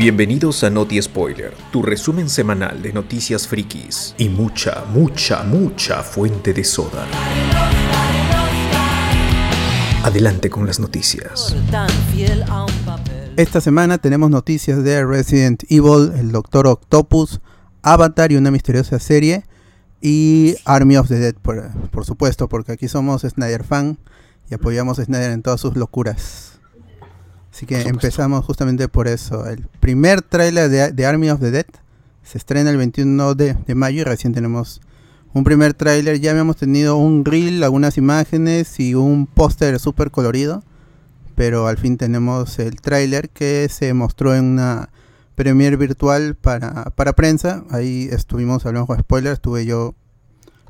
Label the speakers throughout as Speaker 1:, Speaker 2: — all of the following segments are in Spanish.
Speaker 1: Bienvenidos a Noti Spoiler, tu resumen semanal de noticias frikis y mucha, mucha, mucha fuente de soda. Adelante con las noticias.
Speaker 2: Esta semana tenemos noticias de Resident Evil, el Doctor Octopus, Avatar y una misteriosa serie y Army of the Dead, por, por supuesto, porque aquí somos Snyder fan y apoyamos a Snyder en todas sus locuras. Así que empezamos justamente por eso. El primer tráiler de, de Army of the Dead se estrena el 21 de, de mayo y recién tenemos un primer tráiler. Ya habíamos tenido un reel, algunas imágenes y un póster súper colorido. Pero al fin tenemos el tráiler que se mostró en una premier virtual para, para prensa. Ahí estuvimos hablando con spoilers, estuve yo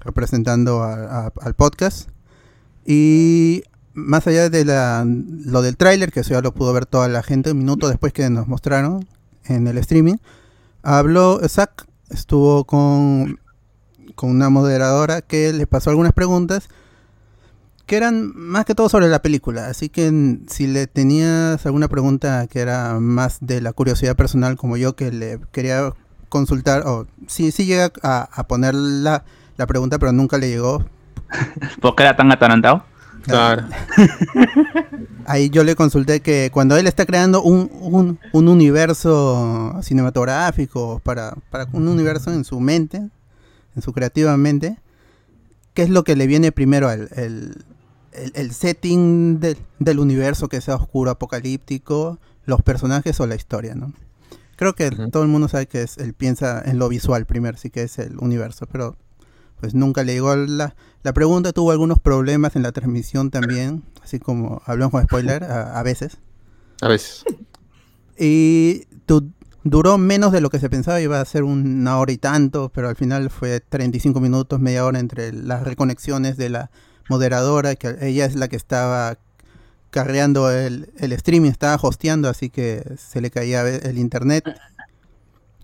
Speaker 2: representando a- a- al podcast. Y más allá de la, lo del tráiler, que eso ya lo pudo ver toda la gente un minuto después que nos mostraron en el streaming, habló Zack, estuvo con, una moderadora que le pasó algunas preguntas que eran más que todo sobre la película. Así que en- si le tenías alguna pregunta que era más de la curiosidad personal como yo que le quería consultar, o sí, sí llega a, poner la, la pregunta, pero nunca le llegó.
Speaker 3: ¿Por qué era tan atarantado?
Speaker 4: Claro.
Speaker 2: Ahí yo le consulté que cuando él está creando un, un, un universo cinematográfico, para, para un universo en su mente, en su creativa mente, ¿qué es lo que le viene primero al el, el- el setting del, del universo que sea oscuro, apocalíptico, los personajes o la historia, ¿no? Creo que
Speaker 4: Ujú.
Speaker 2: todo el mundo sabe que es, él piensa en lo visual primero, sí que es el universo, pero pues nunca le llegó la, la pregunta, tuvo algunos problemas en la transmisión también, así como hablamos con spoiler a, a veces.
Speaker 4: A veces.
Speaker 2: Y tu- duró menos de lo que se pensaba, iba a ser una hora y tanto, pero al final fue 35 minutos, media hora entre las reconexiones de la moderadora, que ella es la que estaba carreando el, el streaming, estaba hosteando, así que se le caía el internet.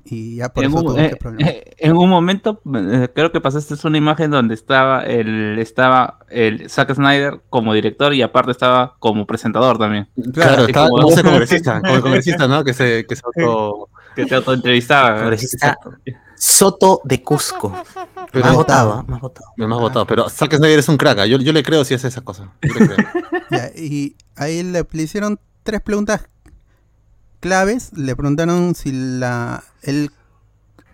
Speaker 2: Y ya por
Speaker 3: en,
Speaker 2: eso
Speaker 3: un,
Speaker 2: tuvo
Speaker 3: eh,
Speaker 2: ese problema.
Speaker 3: eh, en un momento, eh, creo que pasaste una imagen donde estaba el, estaba el Zack Snyder como director y aparte estaba como presentador también.
Speaker 4: Claro,
Speaker 3: así
Speaker 4: está
Speaker 3: como-
Speaker 4: ese congresista, como el congresista, ¿no? Que se, que se auto...
Speaker 3: Que te autoentrevistaba.
Speaker 5: Congresista Soto de Cusco.
Speaker 4: Pero-
Speaker 5: más votado, más votado.
Speaker 4: El más votado. Pero Zack Snyder es un crack. ¿ah? Yo, yo le creo si hace esas cosas. Yo le creo.
Speaker 2: Ya, y ahí le, le hicieron tres preguntas claves. Le preguntaron si la él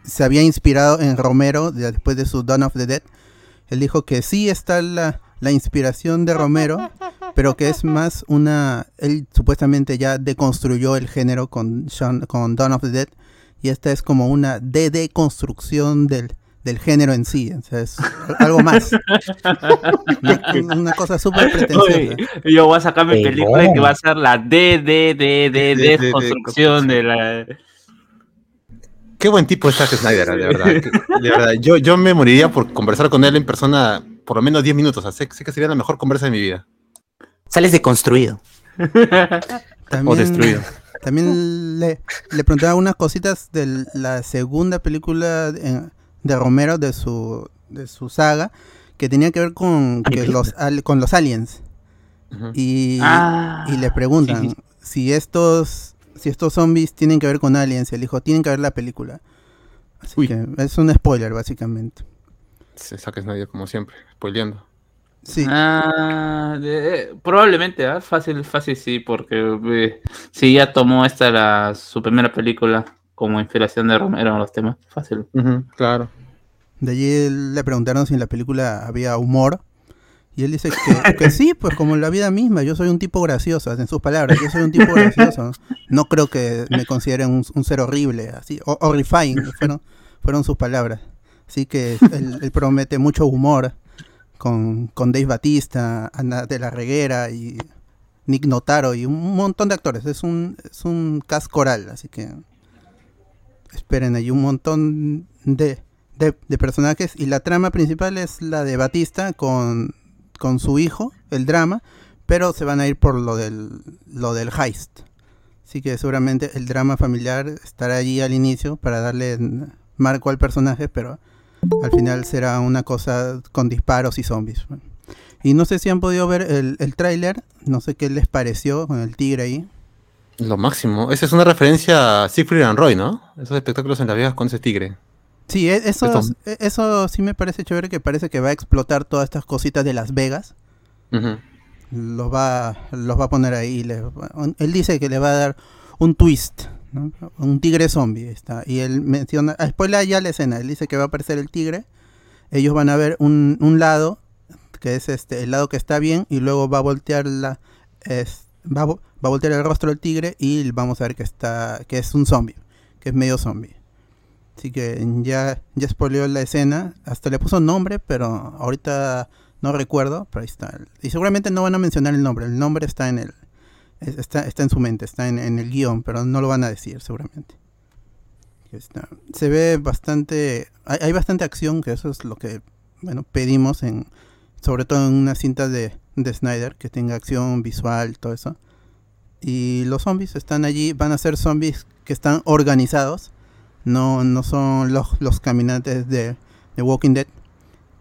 Speaker 2: se había inspirado en Romero de- después de su Dawn of the Dead. Él dijo que sí está la, la inspiración de Romero, pero que es más una... Él supuestamente ya deconstruyó el género con, con Dawn of the Dead. Y esta es como una de deconstrucción del, del género en sí. O sea, es algo más. Una- una cosa súper pretenciosa.
Speaker 3: Oye, yo voy a sacar mi película y que va a ser la D, D, D, D,
Speaker 4: De- de- de
Speaker 3: construcción de la...
Speaker 4: Qué buen tipo es Zack Snyder, de verdad. De verdad. Yo, yo me moriría por conversar con él en persona por lo menos 10 minutos. o sea, sé, sé que sería la mejor conversa de mi vida.
Speaker 5: Sales deconstruido.
Speaker 4: O destruido.
Speaker 2: También le, le preguntaba algunas cositas de la segunda película de, de Romero de su, de su saga que tenía que ver con, que los, al- con los aliens. Y,
Speaker 3: Ah,
Speaker 2: y le preguntan
Speaker 3: sí, sí.
Speaker 2: si estos si estos zombies tienen que ver con aliens. Y él dijo, tienen que ver la película. Así
Speaker 4: Uy.
Speaker 2: que es un spoiler, básicamente.
Speaker 4: Sí, Zack Snyder, como siempre, spoileando.
Speaker 2: Sí.
Speaker 3: Ah, de- probablemente, ¿ah? fácil, fácil sí, porque eh, si ya tomó esta la, su primera película como inspiración de Romero en los temas, fácil.
Speaker 4: Claro.
Speaker 2: De allí le preguntaron si en la película había humor. Y él dice que, que sí, pues como en la vida misma, yo soy un tipo gracioso, en sus palabras, yo soy un tipo gracioso. No creo que me consideren un, un ser horrible, así, o- horrifying, fueron, fueron sus palabras. Así que él, él promete mucho humor con, con Dave Batista, Ana de la Reguera y Nick Notaro y un montón de actores. Es un, es un cast coral, así que esperen ahí un montón de, de, de personajes y la trama principal es la de Batista con, con su hijo, el drama, pero se van a ir por lo del, lo del heist. Así que seguramente el drama familiar estará allí al inicio para darle marco al personaje, pero al final será una cosa con disparos y zombies. Y no sé si han podido ver el, el tráiler, no sé qué les pareció con el tigre ahí.
Speaker 4: Lo máximo. Esa es una referencia a Siegfried and Roy, ¿no? Esos espectáculos en Las Vegas con ese tigre.
Speaker 2: Sí, e- eso, e- eso sí me parece chévere que parece que va a explotar todas estas cositas de Las Vegas. Los va, los va a poner ahí. le él dice que le va a dar un twist, ¿no? un tigre zombie. Está. Y él menciona, ah, spoiler ya la escena, él dice que va a aparecer el tigre. Ellos van a ver un, un lado, que es este, el lado que está bien, y luego va a voltear la, es- va, a, va a voltear el rostro del tigre y vamos a ver que está, que es un zombie, que es medio zombie. Así que ya, ya spoileó la escena, hasta le puso nombre, pero ahorita no recuerdo, pero ahí está. Y seguramente no van a mencionar el nombre, el nombre está en el es- está, está en su mente, está en, el guion, pero no lo van a decir seguramente. Se ve bastante, hay, hay bastante acción, que eso es lo que bueno pedimos en, sobre todo en una cinta de, de Snyder, que tenga acción visual, todo eso. Y los zombies están allí, van a ser zombies que están organizados, no, no son los, los caminantes de, de Walking Dead,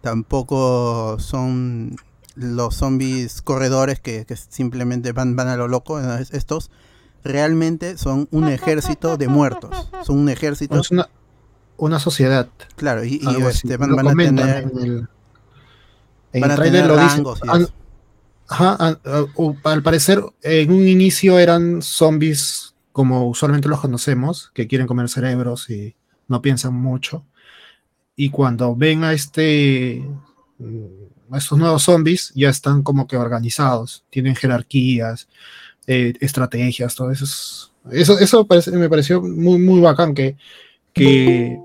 Speaker 2: tampoco son los zombies corredores que, que simplemente van, van a lo loco. Es- Estos realmente son un ejército de muertos, son un ejército,
Speaker 6: Es una, una sociedad.
Speaker 2: claro, y, y, este, van, a tener,
Speaker 6: en el, en
Speaker 2: van a tener
Speaker 6: lo dicen.
Speaker 2: rangos y
Speaker 6: Han-
Speaker 2: eso.
Speaker 6: Ajá, al parecer, en un inicio eran zombies como usualmente los conocemos, que quieren comer cerebros y no piensan mucho. Y cuando ven a este mm, a estos nuevos zombies, ya están como que organizados, tienen jerarquías, eh, estrategias, todo eso. es- eso parece- me pareció muy, muy bacán que, que,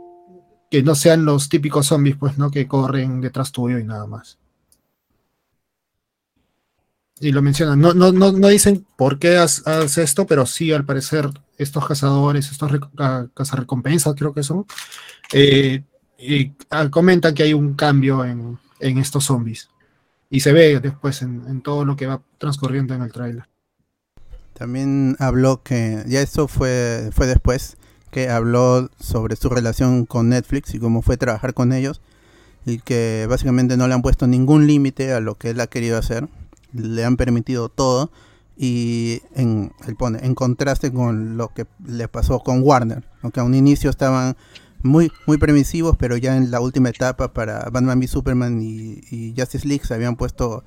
Speaker 6: que no sean los típicos zombies, pues, ¿no? Que corren detrás tuyo y nada más. Y lo mencionan, no, no, no, no dicen por qué hace esto, pero sí, al parecer, estos cazadores, estos ca- cazarrecompensas, creo que son, eh, y, ah, comentan que hay un cambio en, en estos zombies. Y se ve después en, en todo lo que va transcurriendo en el tráiler.
Speaker 2: También habló que, ya eso fue, fue después, que habló sobre su relación con Netflix y cómo fue trabajar con ellos. Y que básicamente no le han puesto ningún límite a lo que él ha querido hacer. Le han permitido todo. Y en, él pone, en contraste con lo que le pasó con Warner. Aunque a un inicio estaban muy, muy permisivos, pero ya en la última etapa para Batman v Superman y, y Justice League se habían puesto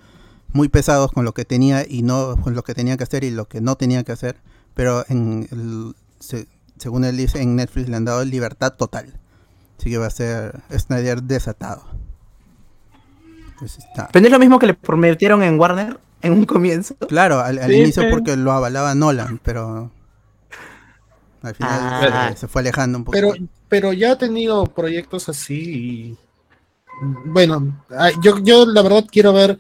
Speaker 2: muy pesados con lo que tenía y no con lo que tenía que hacer y lo que no tenía que hacer. Pero en el- se- según él dice, en Netflix le han dado libertad total. Así que va a ser Snyder desatado. Pues está.
Speaker 5: Pero no es lo mismo que le prometieron en Warner en un comienzo.
Speaker 2: Claro, al, al
Speaker 3: Sí,
Speaker 2: inicio
Speaker 3: pero-
Speaker 2: porque lo avalaba Nolan, pero al final
Speaker 5: Ah.
Speaker 2: se, se fue alejando un poco.
Speaker 6: Pero, pero ya ha tenido proyectos así y bueno, yo, yo la verdad quiero ver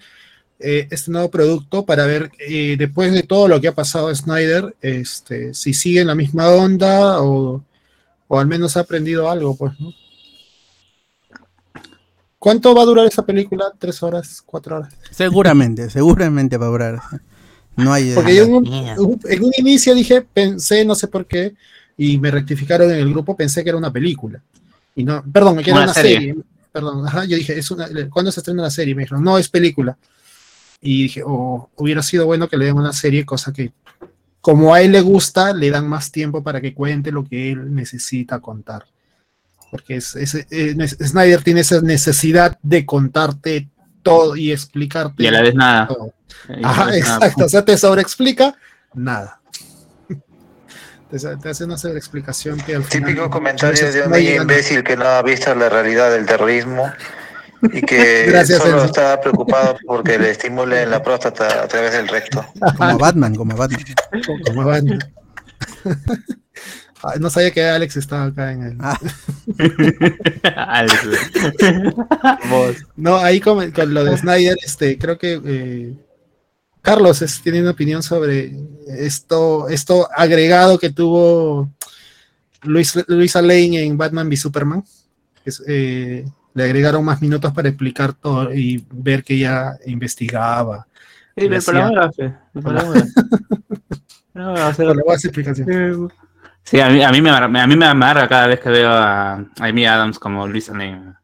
Speaker 6: eh, este nuevo producto para ver eh, después de todo lo que ha pasado a Snyder, este, si sigue en la misma onda o, o al menos ha aprendido algo, pues, ¿no? ¿Cuánto va a durar esa película? ¿Tres horas? ¿Cuatro horas?
Speaker 2: Seguramente, seguramente va a durar. No hay.
Speaker 6: Porque yo en un, en un inicio dije, pensé, no sé por qué, y me rectificaron en el grupo, pensé que era una película. Y no, perdón, que era
Speaker 3: Una
Speaker 6: una
Speaker 3: serie.
Speaker 6: serie. Perdón, ajá, yo dije, es una, ¿cuándo se estrena la serie? Me dijeron, no, es película. Y dije, oh, hubiera sido bueno que le den una serie, cosa que, como a él le gusta, le dan más tiempo para que cuente lo que él necesita contar. Porque es, es- eh, ne- Snyder tiene esa necesidad de contarte todo y explicarte
Speaker 3: Y a la vez nada.
Speaker 6: todo. Ajá,
Speaker 3: vez nada.
Speaker 6: exacto. O sea, te sobreexplica nada. Te, te hace una sobreexplicación que al final.
Speaker 7: Típico comentario de un
Speaker 6: no
Speaker 7: imbécil que no ha visto la realidad del terrorismo y que
Speaker 6: Gracias,
Speaker 7: solo
Speaker 6: Enzo.
Speaker 7: está preocupado porque le estimulen la próstata a través del recto.
Speaker 2: Como Batman, como Batman.
Speaker 6: Como van. Ah, No sabía que Alex estaba acá en el.
Speaker 2: Ah,
Speaker 3: Alex,
Speaker 7: Vos.
Speaker 6: No, ahí con, con lo de Snyder, este, creo que eh, Carlos es- tiene una opinión sobre esto, esto agregado que tuvo Luis, Luisa Lane en Batman v Superman. es, eh, le agregaron más minutos para explicar todo y ver que ella investigaba.
Speaker 3: Sí, el problema el problema- No, va a ser-
Speaker 6: Pero le voy a hacer explicación.
Speaker 3: Sí, a mí, a mí me, a mí me amarga cada vez que veo a Amy Adams como Luisa Lane.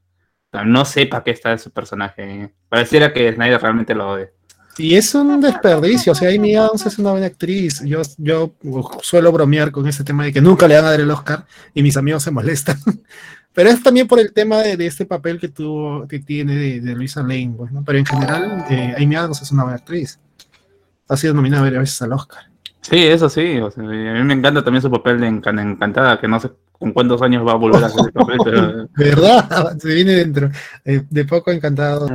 Speaker 3: No sé para qué está ese personaje. Pareciera que Snyder realmente lo odia.
Speaker 6: Y es un desperdicio, o sea, Amy Adams es una buena actriz. Yo, yo suelo bromear con ese tema de que nunca le van a dar el Oscar y mis amigos se molestan. Pero es también por el tema de, de este papel que tuvo, que tiene de, de Luisa Lane, pues, ¿no? Pero en general, eh, Amy Adams es una buena actriz. Ha sido nominada varias veces al Oscar.
Speaker 3: Sí, eso sí. o sea, a mí me encanta también su papel de Encan- Encantada, que no sé con cuántos años va a volver a hacer ese papel, pero...
Speaker 6: ¿Verdad? Se viene dentro. Eh, de poco encantado.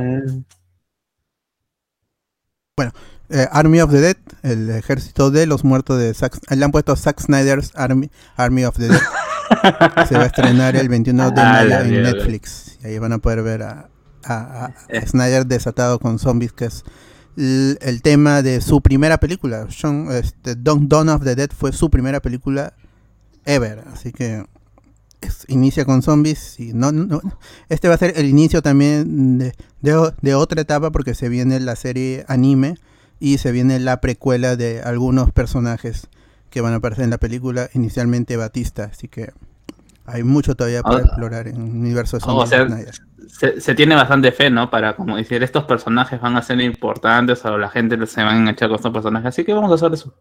Speaker 2: Eh, Army of the Dead, el ejército de los muertos de Zack. Le han puesto Zack Snyder's Army, Army of the Dead. Se va a estrenar el 21 de
Speaker 3: Ah,
Speaker 2: mayo en. Netflix. Y ahí van a poder ver a, a- a
Speaker 3: Eh.
Speaker 2: Snyder desatado con zombies, que es el, tema de su primera película. Shaun- este, Dawn, Dawn of the Dead fue su primera película ever. Así que es- inicia con zombies. Y no, no- este va a ser el inicio también de, de otra etapa porque se viene la serie anime y se viene la precuela de algunos personajes que van a aparecer en la película, inicialmente Batista, así que hay mucho todavía para
Speaker 3: Ah.
Speaker 2: explorar en el universo de
Speaker 3: Oh, o
Speaker 2: zombies
Speaker 3: sea. Se, se tiene bastante fe, ¿no? Para como decir, estos personajes van a ser importantes o la gente se va a enganchar con estos personajes. Así que vamos a hacer eso.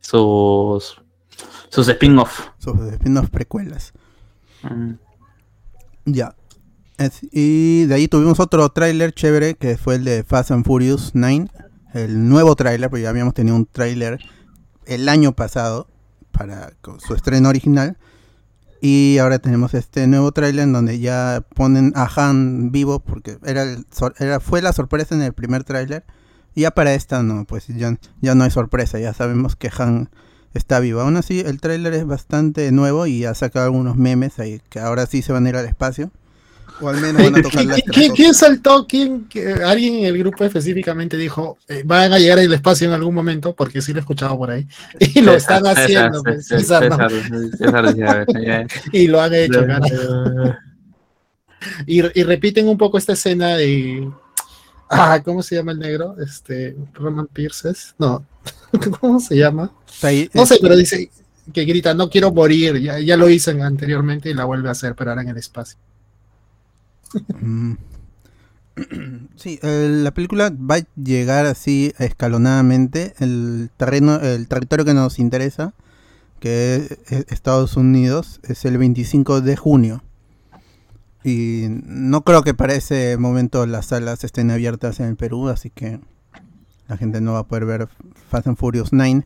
Speaker 3: Sus, sus spin-off.
Speaker 2: sus spin-off precuelas.
Speaker 3: Mm.
Speaker 2: Ya. Es- y de ahí tuvimos otro tráiler chévere que fue el de Fast and Furious 9, el nuevo tráiler, porque ya habíamos tenido un tráiler el año pasado para con su estreno original. Y ahora tenemos este nuevo tráiler en donde ya ponen a Han vivo porque era, el era fue la sorpresa en el primer tráiler. Ya para esta no, pues ya, ya no hay sorpresa, ya sabemos que Han está vivo. Aún así, el tráiler es bastante nuevo y ha sacado algunos memes ahí que ahora sí se van a ir al espacio. O al menos van a tocar la
Speaker 6: ¿Quién, quién- quién saltó? ¿Quién, alguien en el grupo específicamente dijo, eh, van a llegar al espacio en algún momento, porque sí lo he escuchado por ahí. Y lo están haciendo, y lo han hecho. cara. Y, y repiten un poco esta escena de... Ah, ¿cómo se llama el negro? Este, Roman Pierces. No, ¿cómo se llama? No sé, pero dice que grita, no quiero morir. Ya, ya lo hizo anteriormente y la vuelve a hacer, pero ahora en el espacio.
Speaker 2: Mm. Sí, eh, la película va a llegar así escalonadamente. El terreno, el territorio que nos interesa, que es es Estados Unidos, es el 25 de junio. Y no creo que para ese momento las salas estén abiertas en el Perú, así que la gente no va a poder ver Fast and Furious 9.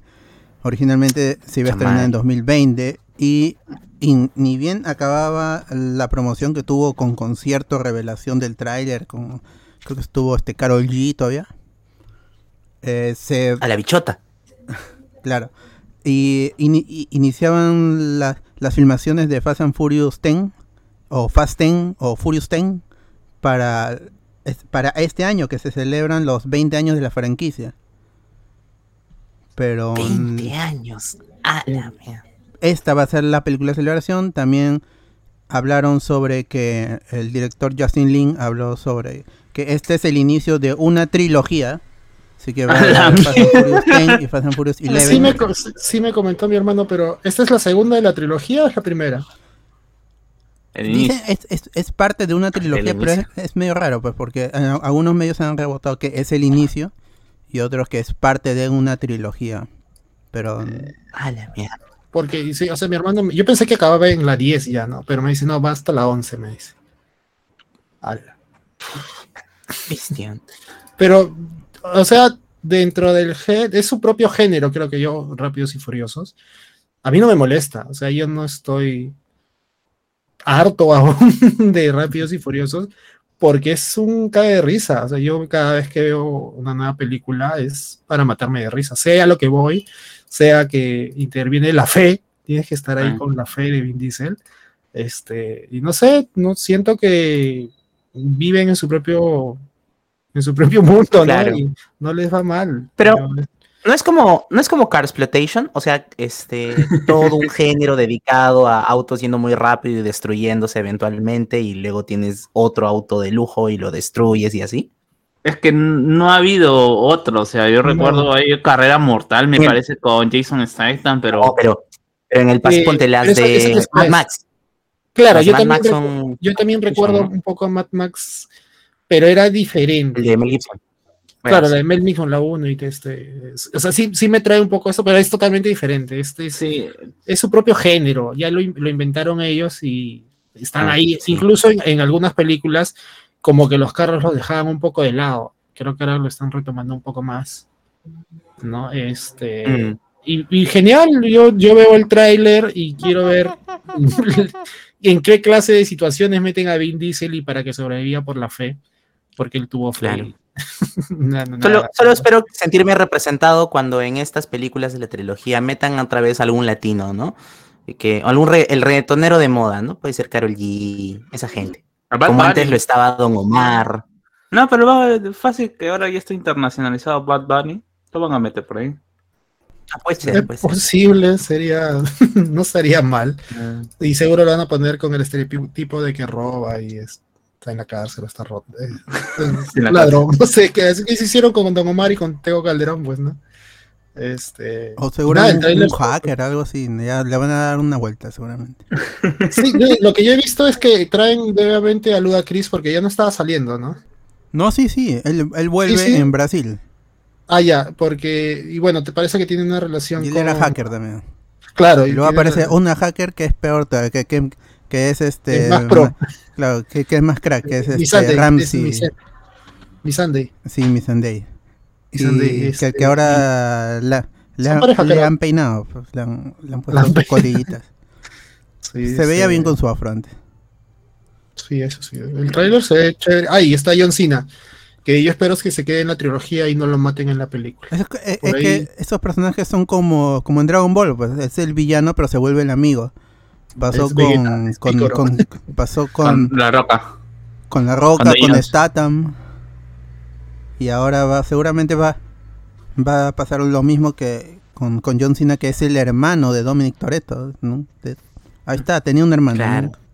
Speaker 2: Originalmente se iba a estrenar en
Speaker 5: Chamal.
Speaker 2: 2020 y, y ni bien acababa la promoción que tuvo con concierto, revelación del tráiler, con creo que estuvo este Carol G todavía. eh, se
Speaker 5: A la bichota.
Speaker 2: Claro. Y, ini- y- iniciaban la- las filmaciones de Fast and Furious 10 o Fast 10 o Furious 10 para, para este año que se celebran los 20 años de la franquicia. Pero mm,
Speaker 5: 20 años. A la mierda.
Speaker 2: Esta va a ser la película de celebración. También hablaron sobre que el director Justin Lin habló sobre que este es el inicio de una trilogía. Así que va a Fast and Furious 10 y Fast and Furious 11.
Speaker 6: Sí me, co- sí me comentó mi hermano, pero ¿esta es la segunda de la trilogía o es la primera?
Speaker 3: el
Speaker 2: Dicen,
Speaker 3: inicio.
Speaker 2: es, es, es parte de una trilogía,
Speaker 5: El
Speaker 2: pero es, medio raro, pues, porque eh, algunos medios han rebotado que es el inicio y otros que es parte de una trilogía. Pero
Speaker 5: A la mierda.
Speaker 6: Porque, sí, o sea, mi hermano, yo pensé que acababa en la 10 ya, ¿no? Pero me dice, no, va hasta la 11, me dice. Ala.
Speaker 5: Bestia.
Speaker 6: Pero, o sea, dentro del gé- es su propio género, creo que yo, Rápidos y Furiosos. A mí no me molesta, o sea, yo no estoy harto aún de Rápidos y Furiosos porque es un cae de risa. O sea, yo cada vez que veo una nueva película es para matarme de risa, sea lo que voy, sea que interviene la fe, tienes que estar ahí
Speaker 3: Ah.
Speaker 6: con la fe de Vin Diesel. Este, y no sé, no siento que viven en su propio en su propio mundo,
Speaker 5: Claro.
Speaker 6: ¿no? Y no les va mal.
Speaker 5: Pero- No es como, no es como Car Exploitation, o sea, este, todo un género dedicado a autos yendo muy rápido y destruyéndose eventualmente, y luego tienes otro auto de lujo y lo destruyes y así.
Speaker 3: Es que no ha habido otro, o sea, yo
Speaker 6: No.
Speaker 3: recuerdo ahí Carrera Mortal, me
Speaker 5: Bien.
Speaker 3: parece, con Jason Statham, pero
Speaker 5: No, pero, pero en el paso
Speaker 6: Eh,
Speaker 5: ponte las de
Speaker 6: después.
Speaker 5: Mad Max.
Speaker 6: claro,
Speaker 5: Las
Speaker 6: yo
Speaker 5: Mad
Speaker 6: también,
Speaker 5: Max son
Speaker 6: yo también recuerdo un poco a Mad Max, pero era diferente.
Speaker 5: el de Mel Gibson.
Speaker 6: Claro, la de Mel Gibson, la 1 y que este. es- o sea, sí, sí me trae un poco esto, pero es totalmente diferente. Este es,
Speaker 3: Sí,
Speaker 6: es su propio género. Ya lo, lo inventaron ellos y están
Speaker 3: Ah,
Speaker 6: ahí.
Speaker 3: sí.
Speaker 6: Incluso en, en algunas películas, como que los carros los dejaban un poco de lado. Creo que ahora lo están retomando un poco más. ¿No? Este.
Speaker 5: Mm.
Speaker 6: Y, y genial, yo, yo veo el tráiler y quiero ver en qué clase de situaciones meten a Vin Diesel y para que sobreviva por la fe, porque él tuvo fe.
Speaker 5: Claro. Solo, espero sentirme representado cuando en estas películas de la trilogía metan otra vez algún latino, ¿no? Y Que algún re- el reggaetonero de moda, ¿no? Puede ser Carol G, esa gente.
Speaker 3: Bad
Speaker 5: Como
Speaker 3: Bunny.
Speaker 5: antes lo estaba Don Omar.
Speaker 3: No, pero va, fácil que ahora ya está internacionalizado Bad Bunny. Lo van a meter por ahí.
Speaker 5: Ah, puede ser,
Speaker 6: Es
Speaker 5: puede ser.
Speaker 6: posible, sería, no estaría mal.
Speaker 3: Eh,
Speaker 6: Y seguro lo van a poner con el estereotipo de que roba y es- está en la cárcel, o está roto. eh, es ladrón, no sé qué. Es que se hicieron con Don Omar y con Tego Calderón, pues, ¿no? Este.
Speaker 2: O seguro
Speaker 6: nada, el
Speaker 2: un, hacker, algo así. Ya le van a dar una vuelta, seguramente.
Speaker 6: Sí, yo- lo que yo he visto es que traen nuevamente a Luda Chris porque ya no estaba saliendo, ¿no?
Speaker 2: No, sí, sí. Él, él vuelve
Speaker 6: Sí, sí.
Speaker 2: en Brasil.
Speaker 6: Ah, ya, porque. Y bueno, te parece que tiene una relación
Speaker 2: Y él
Speaker 6: con.
Speaker 2: era hacker también.
Speaker 6: Claro,
Speaker 2: Y luego aparece una hacker que es peor todavía, que, que, que es este.
Speaker 6: Es más pro.
Speaker 2: Claro, que, que es más crack, que es este
Speaker 6: Sunday, es
Speaker 2: Ramsey.
Speaker 6: Sun- mi Sunday.
Speaker 2: Sí, mi Sunday. Y que, que ahora la- le, han-
Speaker 6: pareja,
Speaker 2: le han peinado, pues, le han, le han puesto
Speaker 6: han
Speaker 2: sus colillitas.
Speaker 6: Sí,
Speaker 2: Se veía
Speaker 6: sí.
Speaker 2: bien con su afro antes.
Speaker 6: Sí, eso sí. El tráiler se ve chévere. Ah, y está John Cena. Que yo espero es que se quede en la trilogía y no lo maten en la película.
Speaker 2: Es, es- es
Speaker 6: ahí-
Speaker 2: que esos personajes son como, como en Dragon Ball, pues es el villano pero se vuelve el amigo. Pasó
Speaker 6: Es
Speaker 2: con,
Speaker 6: Vegeta,
Speaker 2: con, con- pasó
Speaker 3: con
Speaker 2: con,
Speaker 3: la roca.
Speaker 2: con la roca,
Speaker 3: con.
Speaker 2: Statham. Y ahora va, seguramente va, va a pasar lo mismo que con, con John Cena, que es el hermano de Dominic Toretto. ¿no? De- ahí está, tenía un hermano.
Speaker 5: Claro.
Speaker 2: ¿no?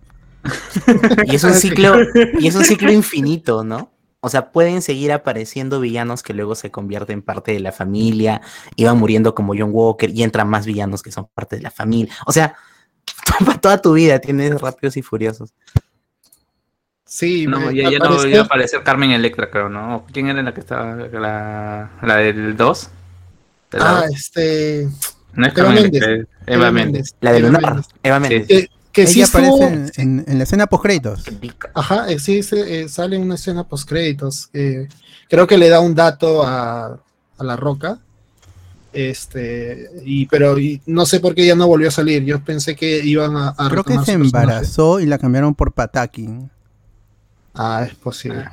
Speaker 5: Y es un ciclo, y es un ciclo infinito, ¿no? O sea, pueden seguir apareciendo villanos que luego se convierten en parte de la familia, y van muriendo como John Walker, y entran más villanos que son parte de la familia. O sea, para toda tu vida tienes rápidos y furiosos.
Speaker 6: Sí,
Speaker 3: No,
Speaker 6: me-
Speaker 3: ya, ya no
Speaker 6: parecer-
Speaker 3: iba a aparecer Carmen Electra, creo, ¿no? ¿Quién era la que estaba? La, la del 2.
Speaker 6: Ah, este.
Speaker 3: no es
Speaker 6: Eva
Speaker 3: Carmen
Speaker 6: Méndez.
Speaker 3: Electra, es Eva Méndez.
Speaker 5: La de
Speaker 6: Eva
Speaker 5: Lunar,
Speaker 6: Méndez.
Speaker 5: Eva Méndez.
Speaker 6: Que, que sí
Speaker 2: Ella
Speaker 6: estuvo.
Speaker 2: aparece en, en- en la escena post créditos.
Speaker 6: Ajá, eh, sí, eh, sale en una escena post créditos. creo que le da un dato a, a la roca. Este, y pero y no sé por qué ya no volvió a salir. Yo pensé que iban a. a
Speaker 2: Creo que se
Speaker 6: personaje.
Speaker 2: embarazó y la cambiaron por Pataki.
Speaker 6: Ah, es posible.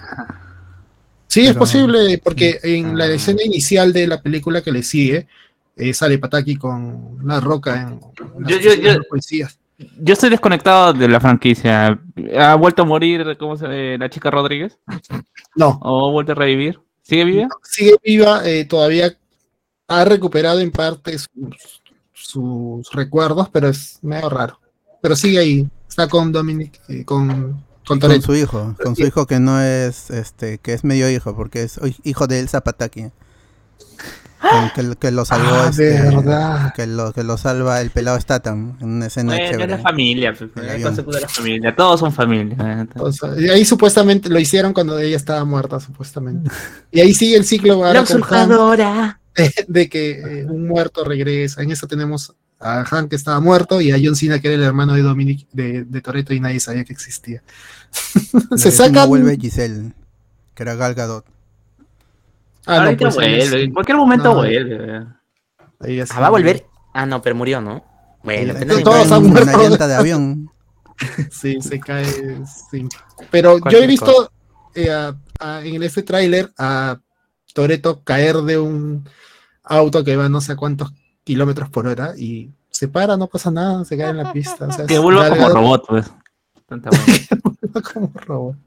Speaker 6: Sí, es posible, porque en la
Speaker 3: Ah.
Speaker 6: escena inicial de la película que le sigue, eh, sale Pataki con la roca en,
Speaker 3: Yo- yo- yo-
Speaker 6: policías.
Speaker 3: Yo estoy desconectado de la franquicia. ¿Ha vuelto a morir ¿cómo se, llama? la chica Rodríguez?
Speaker 6: No,
Speaker 3: ¿O ha vuelto a revivir? ¿Sigue viva?
Speaker 6: sigue viva, eh, todavía ha recuperado en parte sus, sus recuerdos, pero es medio raro. Pero sigue ahí, está con Dominic, eh, con, con
Speaker 2: Con su hijo, con su hijo que no es, este, que es medio hijo, porque es hi- hijo de Elsa Pataki. Que, que lo salvó,
Speaker 6: Ah,
Speaker 2: este,
Speaker 6: verdad.
Speaker 2: que lo, que lo salva el pelado Statham en una escena
Speaker 3: Bueno, es
Speaker 2: chévere.
Speaker 3: la familia. pues, de la familia. Todos son familia. eh.
Speaker 6: O sea, y ahí supuestamente lo hicieron cuando ella estaba muerta, supuestamente. Y ahí sigue el ciclo ahora
Speaker 5: La usurpadora.
Speaker 6: de que eh, un muerto regresa. En esta tenemos a Han que estaba muerto y a John Cena que era el hermano de Dominic de, de Toretto y nadie sabía que existía.
Speaker 2: La
Speaker 6: Se sacan.
Speaker 2: vuelve Giselle, que era Gal Gadot.
Speaker 6: Ah, no, pues,
Speaker 3: vuelve.
Speaker 6: sí.
Speaker 3: En cualquier momento
Speaker 6: No.
Speaker 3: vuelve.
Speaker 6: Ahí sí.
Speaker 5: Ah, va a volver. Ah, no, pero murió, ¿no? Bueno, pero
Speaker 6: todos han
Speaker 2: una
Speaker 6: muerto.
Speaker 2: llanta de avión.
Speaker 6: Sí, se cae. sí. Pero yo he visto eh, a- a- en este tráiler a Toreto caer de un auto que va no sé cuántos kilómetros por hora y se para, no pasa nada, se cae en la pista. O sea,
Speaker 3: Que vuelva como robot, pues. Tanta
Speaker 6: como robot.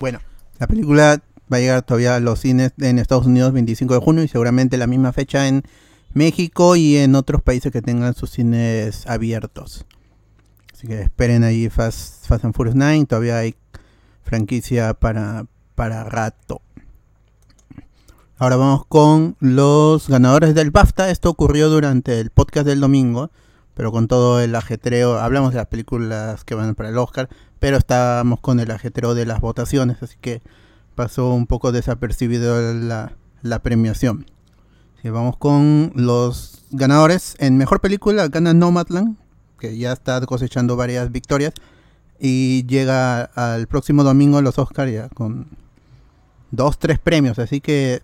Speaker 2: Bueno, la película va a llegar todavía a los cines en Estados Unidos 25 de junio y seguramente la misma fecha en México y en otros países que tengan sus cines abiertos. Así que esperen ahí Fast, Fast and Furious 9, todavía hay franquicia para, para rato. Ahora vamos con los ganadores del BAFTA. Esto ocurrió durante el podcast del domingo, pero con todo el ajetreo, hablamos de las películas que van para el Oscar, pero estábamos con el ajetreo de las votaciones, así que pasó un poco desapercibido la, premiación. Vamos con los ganadores. En mejor película gana Nomadland, que ya está cosechando varias victorias. Y llega al próximo domingo los Oscars ya con dos, tres premios. Así que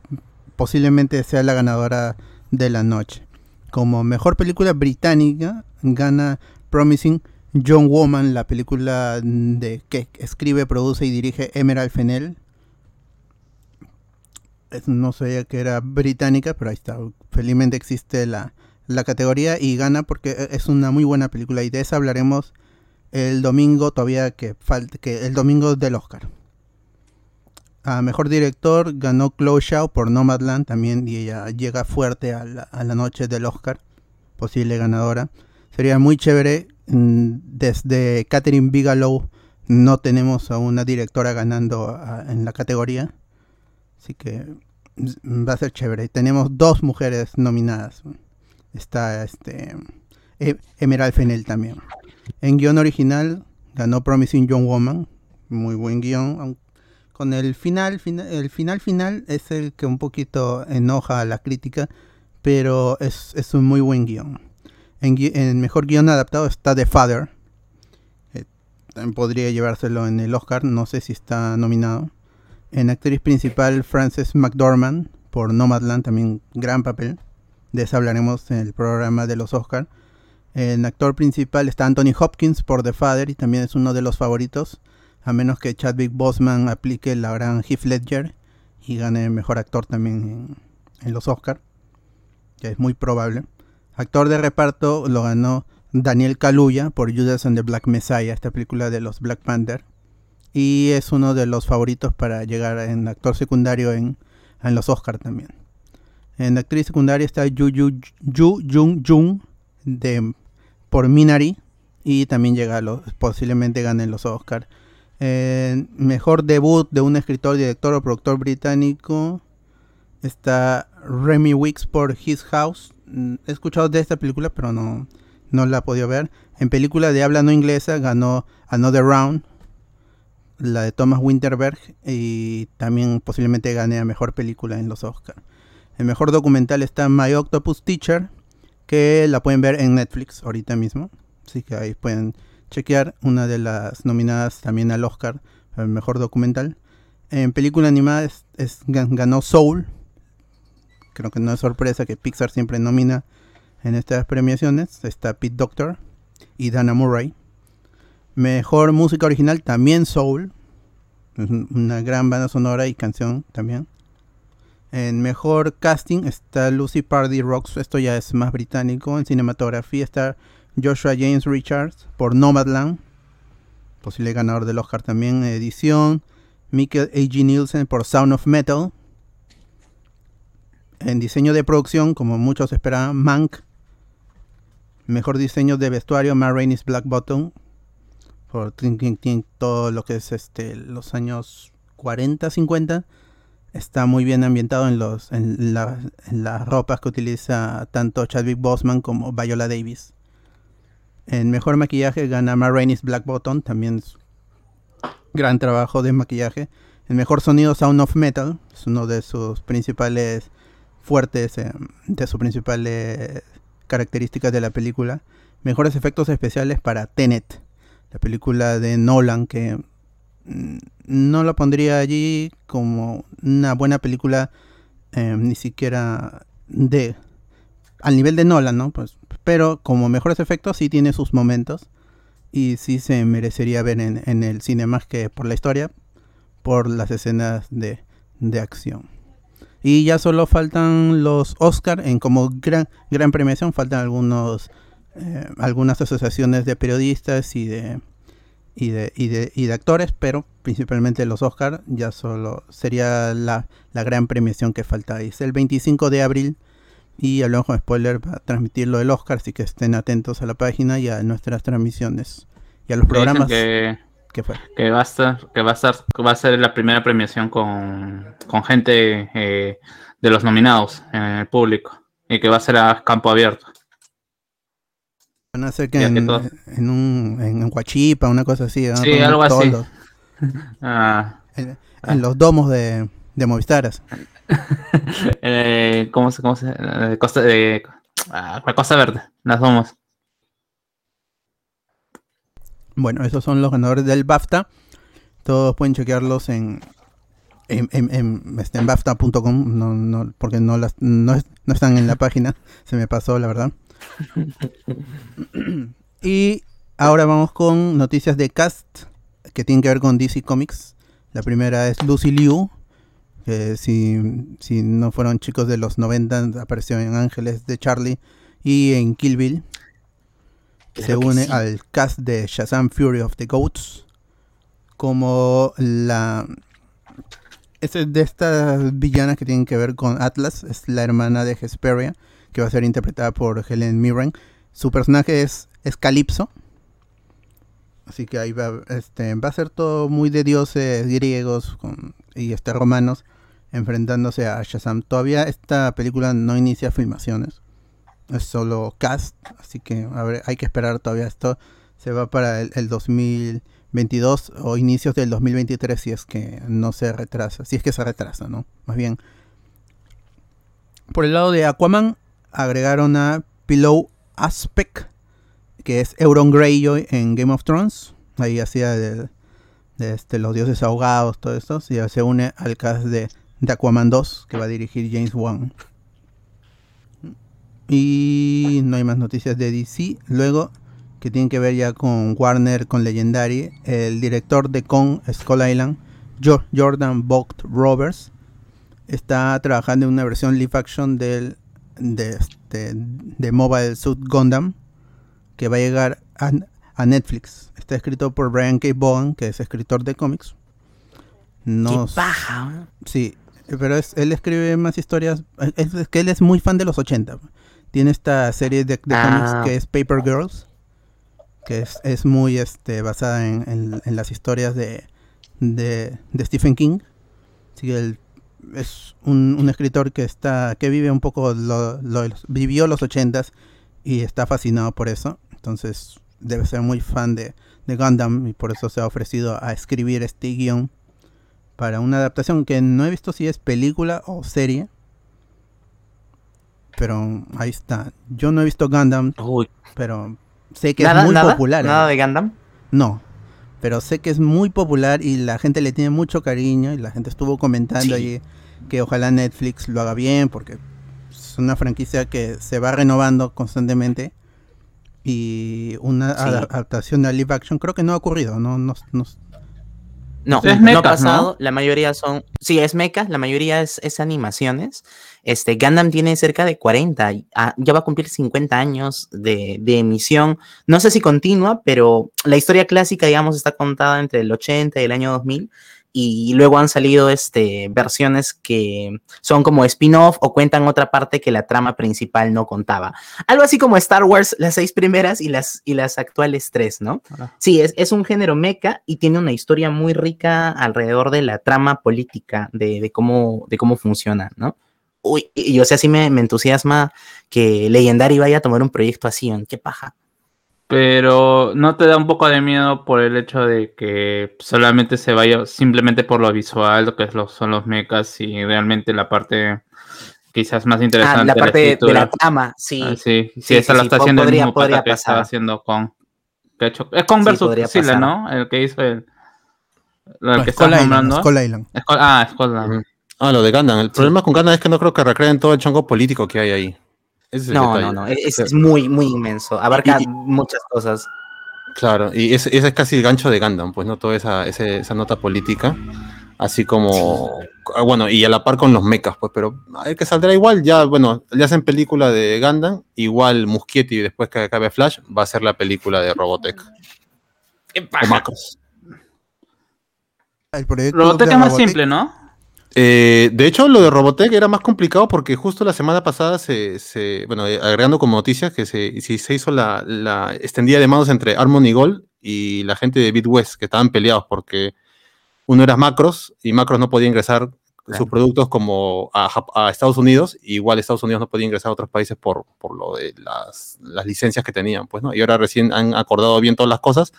Speaker 2: posiblemente sea la ganadora de la noche. Como mejor película británica gana Promising Young Woman, la película de que escribe, produce y dirige Emerald Fennell no sabía que era británica, pero ahí está. Felizmente existe la, categoría y gana porque e, es una muy buena película y de esa hablaremos el domingo todavía que falta que el domingo del Oscar. A mejor director ganó Chloe Shaw por Nomadland también y ella llega fuerte a la, noche del Oscar, posible ganadora. Sería muy chévere mm, desde Catherine Bigelow no tenemos a una directora ganando en la categoría Así que va a ser chévere. Tenemos dos mujeres nominadas. Está este e, Emerald Fennell también. En guion original ganó Promising Young Woman. Muy buen guion. Con el final, el final final es el que un poquito enoja a la crítica, pero es, un muy buen guion. En, mejor guion adaptado está The Father. Eh, podría llevárselo en el Oscar, no sé si está nominado. En actriz principal, Frances McDormand, por Nomadland, también gran papel. De eso hablaremos en el programa de los Oscars. En actor principal está Anthony Hopkins por The Father y también es uno de los favoritos, a menos que Chadwick Boseman aplique la gran Heath Ledger y gane mejor actor también en, los Oscars. Ya es muy probable. Actor de reparto lo ganó Daniel Kaluuya por Judas and the Black Messiah, esta película de los Black Panther y es uno de los favoritos para llegar en actor secundario en, los Oscars también. En actriz secundaria está Yu, Yu, Jung Jung de, por Minari y también llega a posiblemente gane los Oscars. Mejor debut de un escritor, director o productor británico está Remy Wicks por His House. Mm, he escuchado de esta película, pero no, no la he podido ver. En película de habla no inglesa ganó Another Round la de Thomas Winterberg y también posiblemente gane a mejor película en los Oscars. El mejor documental está My Octopus Teacher, que la pueden ver en Netflix ahorita mismo. Así que ahí pueden chequear una de las nominadas también al Oscar, el mejor documental. En película animada es, ganó Soul. Creo que no es sorpresa que Pixar siempre nomina en estas premiaciones. Está Pete Doctor y Dana Murray. Mejor música original también Soul. Una gran banda sonora y canción también. En mejor casting está Lucy Pardy Rocks. Esto ya es más británico. En cinematografía está Joshua James Richards por Nomadland. Posible ganador del Oscar también. Edición. Michael A.G. Nielsen por Sound of Metal. En diseño de producción, como muchos esperaban, Mank. Mejor diseño de vestuario, Ma Black Bottom por todo lo que es este los años 40, 50 está muy bien ambientado en los en, las ropas que utiliza tanto Chadwick Boseman como Viola Davis. En mejor maquillaje gana Ma Black Bottom, también es gran trabajo de maquillaje. En mejor sonido Sound of Metal, es uno de sus principales fuertes, eh, de sus principales características de la película. Mejores efectos especiales para Tenet la película de Nolan, que mm, no la pondría allí como una buena película, eh, ni siquiera de al nivel de Nolan, ¿no? Pues, pero como mejores efectos sí tiene sus momentos y sí se merecería ver en, el cine más que por la historia, por las escenas de, acción. Y ya solo faltan los Oscar en como gran, gran premiación, faltan algunos eh, algunas asociaciones de periodistas y de, y de, y de, y de actores, pero principalmente los Oscar ya solo sería la, la gran premiación que falta. El 25 de abril y hablamos con spoiler va a transmitirlo el Oscar, así que estén atentos a la página y a nuestras transmisiones y a los programas.
Speaker 3: Que, fue? que va a estar, que va a estar, va a ser la primera premiación con, con gente eh, de los nominados en el público y que va a ser a campo abierto.
Speaker 2: Van a ser que en, en, un en Huachipa, una cosa así.
Speaker 3: Sí, algo así. ah,
Speaker 2: en, en los domos de, de Movistaras.
Speaker 3: Eh, ¿Cómo se.? Cómo se eh, Costa, eh, ah, Costa Verde, las somos.
Speaker 2: Bueno, esos son los ganadores del BAFTA. Todos pueden chequearlos en, en, en, en, este, en BAFTA.com, no, no, porque no, las, no, no están en la página. Se me pasó, la verdad. y ahora vamos con noticias de cast que tienen que ver con DC Comics. La primera es Lucy Liu, que si, si no fueron chicos de los 90, apareció en Ángeles de Charlie y en Kill Bill. Se
Speaker 5: Claro
Speaker 2: une
Speaker 5: sí.
Speaker 2: al cast de Shazam Fury of the Goats como la es de estas villanas que tienen que ver con Atlas, es la hermana de Hesperia, que va a ser interpretada por Helen Mirren. Su personaje es, es Calypso. Así que ahí va, este, va a ser todo muy de dioses griegos con- y este, romanos enfrentándose a Shazam. Todavía esta película no inicia filmaciones. Es solo cast, así que hay que esperar todavía esto. Se va para el, el 2022 o inicios del 2023 si es que no se retrasa. Si es que se retrasa, ¿no? Más bien. Por el lado de Aquaman, agregaron a Pillow Aspect, que es Euron Greyjoy en Game of Thrones. Ahí hacía de, de, este, los dioses ahogados, todo esto. Y se une al cast de, de Aquaman 2, que va a dirigir James Wan. Y no hay más noticias de DC. Luego, que tienen que ver ya con Warner, con Legendary, el director de Kong Skull Island, Jo- Jordan Vogt Roberts, está trabajando en una versión live action del, de, este, de Mobile Suit Gundam, que va a llegar a, a Netflix. Está escrito por Brian K. Vaughan, que es escritor de cómics. No,
Speaker 5: Qué paja. ¿no?
Speaker 2: Sí, pero es- él escribe más historias. Es, es que él es muy fan de los 80. Tiene esta serie de, de
Speaker 5: Ah.
Speaker 2: cómics que es Paper Girls, que es, es muy este, basada en, en- en las historias de, de, de Stephen King. Así que él es un, un escritor que está que vive un poco lo, lo- vivió los 80s y está fascinado por eso. Entonces debe ser muy fan de, de Gundam y por eso se ha ofrecido a escribir este guion para una adaptación que no he visto si es película o serie. Pero ahí está. Yo no he visto Gundam,
Speaker 5: Uy,
Speaker 2: pero sé que
Speaker 5: nada,
Speaker 2: es muy
Speaker 5: nada,
Speaker 2: popular.
Speaker 5: nada
Speaker 2: ¿eh?
Speaker 5: de Gundam.
Speaker 2: No, pero sé que es muy popular y la gente le tiene mucho cariño y la gente estuvo comentando
Speaker 5: Sí.
Speaker 2: allí que ojalá Netflix lo haga bien porque es una franquicia que se va renovando constantemente y una
Speaker 5: Sí.
Speaker 2: adaptación a live action creo que no ha ocurrido, no, no, no-
Speaker 5: No,
Speaker 3: Es
Speaker 5: no ha pasado.
Speaker 3: ¿no?
Speaker 5: La mayoría son. Sí, es mecha, la mayoría es, es animaciones. Este, Gundam tiene cerca de 40. y, ah, ya va a cumplir 50 años de, de emisión. No sé si continua, pero la historia clásica, digamos, está contada entre el 80 y el año 2000. Y luego han salido este, versiones que son como spin-off o cuentan otra parte que la trama principal no contaba. Algo así como Star Wars, las seis primeras y las, y las actuales tres, ¿no? Sí, es, es un género mecha y tiene una historia muy rica alrededor de la trama política, de, de cómo, de cómo funciona, ¿no? Uy, y, y, o sea, sí me, me entusiasma que Legendary vaya a tomar un proyecto así, ¿en qué paja?
Speaker 3: Pero no te da un poco de miedo por el hecho de que solamente se vaya simplemente por lo visual, lo que es lo- son los mechas y realmente la parte quizás más
Speaker 5: Ah,
Speaker 3: interesante
Speaker 5: la parte de, la trama, sí.
Speaker 3: Ah, sí, sí,
Speaker 5: Sí,
Speaker 3: esa
Speaker 5: sí,
Speaker 3: la está haciendo
Speaker 5: podría-
Speaker 3: el mismo pata que estaba
Speaker 5: pasar.
Speaker 3: haciendo con. que ha hecho- es con
Speaker 5: Sí,
Speaker 3: versus Godzilla. ¿no? El que hizo el. El
Speaker 2: No,
Speaker 3: que
Speaker 2: Skull
Speaker 3: estás
Speaker 2: Island,
Speaker 3: nombrando.
Speaker 2: Skull Island.
Speaker 3: Skull- ah, Scotland.
Speaker 4: Ujú. Ah, lo de Gundam. El problema con Gundam es que no creo que recreen todo el chongo político que hay ahí. Ese es el
Speaker 5: No, no, no, es,
Speaker 4: O
Speaker 5: es
Speaker 4: sea,
Speaker 5: muy, muy inmenso, abarca
Speaker 4: Y-
Speaker 5: muchas cosas.
Speaker 4: Claro, y ese, ese es casi el gancho de Gundam, pues no toda esa, ese- esa nota política, así como, ah, bueno, y a la par con los mechas, pues, pero hay que saldrá igual, ya, bueno, le hacen película de Gundam, igual Muschietti después que acabe Flash va a ser la película de Robotech. O Macros.
Speaker 2: El proyecto
Speaker 3: Robotech
Speaker 2: de
Speaker 3: es más
Speaker 2: Robotech-
Speaker 3: simple, ¿no?
Speaker 4: Eh, de hecho, lo de Robotech era más complicado porque justo la semana pasada se, se- bueno, eh, agregando como noticias que se, se- hizo la, la extendida de manos entre Harmony Gold y la gente de BitWest, que estaban peleados porque uno era Macros y Macros no podía ingresar sus productos como a, Estados Unidos, y igual Estados Unidos no podía ingresar a otros países por, por lo de las, las licencias que tenían, pues, ¿no? Y ahora recién han acordado bien todas las cosas.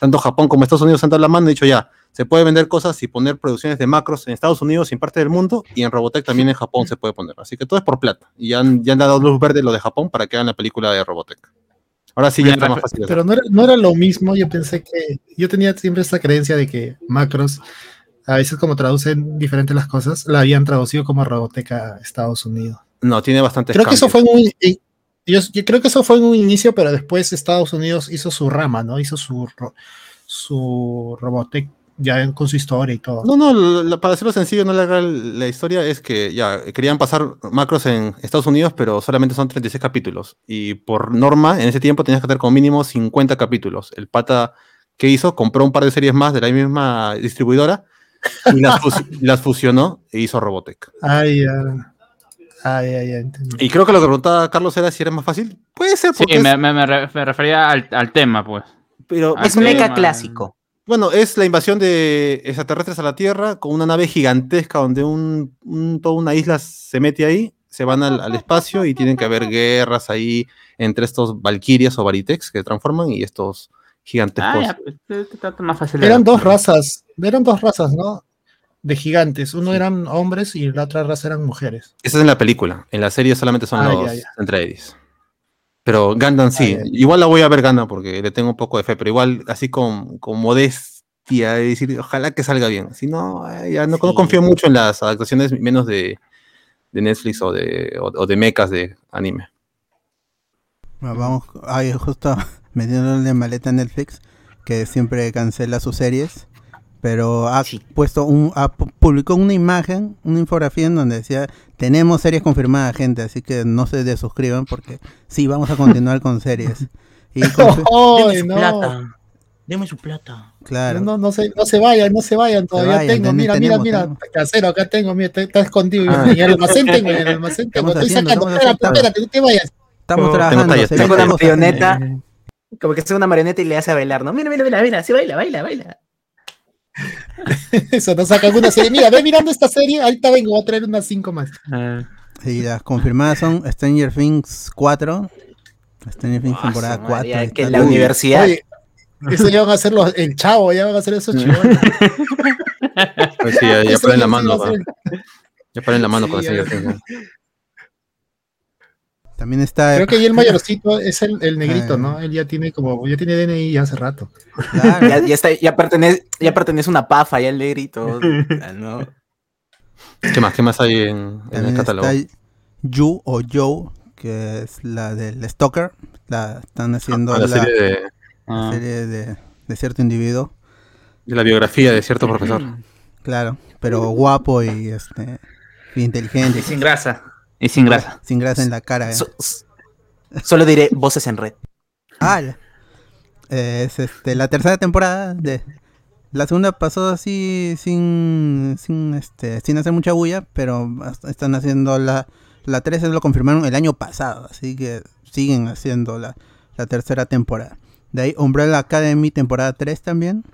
Speaker 4: Tanto Japón como Estados Unidos han dado la mano y dicho ya, se puede vender cosas y poner producciones de macros en Estados Unidos y en parte del mundo, y en Robotech también en Japón se puede poner. Así que todo es por plata. Y ya han, ya han dado luz verde lo de Japón para que hagan la película de Robotech. Ahora sí ya
Speaker 3: Mira,
Speaker 4: está más fácil.
Speaker 6: Pero no era, no era lo mismo, yo pensé que, yo tenía siempre esta creencia de que macros, a veces como traducen diferentes las cosas, la habían traducido como Roboteca a Estados Unidos.
Speaker 4: No, tiene bastantes
Speaker 6: Creo que eso fue en un, eh, yo, yo creo que eso fue en un inicio, pero después Estados Unidos hizo su rama, ¿no? Hizo su, su Robotech ya en- con su historia y todo.
Speaker 4: No, no, la- la- para hacerlo sencillo, no largar la historia, es que ya querían pasar macros en Estados Unidos, pero solamente son 36 capítulos. Y por norma, en ese tiempo tenías que tener como mínimo 50 capítulos. El pata que hizo, compró un par de series más de la misma distribuidora y las, fus- las fusionó e hizo Robotech.
Speaker 6: Ay, ya. Ay, ay, ya entendí.
Speaker 4: Y creo que lo que preguntaba Carlos era si era más fácil. Puede ser,
Speaker 3: Sí,
Speaker 4: porque es-
Speaker 3: me, me- me re- me refería al, al tema, pues.
Speaker 4: pero
Speaker 5: Es
Speaker 3: sí,
Speaker 5: mecha
Speaker 3: man.
Speaker 5: clásico.
Speaker 4: Bueno, es la invasión de extraterrestres a la Tierra con una nave gigantesca donde un, un- toda una isla se mete ahí, se van al, al espacio y tienen que haber guerras ahí entre estos Valkyrias o Varitex que se transforman y estos gigantescos.
Speaker 3: Ah, ya, pues, más fácil.
Speaker 6: Eran dos razas, eran dos razas, ¿no? De gigantes. Uno eran hombres y la otra raza eran mujeres.
Speaker 4: Esa es en la película. En la serie solamente son
Speaker 6: Ah,
Speaker 4: los
Speaker 6: ya, ya.
Speaker 4: Atreides. Pero Gundam sí.
Speaker 6: Ah.
Speaker 4: Igual la voy a ver Gundam porque le tengo un poco de fe, pero igual así con, con modestia, de decir, ojalá que salga bien. Si no, eh, ya no, confío mucho en las adaptaciones menos de, de Netflix o de, o, o de mechas de anime.
Speaker 2: Bueno, Vamos, ay, justo metiéndole maleta a Netflix, que siempre cancela sus series, pero ha
Speaker 5: Sí.
Speaker 2: puesto un, ha pu- publicó una imagen, una infografía en donde decía, tenemos series confirmadas, gente, así que no se desuscriban porque sí, vamos a continuar con series. Y confi-
Speaker 6: ¡Ay,
Speaker 5: Deme su
Speaker 6: no!
Speaker 5: plata. Deme su plata.
Speaker 2: claro,
Speaker 6: No, no, se, no se vayan, no se vayan, todavía
Speaker 2: vayan,
Speaker 6: tengo,
Speaker 2: ten-
Speaker 6: mira,
Speaker 2: tenemos,
Speaker 6: mira, mira, casero, acá tengo, mira, está, está escondido,
Speaker 2: Ah.
Speaker 6: en el almacén tengo, en el almacén tengo,
Speaker 2: Estamos
Speaker 6: estoy
Speaker 2: haciendo,
Speaker 6: sacando, espérate, espérate, no te vayas.
Speaker 2: estamos trabajando.
Speaker 4: tengo
Speaker 5: una
Speaker 2: cosas, gente.
Speaker 5: marioneta. Como que es una marioneta y le hace a bailar, ¿no? Mira, mira, mira, mira, sí baila, baila, baila.
Speaker 6: Eso, no saca alguna serie. Mira, ve mirando esta serie, ahorita vengo, voy a traer unas cinco más.
Speaker 3: Ah,
Speaker 2: Y las confirmadas son Stranger Things 4, Stranger Things
Speaker 5: Ah,
Speaker 2: temporada
Speaker 5: su madre,
Speaker 2: 4.
Speaker 5: ya
Speaker 2: y
Speaker 5: que
Speaker 2: tal.
Speaker 5: la
Speaker 2: Uy,
Speaker 5: universidad.
Speaker 6: Oye, eso ya van a hacer los, el chavo, ya van a hacer esos chivos.
Speaker 4: Pues sí, ya, ya ponen la
Speaker 6: sí
Speaker 4: mano. Ya ponen la mano
Speaker 6: Sí,
Speaker 4: con. Stranger Things.
Speaker 2: También está.
Speaker 6: Creo que ahí el mayorcito es el, el negrito,
Speaker 2: Ah.
Speaker 6: ¿no? Él ya tiene como, ya tiene DNI hace rato.
Speaker 2: claro,
Speaker 5: Ya, ya, está, ya, pertenece, ya pertenece una pafa, ya el negrito. Ah, ¿no?
Speaker 4: ¿Qué más? ¿Qué más hay en, en el catálogo?
Speaker 2: está Yu o Joe, que es la del Stalker. La están haciendo
Speaker 4: Ah,
Speaker 2: la,
Speaker 4: la serie de,
Speaker 3: ah.
Speaker 2: serie de, de cierto individuo.
Speaker 4: de la biografía de cierto profesor.
Speaker 2: Claro, pero guapo y este y inteligente.
Speaker 3: Y sin grasa. Y sin grasa.
Speaker 2: Sin grasa en la cara. ¿eh?
Speaker 5: So- solo diré voces en red.
Speaker 2: Ah, es este, la tercera temporada de la segunda pasó así sin sin este sin hacer mucha bulla, pero están haciendo la la 13 lo confirmaron el año pasado, así que siguen haciendo la, la tercera temporada. De ahí Umbrella Academy temporada 3 también.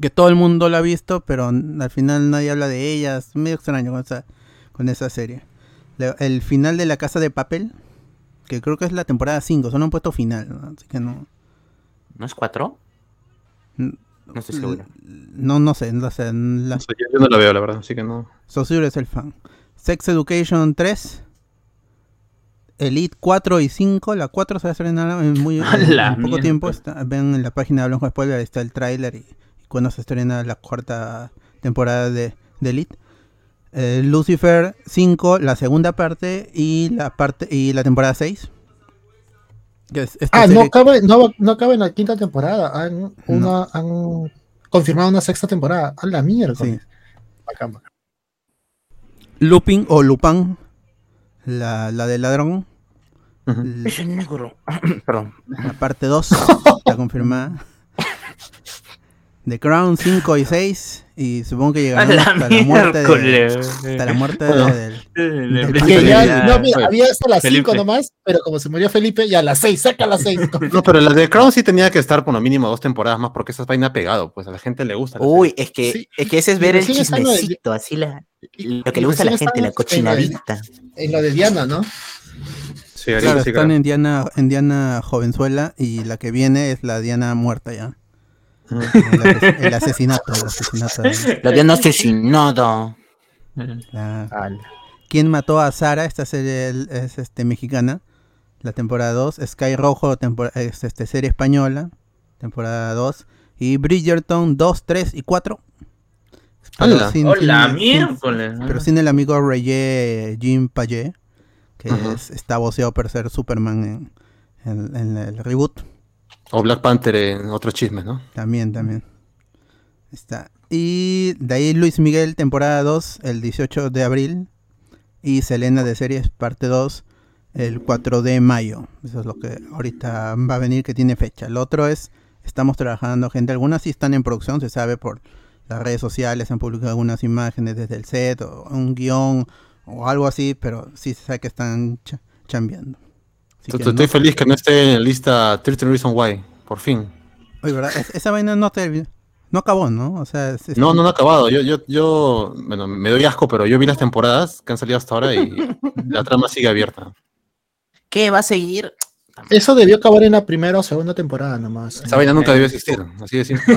Speaker 2: Que todo el mundo la ha visto, pero al final nadie habla de ella. Es medio extraño con esa, con esa serie. El final de La Casa de Papel, que creo que es la temporada 5, solo han puesto final, ¿no? así que no.
Speaker 5: ¿No es cuatro?
Speaker 2: Mm,
Speaker 5: No estoy seguro.
Speaker 2: No, no sé, no sé. La,
Speaker 4: No sé, yo, no la veo, la verdad, así que no.
Speaker 2: Saussure es el fan. Sex Education 3. Elite 4 y 5. La 4 se va a estrenar en, muy, en poco
Speaker 3: mierda.
Speaker 2: tiempo. Está- ven en la página de Hablamos Spoiler, ahí está el tráiler y, y cuando se estrena la cuarta temporada de, de Elite. Eh, Lucifer 5, la segunda parte y la parte y la temporada 6. Que es
Speaker 6: Ah, no acaba, no, no acaba en la quinta temporada. Han, una, han confirmado una sexta temporada. A la mierda.
Speaker 2: Sí.
Speaker 6: Bacán, bacán.
Speaker 2: Lupin o Lupin, la, la del ladrón.
Speaker 4: Ujú.
Speaker 2: l-
Speaker 5: Es el negro. Perdón.
Speaker 2: La parte 2 está confirmada. The Crown 5 y 6. Y supongo que llegarán
Speaker 3: la
Speaker 2: hasta la muerte de, hasta la muerte
Speaker 4: Bueno.
Speaker 2: del. Que
Speaker 6: ya-
Speaker 3: ya-
Speaker 6: no, mira, había hasta las
Speaker 3: Felipe.
Speaker 6: 5 nomás, pero como se murió Felipe, ya a las 6, saca a las 6.
Speaker 4: No, pero la de Crown sí tenía que estar por lo mínimo dos temporadas más porque esa vaina ha pegado, pues a la gente le gusta.
Speaker 5: Uy, es que,
Speaker 6: Sí.
Speaker 5: es que ese es
Speaker 6: Y
Speaker 5: ver el
Speaker 6: de-
Speaker 5: chismecito, así la,
Speaker 6: y-
Speaker 5: lo que le gusta a la gente, la cochinadita.
Speaker 6: En lo de Diana, ¿no?
Speaker 4: Sí,
Speaker 2: Claro,
Speaker 4: sí,
Speaker 2: están
Speaker 4: claro.
Speaker 2: en Diana, en Diana Jovenzuela. Y la que viene es la Diana muerta ya. El, ases- el asesinato, el asesinato.
Speaker 5: Lo
Speaker 2: la-
Speaker 5: Ala.
Speaker 2: ¿Quién mató a Sara? Esta serie es este, mexicana. La temporada 2. Sky Rojo, es este, serie española. Temporada 2. Y Bridgerton 2, 3 y 4. Pero
Speaker 4: ¡Hala!
Speaker 2: sin-
Speaker 3: Hola,
Speaker 2: sin-
Speaker 3: miércoles.
Speaker 2: Pero sin el amigo Reyé Jim Payet, que es- está voceado por ser Superman en, en- en el reboot.
Speaker 4: O Black Panther en otros chismes, ¿no?
Speaker 2: También, también. Está. Y de ahí Luis Miguel, temporada 2, el 18 de abril. Y Selena de series, parte 2, el 4 de mayo. Eso es lo que ahorita va a venir, que tiene fecha. El otro es, estamos trabajando, gente. Algunas sí están en producción, se sabe por las redes sociales, han publicado algunas imágenes desde el set, o un guion, o algo así, pero sí se sabe que están cha- chambeando. Así que
Speaker 4: Estoy
Speaker 2: no-
Speaker 4: feliz que no esté en la lista 13 Reasons Why, por fin.
Speaker 2: Oye, ¿verdad? Es- esa vaina no te... No acabó, ¿no? O sea, es- es-
Speaker 4: No, no, no ha acabado. Yo, yo, yo, bueno, me doy asco, pero yo vi las temporadas que han salido hasta ahora y la trama sigue abierta.
Speaker 5: ¿Qué va a seguir?
Speaker 6: Eso debió acabar en la primera o segunda temporada nomás.
Speaker 4: Esa vaina nunca debió existir, así de simple.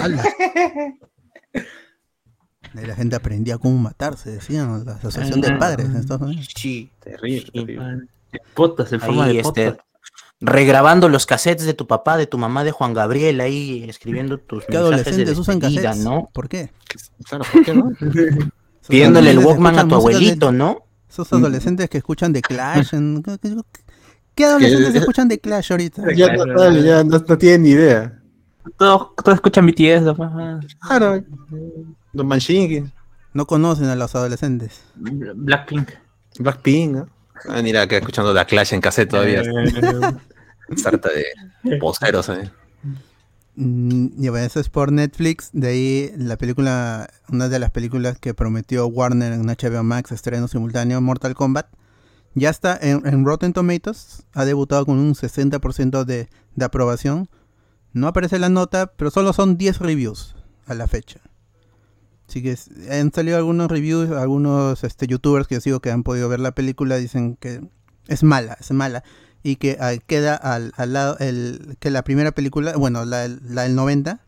Speaker 2: La gente aprendía cómo matarse, decían, la asociación de padres en Estados Unidos.
Speaker 5: Sí.
Speaker 4: Terrible, terrible.
Speaker 3: Potas, en forma
Speaker 5: Ahí,
Speaker 3: de
Speaker 5: este,
Speaker 3: potas.
Speaker 5: regrabando los cassettes de tu papá, de tu mamá, de Juan Gabriel, ahí escribiendo tus
Speaker 2: ¿Qué
Speaker 5: mensajes de
Speaker 2: adolescentes usan cassettes?
Speaker 5: ¿no?
Speaker 2: ¿por qué?
Speaker 4: Claro, ¿por qué no?
Speaker 5: Pidiéndole el
Speaker 2: adolescentes
Speaker 5: Walkman a tu
Speaker 2: música de-
Speaker 5: abuelito, ¿no?
Speaker 2: Esos adolescentes que escuchan The Clash. en- ¿qué- qué- ¿Qué adolescentes
Speaker 4: Que-
Speaker 2: escuchan The Clash ahorita?
Speaker 4: Ya, total, ya no, no tienen ni idea.
Speaker 3: Todos, todos escuchan BTS. ¿no? Ajá.
Speaker 4: Claro. Los Manchinki,
Speaker 2: No conocen a los adolescentes.
Speaker 3: Blackpink.
Speaker 4: Blackpink, ¿no? Ah, mira, que escuchando la Clash en cassette todavía.
Speaker 3: Eh,
Speaker 4: Sarta de poseros, ¿eh?
Speaker 2: Mm, Y bueno, eso es por Netflix. De ahí la película, una de las películas que prometió Warner en HBO Max, estreno simultáneo, Mortal Kombat. Ya está en, en Rotten Tomatoes. Ha debutado con un 60% de, de aprobación. No aparece la nota, pero solo son 10 reviews a la fecha. Así que es- han salido algunos reviews, algunos este, youtubers que yo sigo que han podido ver la película dicen que es mala, es mala. Y que ah, queda al, al lado, el, que la primera película, bueno, la, la del 90,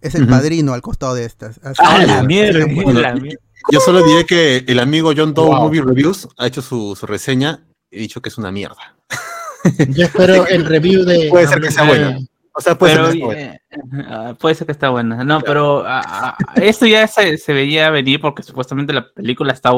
Speaker 2: es el padrino al costado de estas. Así
Speaker 3: ¡Ah, la mierda!
Speaker 2: sí,
Speaker 4: bueno,
Speaker 3: la mierda.
Speaker 4: Yo solo diré que el amigo John Doe
Speaker 6: Wow.
Speaker 4: Movie Reviews ha hecho su, su reseña y dicho que es una mierda.
Speaker 6: Yo espero el review de.
Speaker 4: Puede ser que sea buena. O sea, puede
Speaker 3: Pero,
Speaker 4: ser
Speaker 3: eh, puede ser que está buena. No, pero ah, ah, esto ya se, se veía venir porque supuestamente la película está,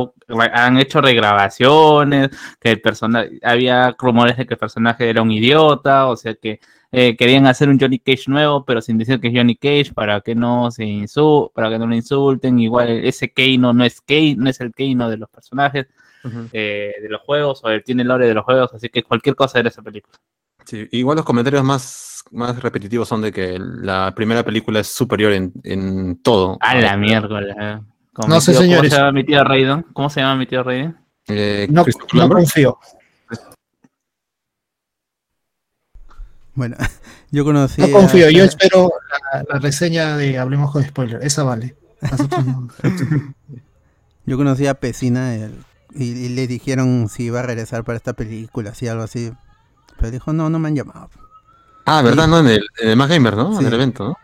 Speaker 3: han hecho regrabaciones, que el personaje, había rumores de que el personaje era un idiota, o sea que eh, querían hacer un Johnny Cage nuevo, pero sin decir que es Johnny Cage para que no se insu para que no lo insulten. Igual ese Keino no es Kane, no es el Keino de los personajes eh, de los juegos, o él tiene el lore de los juegos, así que cualquier cosa era esa película.
Speaker 4: Sí, igual los comentarios más, más repetitivos son de que la primera película es superior en, en todo.
Speaker 3: A la mierda. Como
Speaker 6: No
Speaker 3: mi
Speaker 6: sé,
Speaker 3: tío-
Speaker 6: señores.
Speaker 3: ¿Cómo se llama mi tío Raiden? ¿Cómo se llama mi tío Raiden?
Speaker 4: Eh,
Speaker 6: No, no confío.
Speaker 2: Bueno, yo conocí.
Speaker 6: No
Speaker 2: a-
Speaker 6: confío. Yo espero la, la reseña de Hablemos con Spoiler. Esa vale. No.
Speaker 2: Yo conocí a Pesina el- y, y le dijeron si iba a regresar para esta película, así algo así. Pero dijo, no, no me han llamado.
Speaker 4: Ah, ¿verdad? ¿No? En el, en el Más Gamer, ¿no?
Speaker 2: Sí.
Speaker 4: En el evento, ¿no?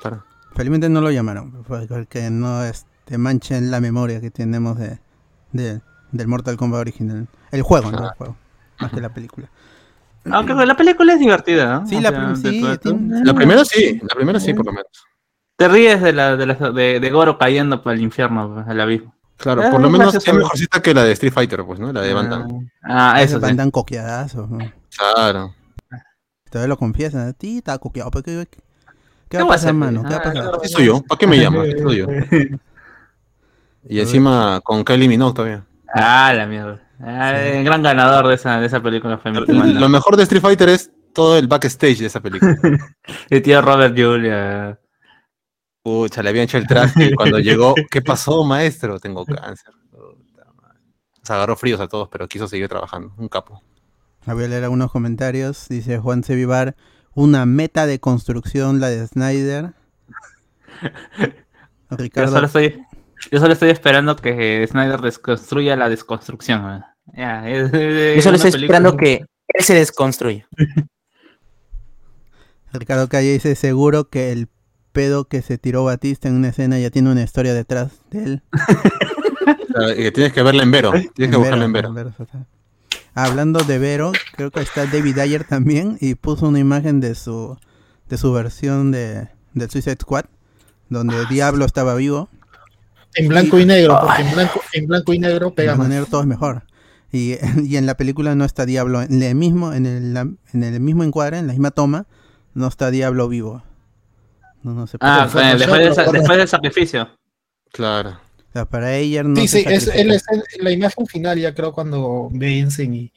Speaker 4: Claro.
Speaker 2: Felizmente no lo llamaron, porque no este, manchen la memoria que tenemos de, de- del Mortal Kombat original. El juego, ¿no? El juego, más que la película.
Speaker 3: Aunque la película es divertida, ¿no?
Speaker 2: Sí,
Speaker 3: O
Speaker 2: la
Speaker 3: sea,
Speaker 2: sí, tiene-
Speaker 4: La primera sí, la primera sí, por lo menos.
Speaker 3: Te ríes de, la, de, la- de, de Goro cayendo por el infierno, pues, al abismo.
Speaker 4: Claro,
Speaker 3: Ah,
Speaker 4: por lo menos es mejorcita que la de Street Fighter, pues, ¿no? La de Van Damme.
Speaker 3: Ah, eso sí.
Speaker 2: Andan coqueadazos. ¿no?
Speaker 4: Claro.
Speaker 2: Todavía lo confiesan. A ti está coqueado. ¿Qué, qué,
Speaker 3: ¿Qué
Speaker 2: va a pasar, mano? ¿Qué va a
Speaker 3: Ah,
Speaker 2: pasar?
Speaker 4: Así soy yo. ¿Para qué me llamas? Así soy yo. Y encima con Kylie Minogue todavía.
Speaker 3: Ah, la mierda. Ah, El gran ganador de esa, de esa película fue
Speaker 4: Lo mejor de Street Fighter es todo el backstage de esa película.
Speaker 3: el tío Robert Julia.
Speaker 4: Pucha, le habían hecho el traje y cuando llegó, ¿qué pasó, maestro? Tengo cáncer. Se agarró fríos a todos, pero quiso seguir trabajando. Un capo.
Speaker 2: Voy a leer algunos comentarios. Dice Juan C. Vivar, una meta de construcción la de Snyder.
Speaker 3: Yo
Speaker 2: Ricardo,
Speaker 3: solo estoy, yo solo estoy esperando que Snyder desconstruya la desconstrucción.
Speaker 5: Yo solo estoy
Speaker 3: película-
Speaker 5: esperando que él se desconstruya.
Speaker 2: Ricardo Calle dice, seguro que el pedo que se tiró Batista en una escena ya tiene una historia detrás de él.
Speaker 4: Que tienes que verla en Vero. Tienes que buscarla en Vero.
Speaker 2: Hablando de Vero, creo que está David Ayer también y puso una imagen de su de su versión de del Suicide Squad donde
Speaker 6: Ah,
Speaker 2: Diablo estaba vivo.
Speaker 6: En blanco y negro, porque en blanco, en blanco y negro
Speaker 2: De
Speaker 6: pega más.
Speaker 2: manera todo es mejor. Y, y en la película no está Diablo en el mismo en el, en el mismo encuadre, en la misma toma, no está Diablo vivo. No, no se puede.
Speaker 3: Ah, después, del después del sacrificio.
Speaker 4: Claro.
Speaker 2: O sea, para Ayer no
Speaker 6: Sí,
Speaker 2: se
Speaker 6: sí, es,
Speaker 2: sacrifica.
Speaker 6: él es el- la imagen final, ya creo, cuando vencen y,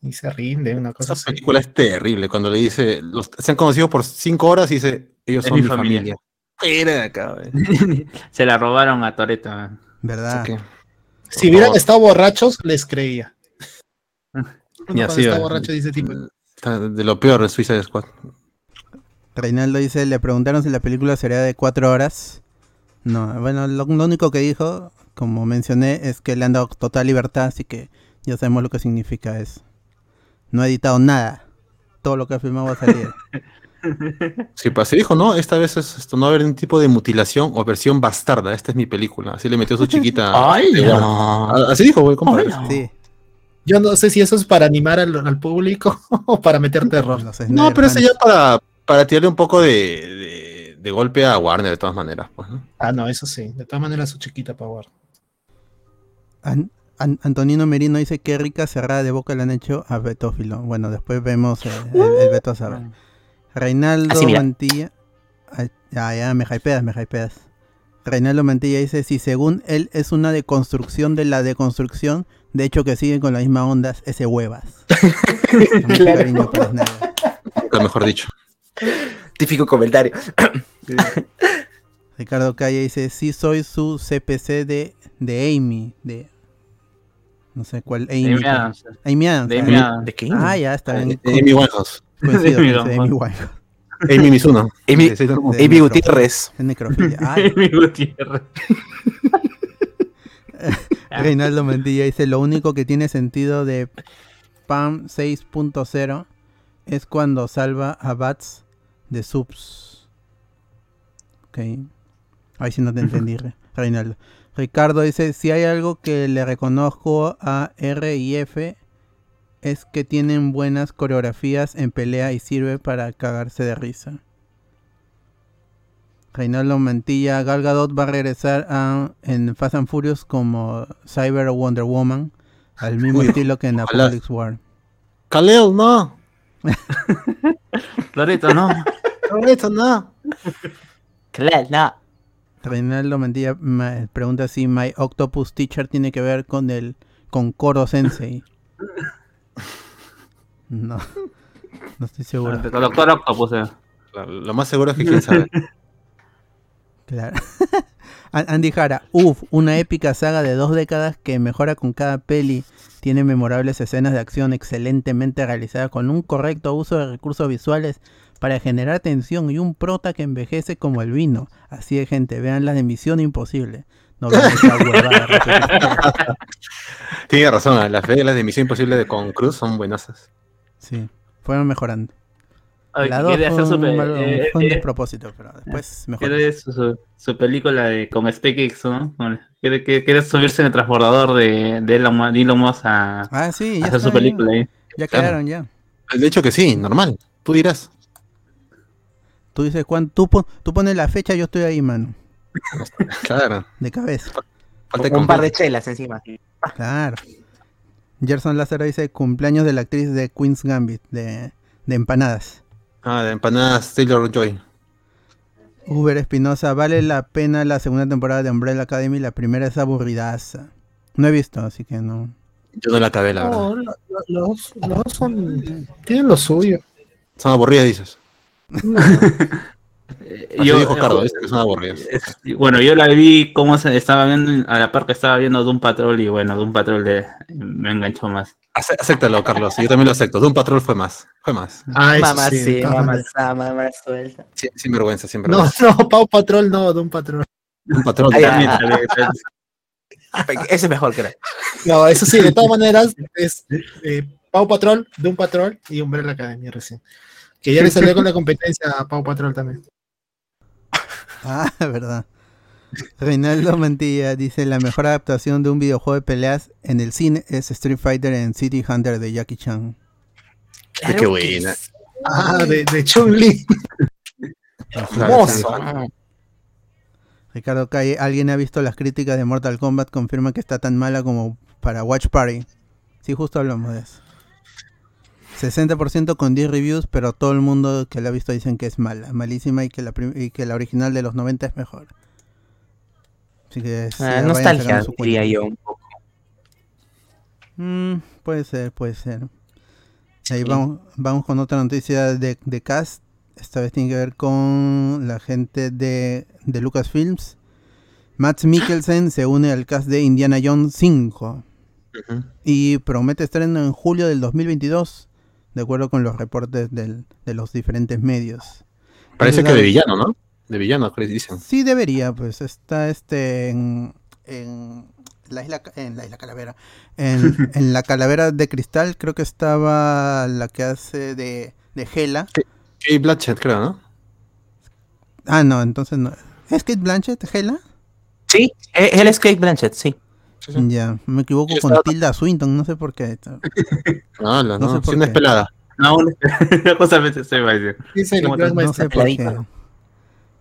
Speaker 6: y se rinde, una cosa
Speaker 4: Esa
Speaker 6: así.
Speaker 4: película es terrible cuando le dice, los, se han conocido por cinco horas y dice, ellos
Speaker 3: Es
Speaker 4: son
Speaker 3: mi
Speaker 4: mi
Speaker 3: familia.
Speaker 4: familia. Fuera de acá, güey.
Speaker 3: Se la robaron a Toreto.
Speaker 2: ¿Verdad?
Speaker 4: Así que,
Speaker 6: Si hubieran estado borrachos, les creía.
Speaker 3: Y
Speaker 6: Cuando
Speaker 3: así
Speaker 6: está borracho dice tipo,
Speaker 4: está de lo peor de Suicide Squad.
Speaker 2: Reinaldo dice, le preguntaron si la película sería de cuatro horas. No, bueno, lo, lo único que dijo, como mencioné, es que le han dado total libertad, así que ya sabemos lo que significa eso. No ha editado nada. Todo lo que ha filmado va a salir.
Speaker 4: Sí, pues así dijo, ¿no? Esta vez es, esto no va a haber un tipo de mutilación o versión bastarda. Esta es mi película. Así le metió su chiquita.
Speaker 5: Ay, no.
Speaker 4: Ah, Así dijo, güey, ¿cómo ves?
Speaker 2: Sí,
Speaker 6: yo no sé si eso es para animar al, al público o para meter terror.
Speaker 4: No,
Speaker 2: Snyder
Speaker 4: pero eso ya para, para tirarle un poco de, de, de golpe a Warner, de todas maneras. Pues, ¿no?
Speaker 6: Ah, no, eso sí. De todas maneras, su chiquita Power.
Speaker 2: An- An- Antonino Merino dice que rica cerrada de boca le han hecho a Betófilo. Bueno, después vemos eh, el, el Beto a saber. Reinaldo
Speaker 5: Así.
Speaker 2: Mantilla. Ay, Ya, ya, me hypeas, me hypeas. Reinaldo Mantilla dice: Si según él es una deconstrucción de la deconstrucción, de hecho que siguen con las mismas ondas, ese huevas.
Speaker 5: Claro.
Speaker 2: cariño para Snyder.
Speaker 4: Nunca mejor dicho.
Speaker 5: Típico comentario.
Speaker 2: Ricardo Calle dice: Sí, soy su CPC de, de Amy. De. No sé cuál. Amy.
Speaker 3: Amy Adams.
Speaker 2: Amy Adams,
Speaker 3: De. Amy Adams.
Speaker 5: ¿De qué?
Speaker 2: Ah, ya está bien.
Speaker 4: Eh, Amy Winehouse.
Speaker 2: Coincido,
Speaker 3: Amy
Speaker 2: Amy
Speaker 3: Winehouse.
Speaker 4: Amy Mizuno.
Speaker 5: Amy-
Speaker 2: de
Speaker 5: Gutiérrez.
Speaker 2: de necrofilia.
Speaker 3: Amy Gutiérrez.
Speaker 2: Reinaldo Mendilla dice, lo único que tiene sentido de PAM 6.0 es cuando salva a Bats de subs. Ok. Ahí sí no te entendí, Re- Reinaldo. Ricardo dice, si hay algo que le reconozco a R y F es que tienen buenas coreografías en pelea y sirve para cagarse de risa. Reinaldo Mantilla, Gal Gadot va a regresar a, en Fast and Furious como Cyber Wonder Woman, al mismo
Speaker 4: Uy,
Speaker 2: estilo que en. Apocalypse War.
Speaker 4: Kalel, no.
Speaker 3: Loreto, no.
Speaker 4: Ahorita no.
Speaker 5: Claro, no.
Speaker 2: Reinaldo Mantilla ma- pregunta si My Octopus Teacher tiene que ver con el con Koro Sensei. No, no estoy seguro.
Speaker 3: Doctor Octopus. eh.
Speaker 4: Lo, lo más seguro es que quién sabe.
Speaker 2: Claro. An- Andy Jara, uff, una épica saga de dos décadas que mejora con cada peli. Tiene memorables escenas de acción excelentemente realizadas con un correcto uso de recursos visuales para generar tensión y un prota que envejece como el vino. Así de gente, vean las de Misión Imposible. No vean esa huevada.
Speaker 4: Tiene razón, las reglas de Misión Imposible de con Cruz son buenasas.
Speaker 2: Sí, fueron mejorando.
Speaker 3: Ay,
Speaker 2: La 2
Speaker 3: quiere
Speaker 2: fue,
Speaker 3: hacer su,
Speaker 2: un, mal-
Speaker 3: eh,
Speaker 2: fue un
Speaker 3: eh,
Speaker 2: despropósito, pero después mejoró.
Speaker 3: quiere su, su, su película de, con SpaceX, ¿no? Quiere, subirse en el transbordador de, de Elon, Musk a, a
Speaker 2: Ah, sí, ya
Speaker 3: hacer su
Speaker 2: ya.
Speaker 3: película ahí.
Speaker 2: Ya
Speaker 4: Claro.
Speaker 2: quedaron, ya.
Speaker 4: De hecho que sí, normal. Tú dirás.
Speaker 2: Tú dices, Juan, tú, pon- tú pones la fecha, yo estoy ahí, mano.
Speaker 4: Claro.
Speaker 2: De cabeza.
Speaker 4: Falta
Speaker 5: Un par de chelas encima.
Speaker 2: Claro. Gerson Lázaro dice cumpleaños de la actriz de Queen's Gambit, de, de empanadas.
Speaker 4: Ah, de empanadas Taylor Joy.
Speaker 2: Uber Espinosa, vale la pena la segunda temporada de Umbrella Academy, la primera es aburridaza. No he visto, así que no.
Speaker 4: Yo no la acabé, la verdad.
Speaker 6: No, lo- los, los dos son. Tienen lo suyo.
Speaker 4: Son aburridas, dices. Así
Speaker 3: yo-
Speaker 4: dijo Cardo,
Speaker 3: eh,
Speaker 4: que son
Speaker 3: es- bueno, yo la vi cómo se estaba viendo, a la par que estaba viendo Doom Patrol y bueno, Doom Patrol de, me enganchó más.
Speaker 4: Acéptalo, Carlos. Yo también lo acepto. De un patrón fue más. Fue más.
Speaker 6: Ah,
Speaker 5: Mamá,
Speaker 6: sí,
Speaker 5: sí, mamá, mamá suelta.
Speaker 4: Sin, sin vergüenza, sin
Speaker 6: No,
Speaker 4: vergüenza.
Speaker 6: no, Pau Patrol no, de un patrón.
Speaker 4: Un patrón.
Speaker 5: Ay,
Speaker 3: También,
Speaker 5: ah,
Speaker 3: también, también.
Speaker 5: Ese es mejor, creo.
Speaker 6: No, eso sí, de todas maneras, es eh, Pau Patrol, de un patrón y Umbrella Academy recién. Que ya le salió con la competencia a Pau Patrol también.
Speaker 2: Ah, verdad. Reinaldo Mantilla dice, la mejor adaptación de un videojuego de peleas en el cine es Street Fighter en City Hunter de Jackie Chan.
Speaker 5: Claro
Speaker 4: qué buena.
Speaker 5: sí.
Speaker 6: Ah, de, de Chun-Li.
Speaker 5: Hermoso.
Speaker 2: Ricardo Calle, ¿alguien ha visto las críticas de Mortal Kombat? Confirma que está tan mala como para Watch Party. Sí, justo hablamos de eso. 60% con 10 reviews, pero todo el mundo que la ha visto dicen que es mala, malísima y que la, y que la original de los 90 es mejor. Así que sí,
Speaker 5: Ah,
Speaker 2: vayan
Speaker 5: nostalgia, diría yo un poco.
Speaker 2: Mm, puede ser, puede ser. Ahí vamos, vamos con otra noticia de, de cast. Esta vez tiene que ver con la gente de, de Lucasfilms. Matt Mikkelsen se une al cast de Indiana Jones 5
Speaker 4: Ujú.
Speaker 2: y promete estreno en julio del 2022, de acuerdo con los reportes del- de los diferentes medios.
Speaker 4: Parece
Speaker 2: Entonces,
Speaker 4: que de villano, ¿no? De villano, creo que dicen.
Speaker 2: Sí debería, pues está este en, en la isla en la isla Calavera. En, en la Calavera de Cristal creo que estaba la que hace de, de Hela.
Speaker 4: Y Blanchett, creo, ¿no?
Speaker 2: Ah, no, entonces no. ¿Es Kate Blanchett, Hela?
Speaker 5: Sí, eh, él es Kate Blanchett, sí.
Speaker 4: Sí, sí.
Speaker 2: Ya, me equivoco
Speaker 4: Sí,
Speaker 2: con Tilda Swinton, no sé por qué.
Speaker 4: No, no,
Speaker 2: No sé por
Speaker 4: Si no es
Speaker 2: qué.
Speaker 4: pelada.
Speaker 3: No, una- justamente se iba a decir.
Speaker 6: Dice el
Speaker 3: ¿Cómo
Speaker 6: gran
Speaker 3: te-
Speaker 2: No sé por qué.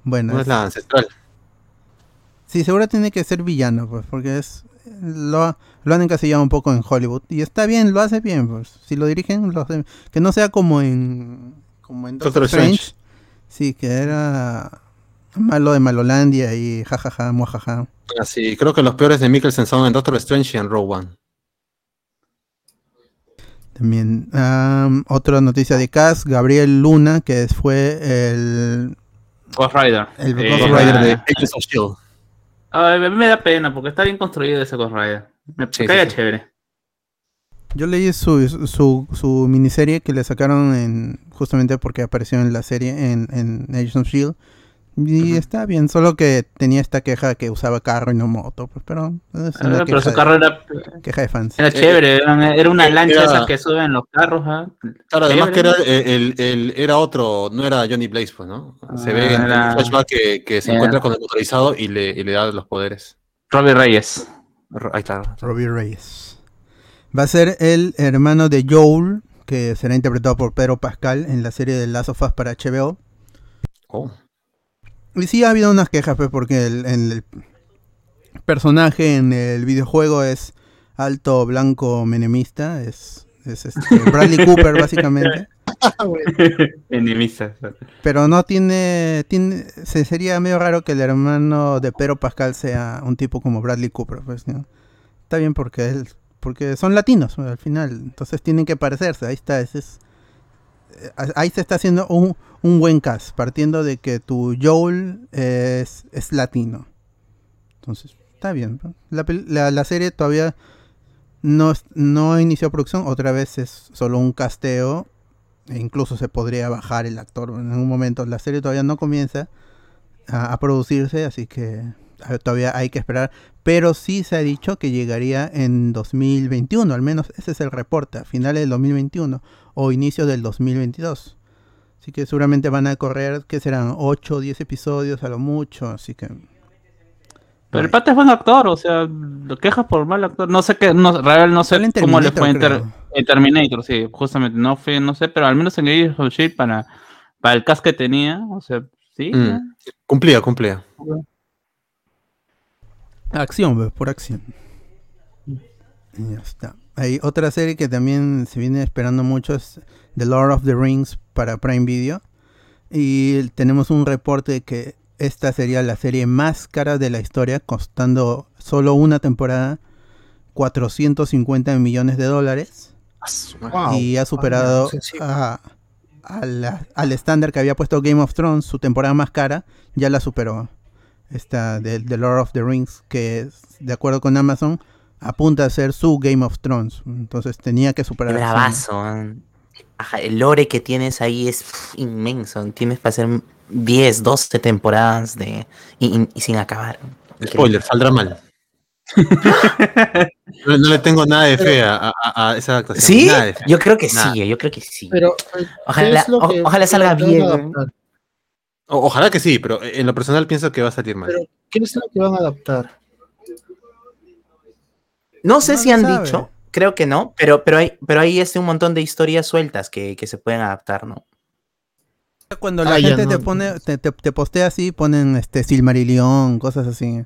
Speaker 2: Bueno,
Speaker 4: No es la ancestral.
Speaker 2: sí, seguro tiene que ser villano, pues, porque es lo, lo han encasillado un poco en Hollywood y está bien, lo hace bien, pues. Si lo dirigen, lo hace- que no sea como en como en Doctor,
Speaker 4: Doctor
Speaker 2: Strange.
Speaker 4: Strange.
Speaker 2: Sí, que era malo de Malolandia y jajaja, muajaja.
Speaker 4: Así, creo que los peores de Mikkelsen son en Doctor Strange y en Rogue One.
Speaker 2: También am, otra noticia de Cass, Gabriel Luna, que fue el
Speaker 3: Ghost Rider.
Speaker 2: El
Speaker 3: Eh,
Speaker 2: Ghost
Speaker 4: Ghost Rider de
Speaker 3: ah,
Speaker 4: Agents of S.H.I.E.L.D.
Speaker 3: a mí me da pena porque está bien construido ese Ghost Rider. Me
Speaker 4: Sí,
Speaker 3: cae
Speaker 4: sí, sí.
Speaker 3: chévere.
Speaker 2: Yo leí su, su, su miniserie que le sacaron en justamente porque apareció en la serie en, en Agents of Shield. Y está bien, solo que tenía esta queja que usaba carro y no moto, pues, pero es una
Speaker 3: Ah, pero su
Speaker 2: de,
Speaker 3: carro era,
Speaker 2: queja de fans.
Speaker 3: era chévere. Era, era una
Speaker 4: eh,
Speaker 3: lancha
Speaker 4: era-
Speaker 3: esa que suben los carros. ¿ah?
Speaker 4: Claro, además que era, eh, el, el- era otro, no era Johnny Blaze, pues, ¿no? Se
Speaker 3: Ah,
Speaker 4: ve en
Speaker 3: era-
Speaker 4: el flashback que, que se encuentra con el motorizado y le, y le da los poderes.
Speaker 3: Robbie Reyes.
Speaker 4: Ahí está.
Speaker 2: Robbie Reyes. Va a ser el hermano de Joel, que será interpretado por Pedro Pascal en la serie de Last of Us para HBO.
Speaker 4: Oh.
Speaker 2: Y sí ha habido unas quejas, pues, porque el, en el personaje en el videojuego es alto, blanco, menemista. Es, es este, Bradley Cooper, básicamente.
Speaker 6: Ah, bueno.
Speaker 3: Enemista.
Speaker 2: Pero no tiene, tiene. Se sería medio raro que el hermano de Pedro Pascal sea un tipo como Bradley Cooper. Pues, ¿no? Está bien porque él, porque son latinos al final. Entonces tienen que parecerse. Ahí está. Ese es, ahí se está haciendo un, un buen cast. Partiendo de que tu Joel es, es latino. Entonces, está bien. La, la, serie todavía no, no inició producción. Otra vez es solo un casteo. E incluso se podría bajar el actor en algún momento. La serie todavía no comienza a, a producirse, así que todavía hay que esperar. Pero sí se ha dicho que llegaría en 2021, al menos ese es el reporte, a finales del 2021 o inicio del 2022. Así que seguramente van a correr, que serán 8 o 10 episodios a lo mucho, así que...
Speaker 3: Pero el pata es buen actor, o sea, lo quejas por mal actor. No sé qué, no, real no sé cómo le fue Ter- en Terminator, sí, justamente, no fue, no sé, pero al menos en Agents of Shield para, para el cast que tenía, o sea, sí.
Speaker 4: Mm. Cumplía, cumplía.
Speaker 2: Acción, pues, por acción. Y ya está. Hay otra serie que también se viene esperando mucho es The Lord of the Rings para Prime Video. Y tenemos un reporte de que esta sería la serie más cara de la historia, costando solo una temporada 450 millones de dólares.
Speaker 6: Wow.
Speaker 2: Y ha superado
Speaker 6: sí, sí.
Speaker 2: a- a la- al estándar que había puesto Game of Thrones, su temporada más cara, ya la superó. Esta de The Lord of the Rings, que de acuerdo con Amazon, apunta a ser su Game of Thrones. Entonces tenía que superar.
Speaker 5: bravazo. Ajá, el lore que tienes ahí es inmenso. Tienes para hacer 10, 12 temporadas de y, y- y sin acabar.
Speaker 4: Spoiler, saldrá mal. no, no le tengo nada de fe a, a- a esa adaptación.
Speaker 5: ¿Sí?
Speaker 4: Nada de fe.
Speaker 5: Yo creo que
Speaker 4: Nada.
Speaker 5: sí, yo creo que sí.
Speaker 6: Pero, eh, ¿qué
Speaker 5: Ojalá- o-
Speaker 6: que
Speaker 5: ojalá salga bien,
Speaker 6: adaptar?
Speaker 4: O- ojalá que sí, pero en lo personal pienso que va a salir mal.
Speaker 6: Pero, ¿qué es lo que van a adaptar?
Speaker 5: No sé
Speaker 2: No
Speaker 5: si han
Speaker 2: sabe.
Speaker 5: dicho, creo que no, pero, pero, hay, pero hay este un montón de historias sueltas que, que se pueden adaptar, ¿no?
Speaker 2: Cuando la
Speaker 6: Ah,
Speaker 2: gente te pone, te, te- te postea así, ponen este Silmarillion, cosas así.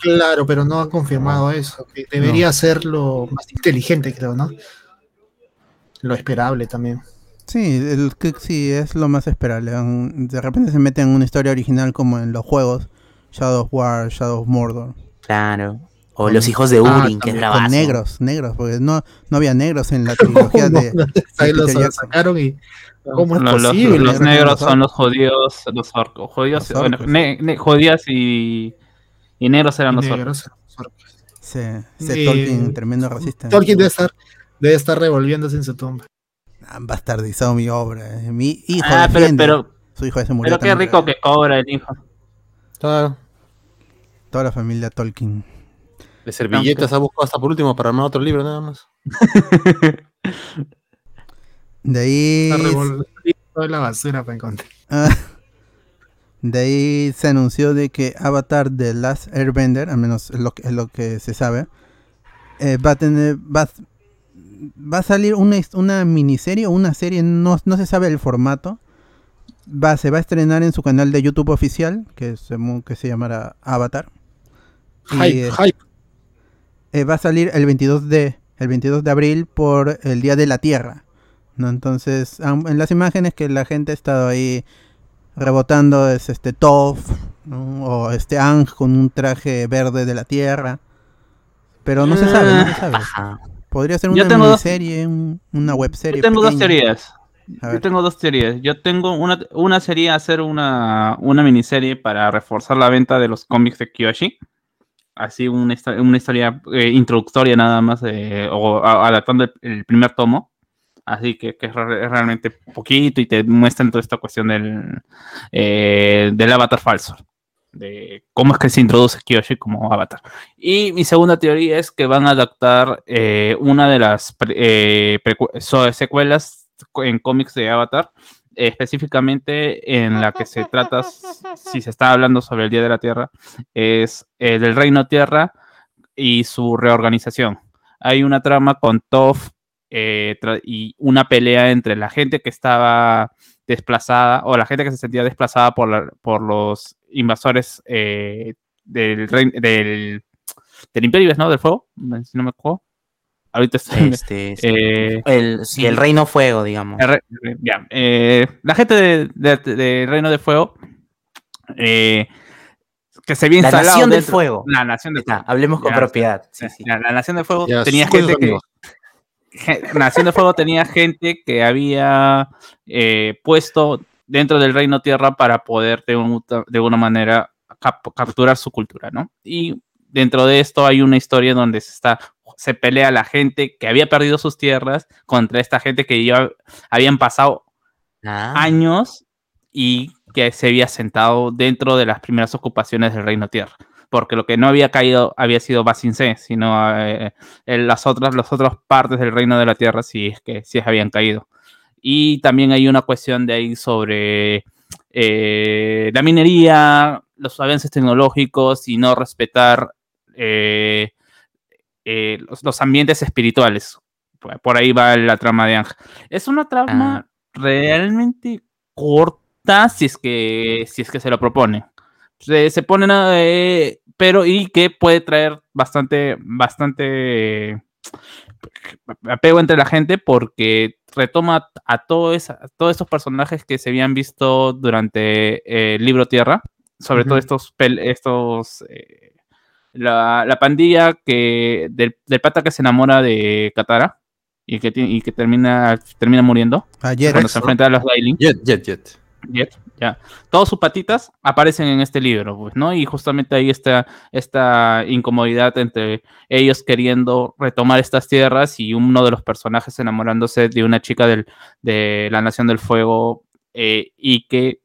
Speaker 6: Claro, pero no han confirmado eso. que debería ser lo más inteligente, creo, ¿no? Lo esperable también.
Speaker 2: Sí, el que sí es lo más esperable. De repente se meten en una historia original como en los juegos Shadow of War, Shadow of Mordor.
Speaker 5: Claro. O los hijos de
Speaker 6: Ah,
Speaker 5: Urin, que es la
Speaker 2: Con
Speaker 5: base.
Speaker 2: negros, negros, porque no, no había negros en la trilogía de,
Speaker 6: Ahí los sacaron y. ¿Cómo es
Speaker 3: Los, los-
Speaker 6: posible?
Speaker 3: los
Speaker 2: negros
Speaker 3: negros
Speaker 2: son
Speaker 3: los judíos, los orcos. Judíos,
Speaker 2: Los
Speaker 3: bueno,
Speaker 2: orcos.
Speaker 3: ne- ne- judías y, y negros eran los orcos.
Speaker 6: negros.
Speaker 2: ese, ese
Speaker 6: Eh,
Speaker 2: Tolkien tremendo racista.
Speaker 6: Tolkien debe estar, debe estar revolviéndose en su tumba.
Speaker 2: Han bastardizado mi obra. eh. Mi hijo
Speaker 3: Ah, pero,
Speaker 2: defiende.
Speaker 3: pero,
Speaker 2: Su hijo se murió
Speaker 3: pero qué
Speaker 2: también.
Speaker 3: rico que cobra el hijo.
Speaker 4: Claro.
Speaker 2: Toda la familia Tolkien.
Speaker 4: De servilletas ha buscado hasta por último para armar otro libro nada más.
Speaker 2: De ahí...
Speaker 6: Está revolviendo toda la basura para encontrar.
Speaker 2: Ah, de ahí se anunció de que Avatar The Last Airbender, al menos es lo que, es lo que se sabe, eh, va a tener va, a- va a salir una, una miniserie o una serie, no, no se sabe el formato. Va, se va a estrenar en su canal de YouTube oficial, que, se, mu- que se llamará Avatar. Y,
Speaker 6: Hype,
Speaker 2: eh,
Speaker 6: hype.
Speaker 2: eh, va a salir el 22 de el 22 de abril por el Día de la Tierra. ¿no? Entonces, en las imágenes que la gente ha estado ahí rebotando es este Toph ¿no? o este Ang con un traje verde de la Tierra. Pero no se sabe, no se sabe.
Speaker 5: Ajá.
Speaker 2: Podría ser una
Speaker 3: tengo
Speaker 2: miniserie, un- una webserie.
Speaker 3: Yo tengo dos teorías. Yo tengo dos teorías. Yo tengo una, una sería hacer una, una miniserie para reforzar la venta de los cómics de Kyoshi. Así una, una historia eh, introductoria nada más, eh, o a- adaptando el, el primer tomo. Así que, es realmente poquito y te muestran toda esta cuestión del, eh, del avatar falso. De cómo es que se introduce Kyoshi como avatar. Y mi segunda teoría es que van a adaptar eh, una de las pre- eh, secuelas en cómics de Avatar, específicamente en la que se trata, si se está hablando sobre el Día de la Tierra, es eh, del Reino Tierra y su reorganización. Hay una trama con Toph tra- y una pelea entre la gente que estaba desplazada o la gente que se sentía desplazada por, la- por los invasores eh, del, rein- del, del Imperio, ¿no? Del Fuego, si no me acuerdo. Ahorita estoy...
Speaker 5: Este, sí.
Speaker 3: eh,
Speaker 5: el, sí, el reino fuego, digamos.
Speaker 3: el re- ya, eh, la gente de, de- de Reino de Fuego eh, que se había
Speaker 5: La
Speaker 3: instalado
Speaker 5: Nación del Fuego.
Speaker 3: La Nación del
Speaker 5: Está,
Speaker 3: Fuego.
Speaker 5: hablemos con
Speaker 3: Ya,
Speaker 5: propiedad. Sí, sí.
Speaker 3: La, la Nación de Fuego
Speaker 4: Ya,
Speaker 3: tenía gente que Nación de Fuego tenía gente que había eh, puesto dentro del Reino Tierra para poder de, un- de alguna manera cap- capturar su cultura, ¿no? Y dentro de esto hay una historia donde se está se pelea la gente que había perdido sus tierras contra esta gente que ya habían pasado
Speaker 5: Ah,
Speaker 3: años y que se había sentado dentro de las primeras ocupaciones del Reino Tierra. Porque lo que no había caído había sido Basin C, sino eh, en las otras, las otras partes del Reino de la Tierra sí es que sí habían caído. Y también hay una cuestión de ahí sobre eh, la minería, los avances tecnológicos y no respetar eh, eh, los, los ambientes espirituales. Por- ahí va la trama de Ángel. Es una trama realmente corta si es que si es que se lo propone. Se, se pone nada de- pero y que puede traer bastante bastante apego entre la gente porque retoma a, todo esa- a todos esos personajes que se habían visto durante eh, el libro Tierra, sobre todo estos pel- estos eh, la, la pandilla que del, del pata que se enamora de Katara y que, y que termina, termina muriendo
Speaker 2: Ayer,
Speaker 3: cuando se enfrenta a los Dailing.
Speaker 4: Jet, jet, jet.
Speaker 3: Jet, ya. Todos sus patitas aparecen en este libro, pues, ¿no? Y justamente ahí está esta incomodidad entre ellos queriendo retomar estas tierras y uno de los personajes enamorándose de una chica del, de la Nación del Fuego eh, y que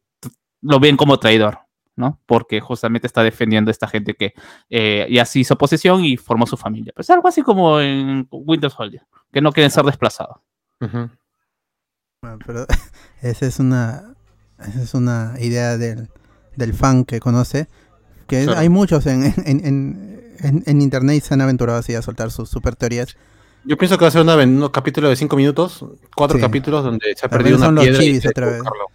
Speaker 3: lo ven como traidor, ¿no? Porque justamente está defendiendo a esta gente que eh, ya se hizo posesión y formó su familia. Pues algo así como en Winter Soldier, que no quieren ser desplazados.
Speaker 2: Bueno, pero esa es una Esa es una idea del, del fan que conoce. Que
Speaker 4: Claro.
Speaker 2: hay muchos en, en, en, en- internet y se han aventurado así a soltar sus super teorías.
Speaker 4: Yo pienso que va a ser una, un capítulo de cinco minutos, cuatro
Speaker 2: Sí.
Speaker 4: capítulos donde se ha
Speaker 2: Tal
Speaker 4: perdido una
Speaker 2: son los
Speaker 4: piedra y que
Speaker 2: otra vez.
Speaker 4: buscarlo.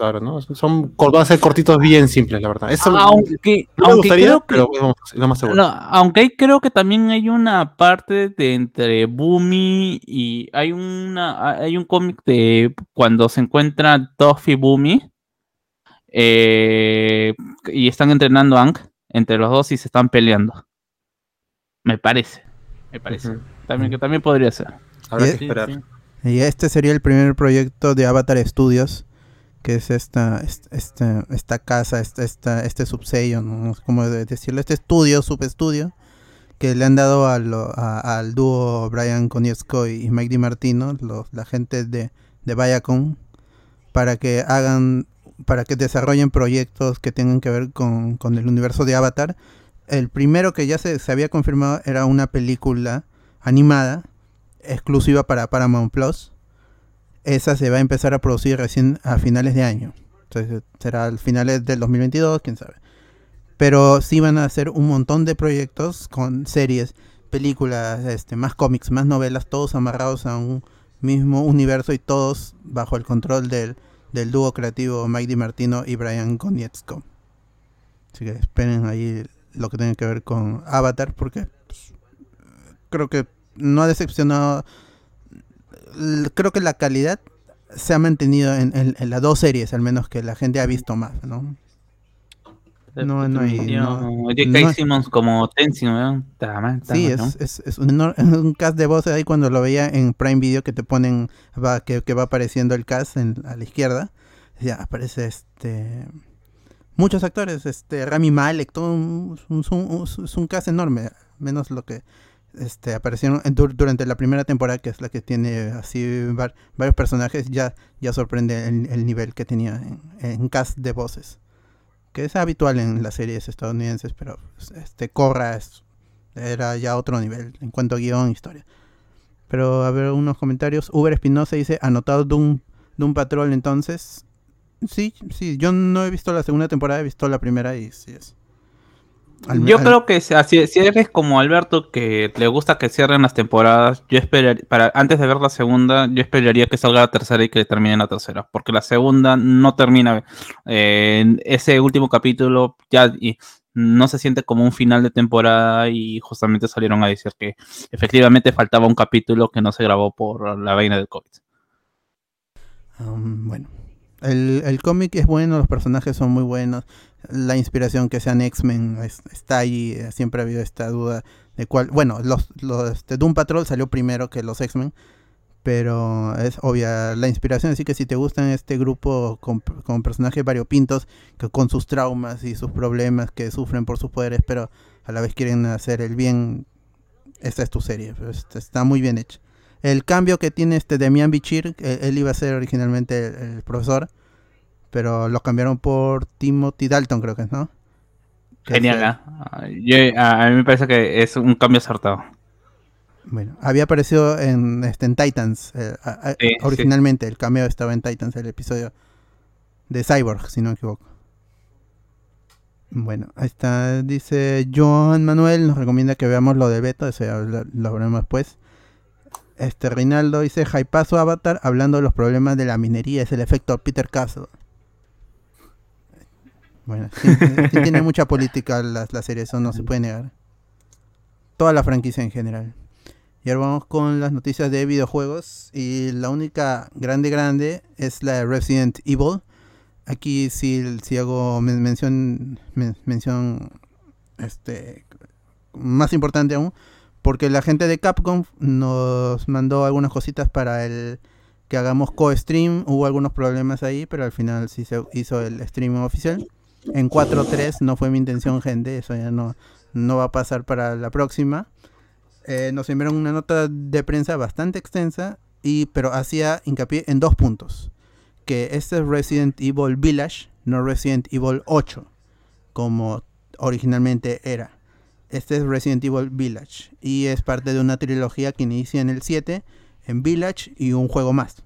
Speaker 4: Claro, ¿no? Son, van a ser cortitos bien simples, la verdad. Eso
Speaker 3: Aunque,
Speaker 4: no me
Speaker 3: aunque
Speaker 4: gustaría,
Speaker 3: creo que,
Speaker 4: pero vamos, es lo más seguro.
Speaker 3: no, aunque ahí creo que también hay una parte de entre Boomy y hay una hay un cómic de cuando se encuentra Toph y Boomy eh, y están entrenando a Aang entre los dos y se están peleando. Me parece, me parece. También que también podría ser.
Speaker 4: Habrá
Speaker 2: Y-
Speaker 4: que esperar.
Speaker 2: Y este sería el primer proyecto de Avatar Studios, que es esta, est- esta, esta casa, esta, esta, este subsello, no de- decirlo, este estudio, subestudio, que le han dado a lo- a- al dúo Brian Konietzko y Mike DiMartino, los, la gente de, de Viacom, para que hagan, para que desarrollen proyectos que tengan que ver con, con el universo de Avatar. El primero que ya se, se había confirmado era una película animada exclusiva para Paramount Plus. Esa se va a empezar a producir recién a finales de año. Entonces será a finales del 2022, quién sabe. Pero sí van a hacer un montón de proyectos con series, películas, este, más cómics, más novelas, todos amarrados a un mismo universo y todos bajo el control del, del dúo creativo Mike DiMartino y Brian Konietzko. Así que esperen ahí lo que tenga que ver con Avatar, porque pues, creo que no ha decepcionado. Creo que la calidad se ha mantenido en, en- en las dos series, al menos que la gente ha visto más, ¿no? No, no hay- no- no-
Speaker 3: Simmons como Tenzin, ta
Speaker 2: Sí, es,
Speaker 3: ¿no?
Speaker 2: es, es un, enor- un cast de voces ahí cuando lo veía en Prime Video que te ponen, va, que, que va apareciendo el cast en- a la izquierda. Ya aparece este muchos actores, este Rami Malek, todo un, un- un- un- es un cast enorme, menos lo que este aparecieron durante la primera temporada, que es la que tiene así var- varios personajes, ya, ya sorprende el, el nivel que tenía en, en cast de voces. Que es habitual en las series estadounidenses, pero pues, este Corra es era ya otro nivel en cuanto a guion historia. Pero a ver unos comentarios. Uber Espinosa dice, anotado Doom, Doom Patrol entonces. Sí, sí, yo no he visto la segunda temporada, he visto la primera y sí es. Al-
Speaker 3: Yo
Speaker 2: al-
Speaker 3: creo que si, eres como Alberto que le gusta que cierren las temporadas, yo esperaría, para antes de ver la segunda, yo esperaría que salga la tercera y que termine la tercera, porque la segunda no termina. eh, ese último capítulo ya y no se siente como un final de temporada y justamente salieron a decir que efectivamente faltaba un capítulo que no se grabó por la vaina del COVID.
Speaker 2: Um, bueno, el, el cómic es bueno, los personajes son muy buenos, la inspiración que sean X-Men es- está ahí, eh, siempre ha habido esta duda de cuál, bueno, los, los este, Doom Patrol salió primero que los X-Men, pero es obvia la inspiración, así que si te gustan este grupo con, con personajes variopintos, que con sus traumas y sus problemas que sufren por sus poderes, pero a la vez quieren hacer el bien, esta es tu serie, pues, está muy bien hecha. El cambio que tiene este Demian Bichir, él iba a ser originalmente el, el profesor, pero lo cambiaron por Timothy Dalton, creo que es, ¿no?
Speaker 3: Genial,
Speaker 2: eh.
Speaker 3: Yo- a, mí me parece que es un cambio acertado.
Speaker 2: Bueno, había aparecido en, este, en Titans, eh,
Speaker 3: Sí,
Speaker 2: originalmente el cameo estaba en Titans, el episodio de Cyborg, si no me equivoco. Bueno, ahí está, dice Joan Manuel, nos recomienda que veamos lo de Beto, eso ya lo, lo veremos después. Este Reinaldo dice, Hypazo Avatar, hablando de los problemas de la minería, es el efecto Peter Castle. Bueno, sí, sí tiene mucha política la, la serie, eso no se puede negar. Toda la franquicia en general. Y ahora vamos con las noticias de videojuegos. Y la única grande, grande es la de Resident Evil. Aquí sí, sí hago men- mención, men- mención este, más importante aún. Porque la gente de Capcom nos mandó algunas cositas para el que hagamos co-stream. Hubo algunos problemas ahí, pero al final sí se hizo el streaming oficial. En 4.3 no fue mi intención, gente. Eso ya no, no va a pasar para la próxima. Eh, nos enviaron una nota de prensa bastante extensa, y, pero hacía hincapié en dos puntos. Que este es Resident Evil Village, no Resident Evil 8, como originalmente era. Este es Resident Evil Village, y es parte de una trilogía que inicia en el 7, en Village y un juego más.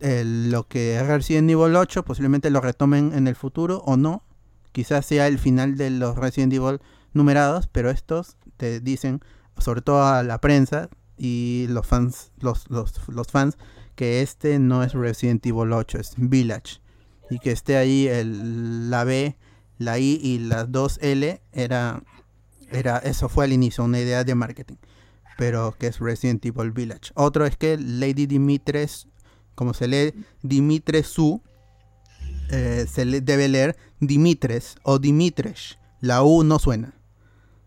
Speaker 2: lo que es Resident Evil 8 posiblemente lo retomen en el futuro o no. Quizás sea el final de los Resident Evil numerados, pero estos te dicen, sobre todo a la prensa y los fans, los fans, que este no es Resident Evil 8, es Village. Y que esté ahí el, la B, la I y las dos L era, era, eso fue al inicio, una idea de marketing. Pero que es Resident Evil Village. Otro es que Lady Dimitres, como se lee Dimitresu, eh, se debe leer Dimitres o Dimitres. La U no suena.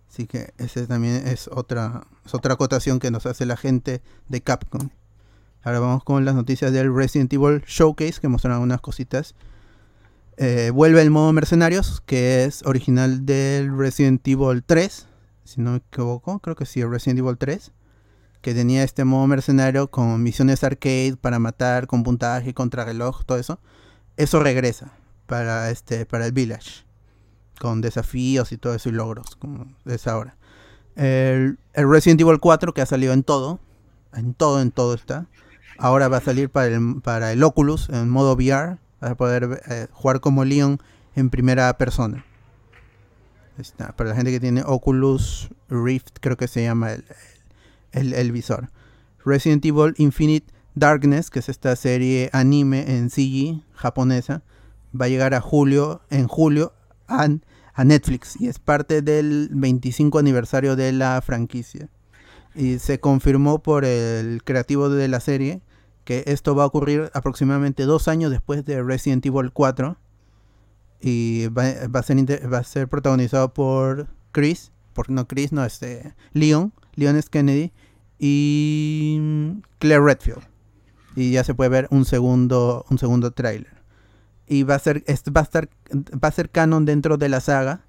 Speaker 2: Así que ese también es otra, es otra acotación que nos hace la gente de Capcom. Ahora vamos con las noticias del Resident Evil Showcase, que mostraron unas cositas. Eh, vuelve el modo mercenarios, que es original del Resident Evil 3, si no me equivoco, creo que sí, Resident Evil 3, que tenía este modo mercenario con misiones arcade para matar, con puntaje, contrarreloj, todo eso. Eso regresa para este para el Village, con desafíos y todo eso y logros, como es ahora. El, el Resident Evil 4, que ha salido en todo, en todo, en todo está. Ahora va a salir para el, para el Oculus en modo VR, para poder eh, jugar como Leon en primera persona. Para la gente que tiene Oculus Rift, creo que se llama el, el, el visor. Resident Evil Infinite Darkness, que es esta serie anime en CG japonesa, va a llegar a julio, en julio a, a Netflix y es parte del 25 aniversario de la franquicia. Y se confirmó por el creativo de la serie que esto va a ocurrir aproximadamente dos años después de Resident Evil 4 y va, a, ser, va a ser protagonizado por Chris, por no Chris, no este Leon, Leon S. Kennedy y Claire Redfield. Y ya se puede ver un segundo un segundo tráiler. Y va a ser va a estar va a ser canon dentro de la saga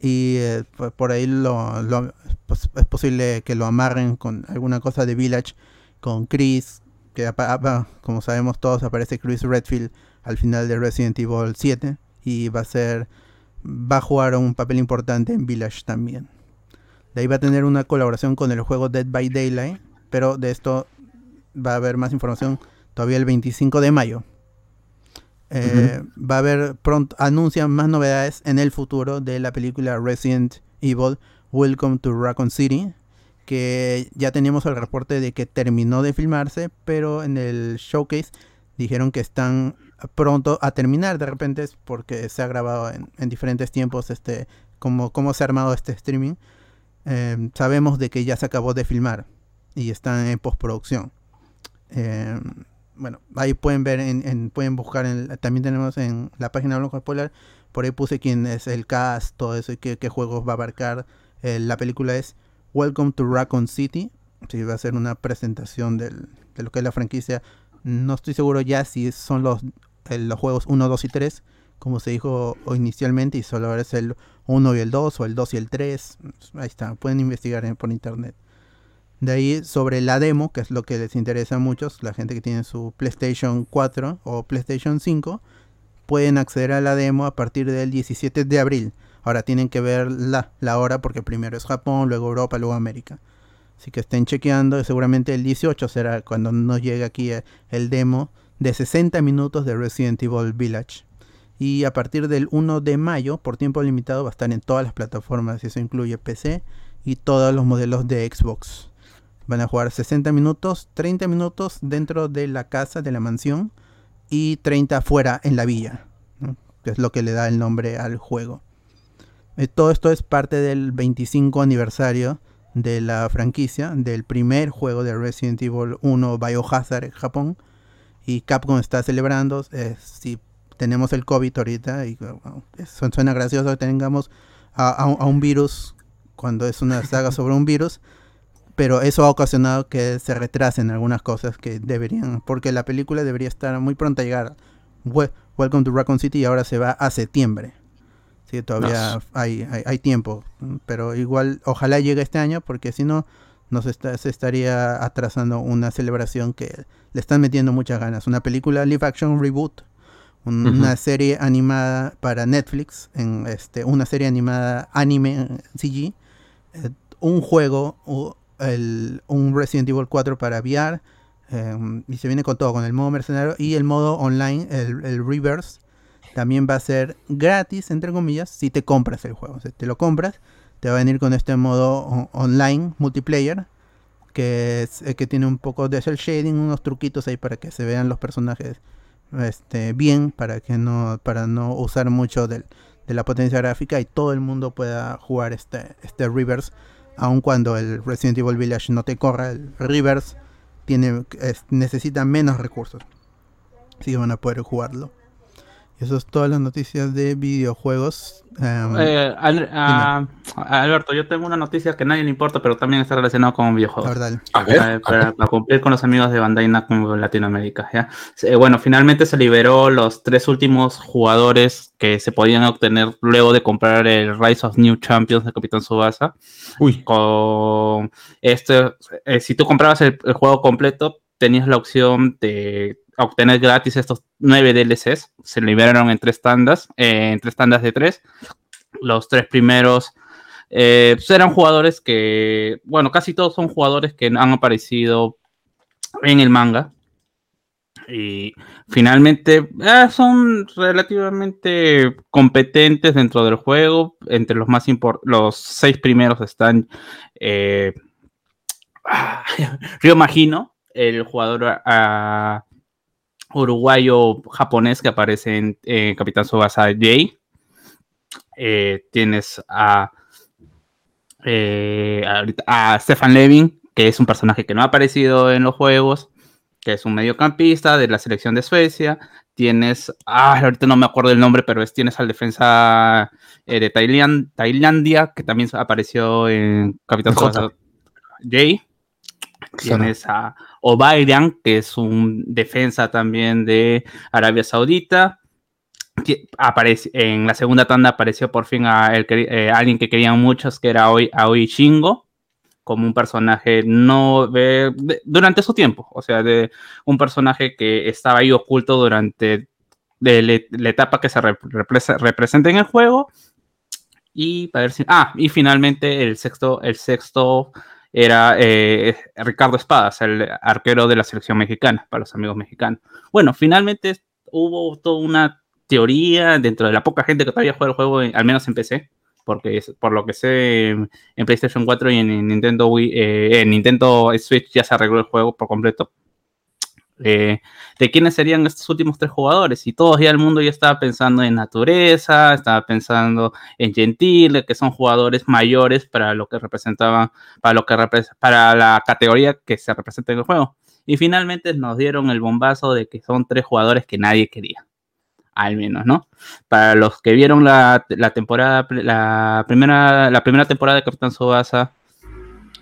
Speaker 2: y eh, por- por ahí lo- pues, es posible que lo amarren con alguna cosa de Village con Chris que como sabemos todos aparece Chris Redfield al final de Resident Evil 7 y va a ser va a jugar un papel importante en Village también. De ahí va a tener una colaboración con el juego Dead by Daylight, pero de esto va a haber más información todavía el 25 de mayo. Eh, Va a haber pronto, anuncian más novedades en el futuro de la película Resident Evil Welcome to Raccoon City, que ya teníamos el reporte de que terminó de filmarse, pero en el showcase dijeron que están pronto a terminar. De repente porque se ha grabado en, en diferentes tiempos este como cómo se ha armado este streaming. Eh, sabemos de que ya se acabó de filmar y están en postproducción. Eh, bueno ahí pueden ver en, en- pueden buscar en, también tenemos en la página de Blanco Spoiler por ahí puse quién es el cast todo eso y qué, qué juegos va a abarcar Eh, la película es Welcome to Raccoon City sí, va a ser una presentación de lo que es la franquicia no estoy seguro ya si son los, eh, los juegos 1, 2 y 3, como se dijo inicialmente, y solo ahora es el 1 y el 2, o el 2 y el 3. Ahí está, pueden investigar por internet. De ahí sobre la demo, que es lo que les interesa a muchos, la gente que tiene su PlayStation 4 o PlayStation 5, pueden acceder a la demo a partir del 17 de abril. Ahora tienen que ver la, hora porque primero es Japón, luego Europa, luego América. Así que estén chequeando. Seguramente el 18 será cuando nos llegue aquí eh, el demo de 60 minutos de Resident Evil Village. Y a partir del 1 de mayo, por tiempo limitado, va a estar en todas las plataformas. Y eso incluye PC y todos los modelos de Xbox. Van a jugar 60 minutos, 30 minutos dentro de la casa, de la mansión, y 30 fuera en la villa, que es lo que le da el nombre al juego. Eh, todo esto es parte del 25 aniversario de la franquicia, del primer juego de Resident Evil 1 Biohazard en Japón. Y Capcom está celebrando, eh, si tenemos el COVID ahorita, y bueno, eso suena gracioso que tengamos a, a un- virus cuando es una saga sobre un virus, pero eso ha ocasionado que se retrasen algunas cosas que deberían, porque la película debería estar muy pronta a llegar. We- Welcome to Raccoon City y ahora se va a septiembre. Sí, todavía
Speaker 4: Nos.
Speaker 2: hay, hay, hay tiempo, pero igual ojalá llegue este año porque si no nos está- se estaría atrasando una celebración que le están metiendo muchas ganas. Una película live action reboot, un- una serie animada para Netflix, en este, una serie animada anime CG, eh, un juego, u- el- un Resident Evil 4 para VR, Eh, y se viene con todo, con el modo mercenario y el modo online, el, el reverse, también va a ser gratis, entre comillas, si te compras el juego. Si te lo compras, te va a venir con este modo o- online, multiplayer, que, es, eh, que tiene un poco de cel shading, unos truquitos ahí para que se vean los personajes este, bien, para que no, para no usar mucho del- de la potencia gráfica y todo el mundo pueda jugar este, este reverse, aun cuando el Resident Evil Village no te corra, el reverse tiene, es- necesita menos recursos. Así que van a poder jugarlo. Y eso es todas las noticias de videojuegos. Em,
Speaker 3: Eh, Al- a- a- Alberto, yo tengo una noticia que a nadie le importa, pero también está relacionado con videojuegos.
Speaker 2: verdad,
Speaker 4: A ver.
Speaker 3: Para, para- para cumplir con los amigos de Bandai Namco en Latinoamérica. ¿ya? Eh, bueno, finalmente se liberó los tres últimos jugadores que se podían obtener luego de comprar el Rise of New Champions de Capitán Subasa.
Speaker 4: Uy,
Speaker 3: Con este, eh, si tú comprabas el, el juego completo, tenías la opción de obtener gratis estos nueve DLCs. Se liberaron en tres tandas, eh, en tres tandas de tres. Los tres primeros eh, pues eran jugadores que, bueno, casi todos son jugadores que han aparecido en el manga. Y finalmente eh, son relativamente competentes dentro del juego. Entre los más impor- los seis primeros están eh, Ryo Magino, el jugador ah, uruguayo-japonés que aparece en eh, Capitán Subasa J. Eh, tienes a, eh, a Stefan Levin, que es un personaje que no ha aparecido en los juegos, que es un mediocampista de la selección de Suecia. Tienes, ah, ahorita no me acuerdo el nombre, pero es, tienes al defensa eh, de Tailan- Tailandia, que también apareció en Capitán. Subasa J. Tienes a Obairan, que es un defensa también de Arabia Saudita. Aparece, en la segunda tanda apareció por fin a eh, alguien que querían muchos, que era Aoi, Aoi Shingo, como un personaje no durante su tiempo, o sea, de un personaje que estaba ahí oculto durante la etapa que se rep- represe- representa en el juego. Y para ver si. Ah, y finalmente el sexto, el sexto era eh, Ricardo Espadas, el arquero de la selección mexicana, para los amigos mexicanos. Bueno, finalmente hubo toda una teoría dentro de la poca gente que todavía juega el juego, en- al menos en PC, porque es- por lo que sé en, PlayStation 4 y en Nintendo Wii, eh, en Nintendo Switch ya se arregló el juego por completo. Eh, de quiénes serían estos últimos tres jugadores y todos ya el mundo ya estaba pensando en Natureza, estaba pensando en Gentile, que son jugadores mayores para lo que representaban, para lo que para la categoría que se representa en el juego. Y finalmente nos dieron el bombazo de que son tres jugadores que nadie quería. Al menos, ¿no? Para los que vieron la, la temporada, la primera, la primera temporada de Capitán Subasa,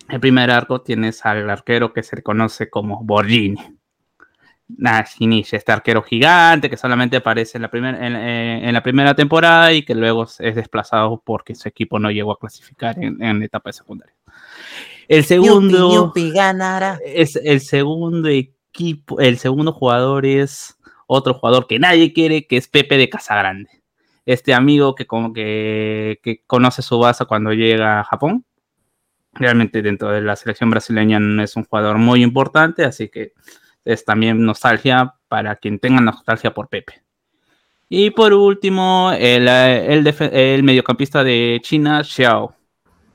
Speaker 3: el primer arco tienes al arquero que se conoce como Borgini. Nashinichi, este arquero gigante que solamente aparece en la, primer- en, eh, en la primera temporada y que luego es desplazado porque su equipo no llegó a clasificar en, en etapa de secundaria. El segundo
Speaker 5: Yupi, yupi, ganará.
Speaker 3: es el segundo equipo, el segundo jugador es otro jugador que nadie quiere, que es Pepe de Casagrande. Este amigo que como que, que conoce su base cuando llega a Japón. Realmente dentro de la selección brasileña no es un jugador muy importante, así que es también nostalgia para quien tenga nostalgia por Pepe. Y por último, el, el, mediocampista de China, Xiao.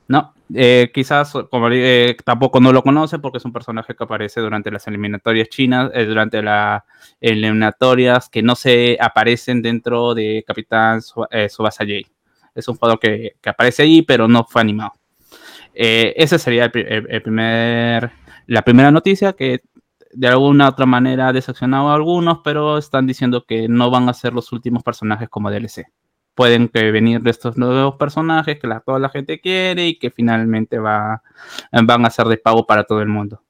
Speaker 3: No, eh, quizás eh, tampoco no lo conoce porque es un personaje que aparece durante las eliminatorias chinas, eh, durante las eliminatorias que no se aparecen dentro de Capitán eh, Tsubasa J. Es un jugador que, que aparece ahí, pero no fue animado. Esa sería el primer, la primera noticia que de alguna otra manera decepcionado a algunos, pero están diciendo que no van a ser los últimos personajes como DLC. Pueden venir de estos nuevos personajes que toda la gente quiere y que finalmente va, van a ser de pago para todo el mundo.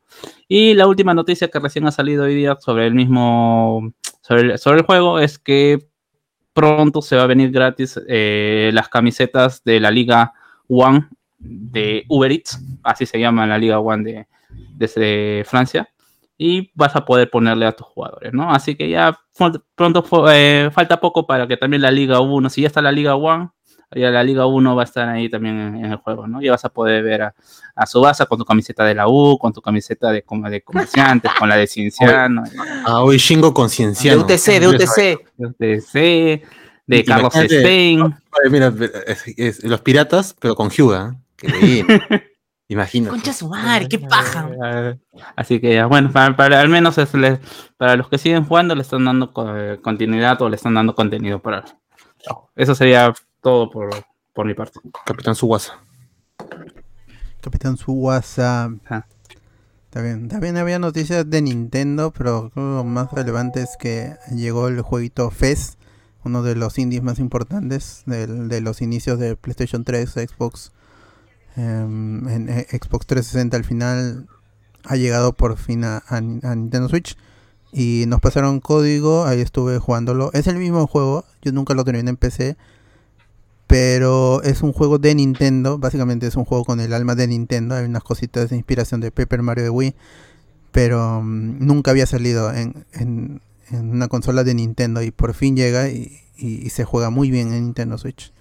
Speaker 3: Y la última noticia que recién ha salido hoy día sobre el mismo, sobre el juego es que pronto se va a venir gratis eh, las camisetas de la Liga One de Uber Eats, así se llama la Liga One de, desde Francia, y vas a poder ponerle a tus jugadores, ¿no? Así que ya pronto eh, falta poco para que también la Liga 1, si ya está la Liga One, ya la Liga 1 va a estar ahí también en, en el juego, ¿no? Ya vas a poder ver a, a Subasa con tu camiseta de la U, con tu camiseta de, como de comerciantes, con la de Cienciano,
Speaker 4: Ah, hoy Shingo
Speaker 5: De
Speaker 4: concienciano.
Speaker 5: UTC, de UTC.
Speaker 3: de C, de Carlos
Speaker 4: Imagínate-
Speaker 3: Stein.
Speaker 4: Mira, es- es- los piratas, pero con Hyuga. Qué bien. Imagínate.
Speaker 5: Concha su madre, qué paja.
Speaker 3: Así que ya, bueno, para, para- al menos es le- para los que siguen jugando le están dando co- eh, continuidad o le están dando contenido para. Eso sería todo por, por mi parte.
Speaker 4: Capitán Suwasa.
Speaker 2: Capitán Suwasa.
Speaker 3: Ajá.
Speaker 2: También, también había noticias de Nintendo, pero creo que lo más relevante es que llegó el jueguito FES, uno de los indies más importantes del- de los inicios de PlayStation 3, Xbox, em, en eh, Xbox 360 al final ha llegado por fin a, a Ni- a Nintendo Switch y nos pasaron código, ahí estuve jugándolo. Es el mismo juego, yo nunca lo terminé en PC, pero es un juego de Nintendo, básicamente es un juego con el alma de Nintendo, hay unas cositas de inspiración de Paper Mario de Wii, pero mm, nunca había salido en, una consola de Nintendo y por fin llega y se juega muy bien en Nintendo Switch.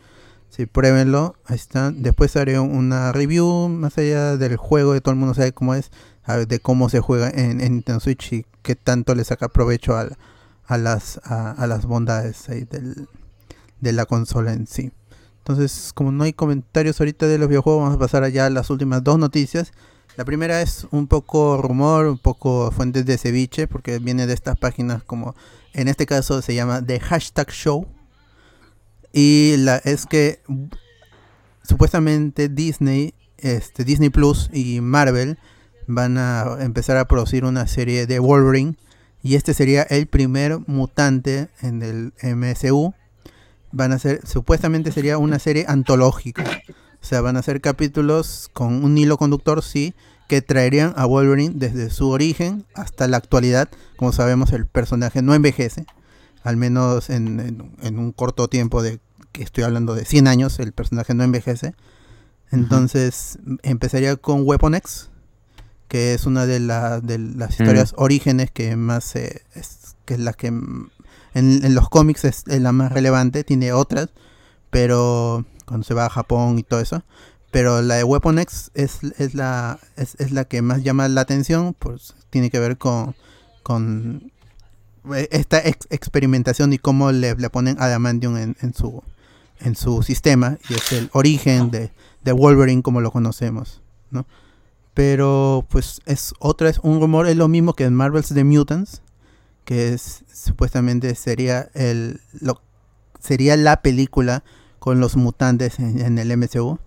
Speaker 2: Sí, pruébenlo, ahí está. Después haré una review más allá del juego, de todo el mundo sabe cómo es, a de cómo se juega en, en Nintendo Switch y qué tanto le saca provecho al- a, las, a, a las bondades ahí del- de la consola en sí. Entonces, como no hay comentarios ahorita de los videojuegos, vamos a pasar allá a las últimas dos noticias. La primera es un poco rumor, un poco fuentes de ceviche, porque viene de estas páginas como, en este caso se llama The Hashtag Show. Y la es que supuestamente Disney, este, Disney Plus y Marvel van a empezar a producir una serie de Wolverine. Y este sería el primer mutante en el MCU van a ser, supuestamente sería una serie antológica. O sea, van a ser capítulos con un hilo conductor, sí, que traerían a Wolverine desde su origen hasta la actualidad. Como sabemos, el personaje no envejece, al menos en, en- en un corto tiempo de que estoy hablando de 100 años, el personaje no envejece. Entonces, empezaría con Weapon X, que es una de, la- de las historias orígenes que más eh, es, que es la que en, en los cómics es, es la más relevante, tiene otras, pero cuando se va a Japón y todo eso. Pero la de Weapon X es, es, la, es, es la que más llama la atención, pues tiene que ver con, con esta ex- experimentación y cómo le, le ponen Adamantium en, en, su, en su sistema, y es el origen de, de Wolverine como lo conocemos, ¿no? Pero pues es otra, es un rumor, es lo mismo que en Marvel's The Mutants, que es supuestamente sería el lo, sería la película con los mutantes en, en el MCU.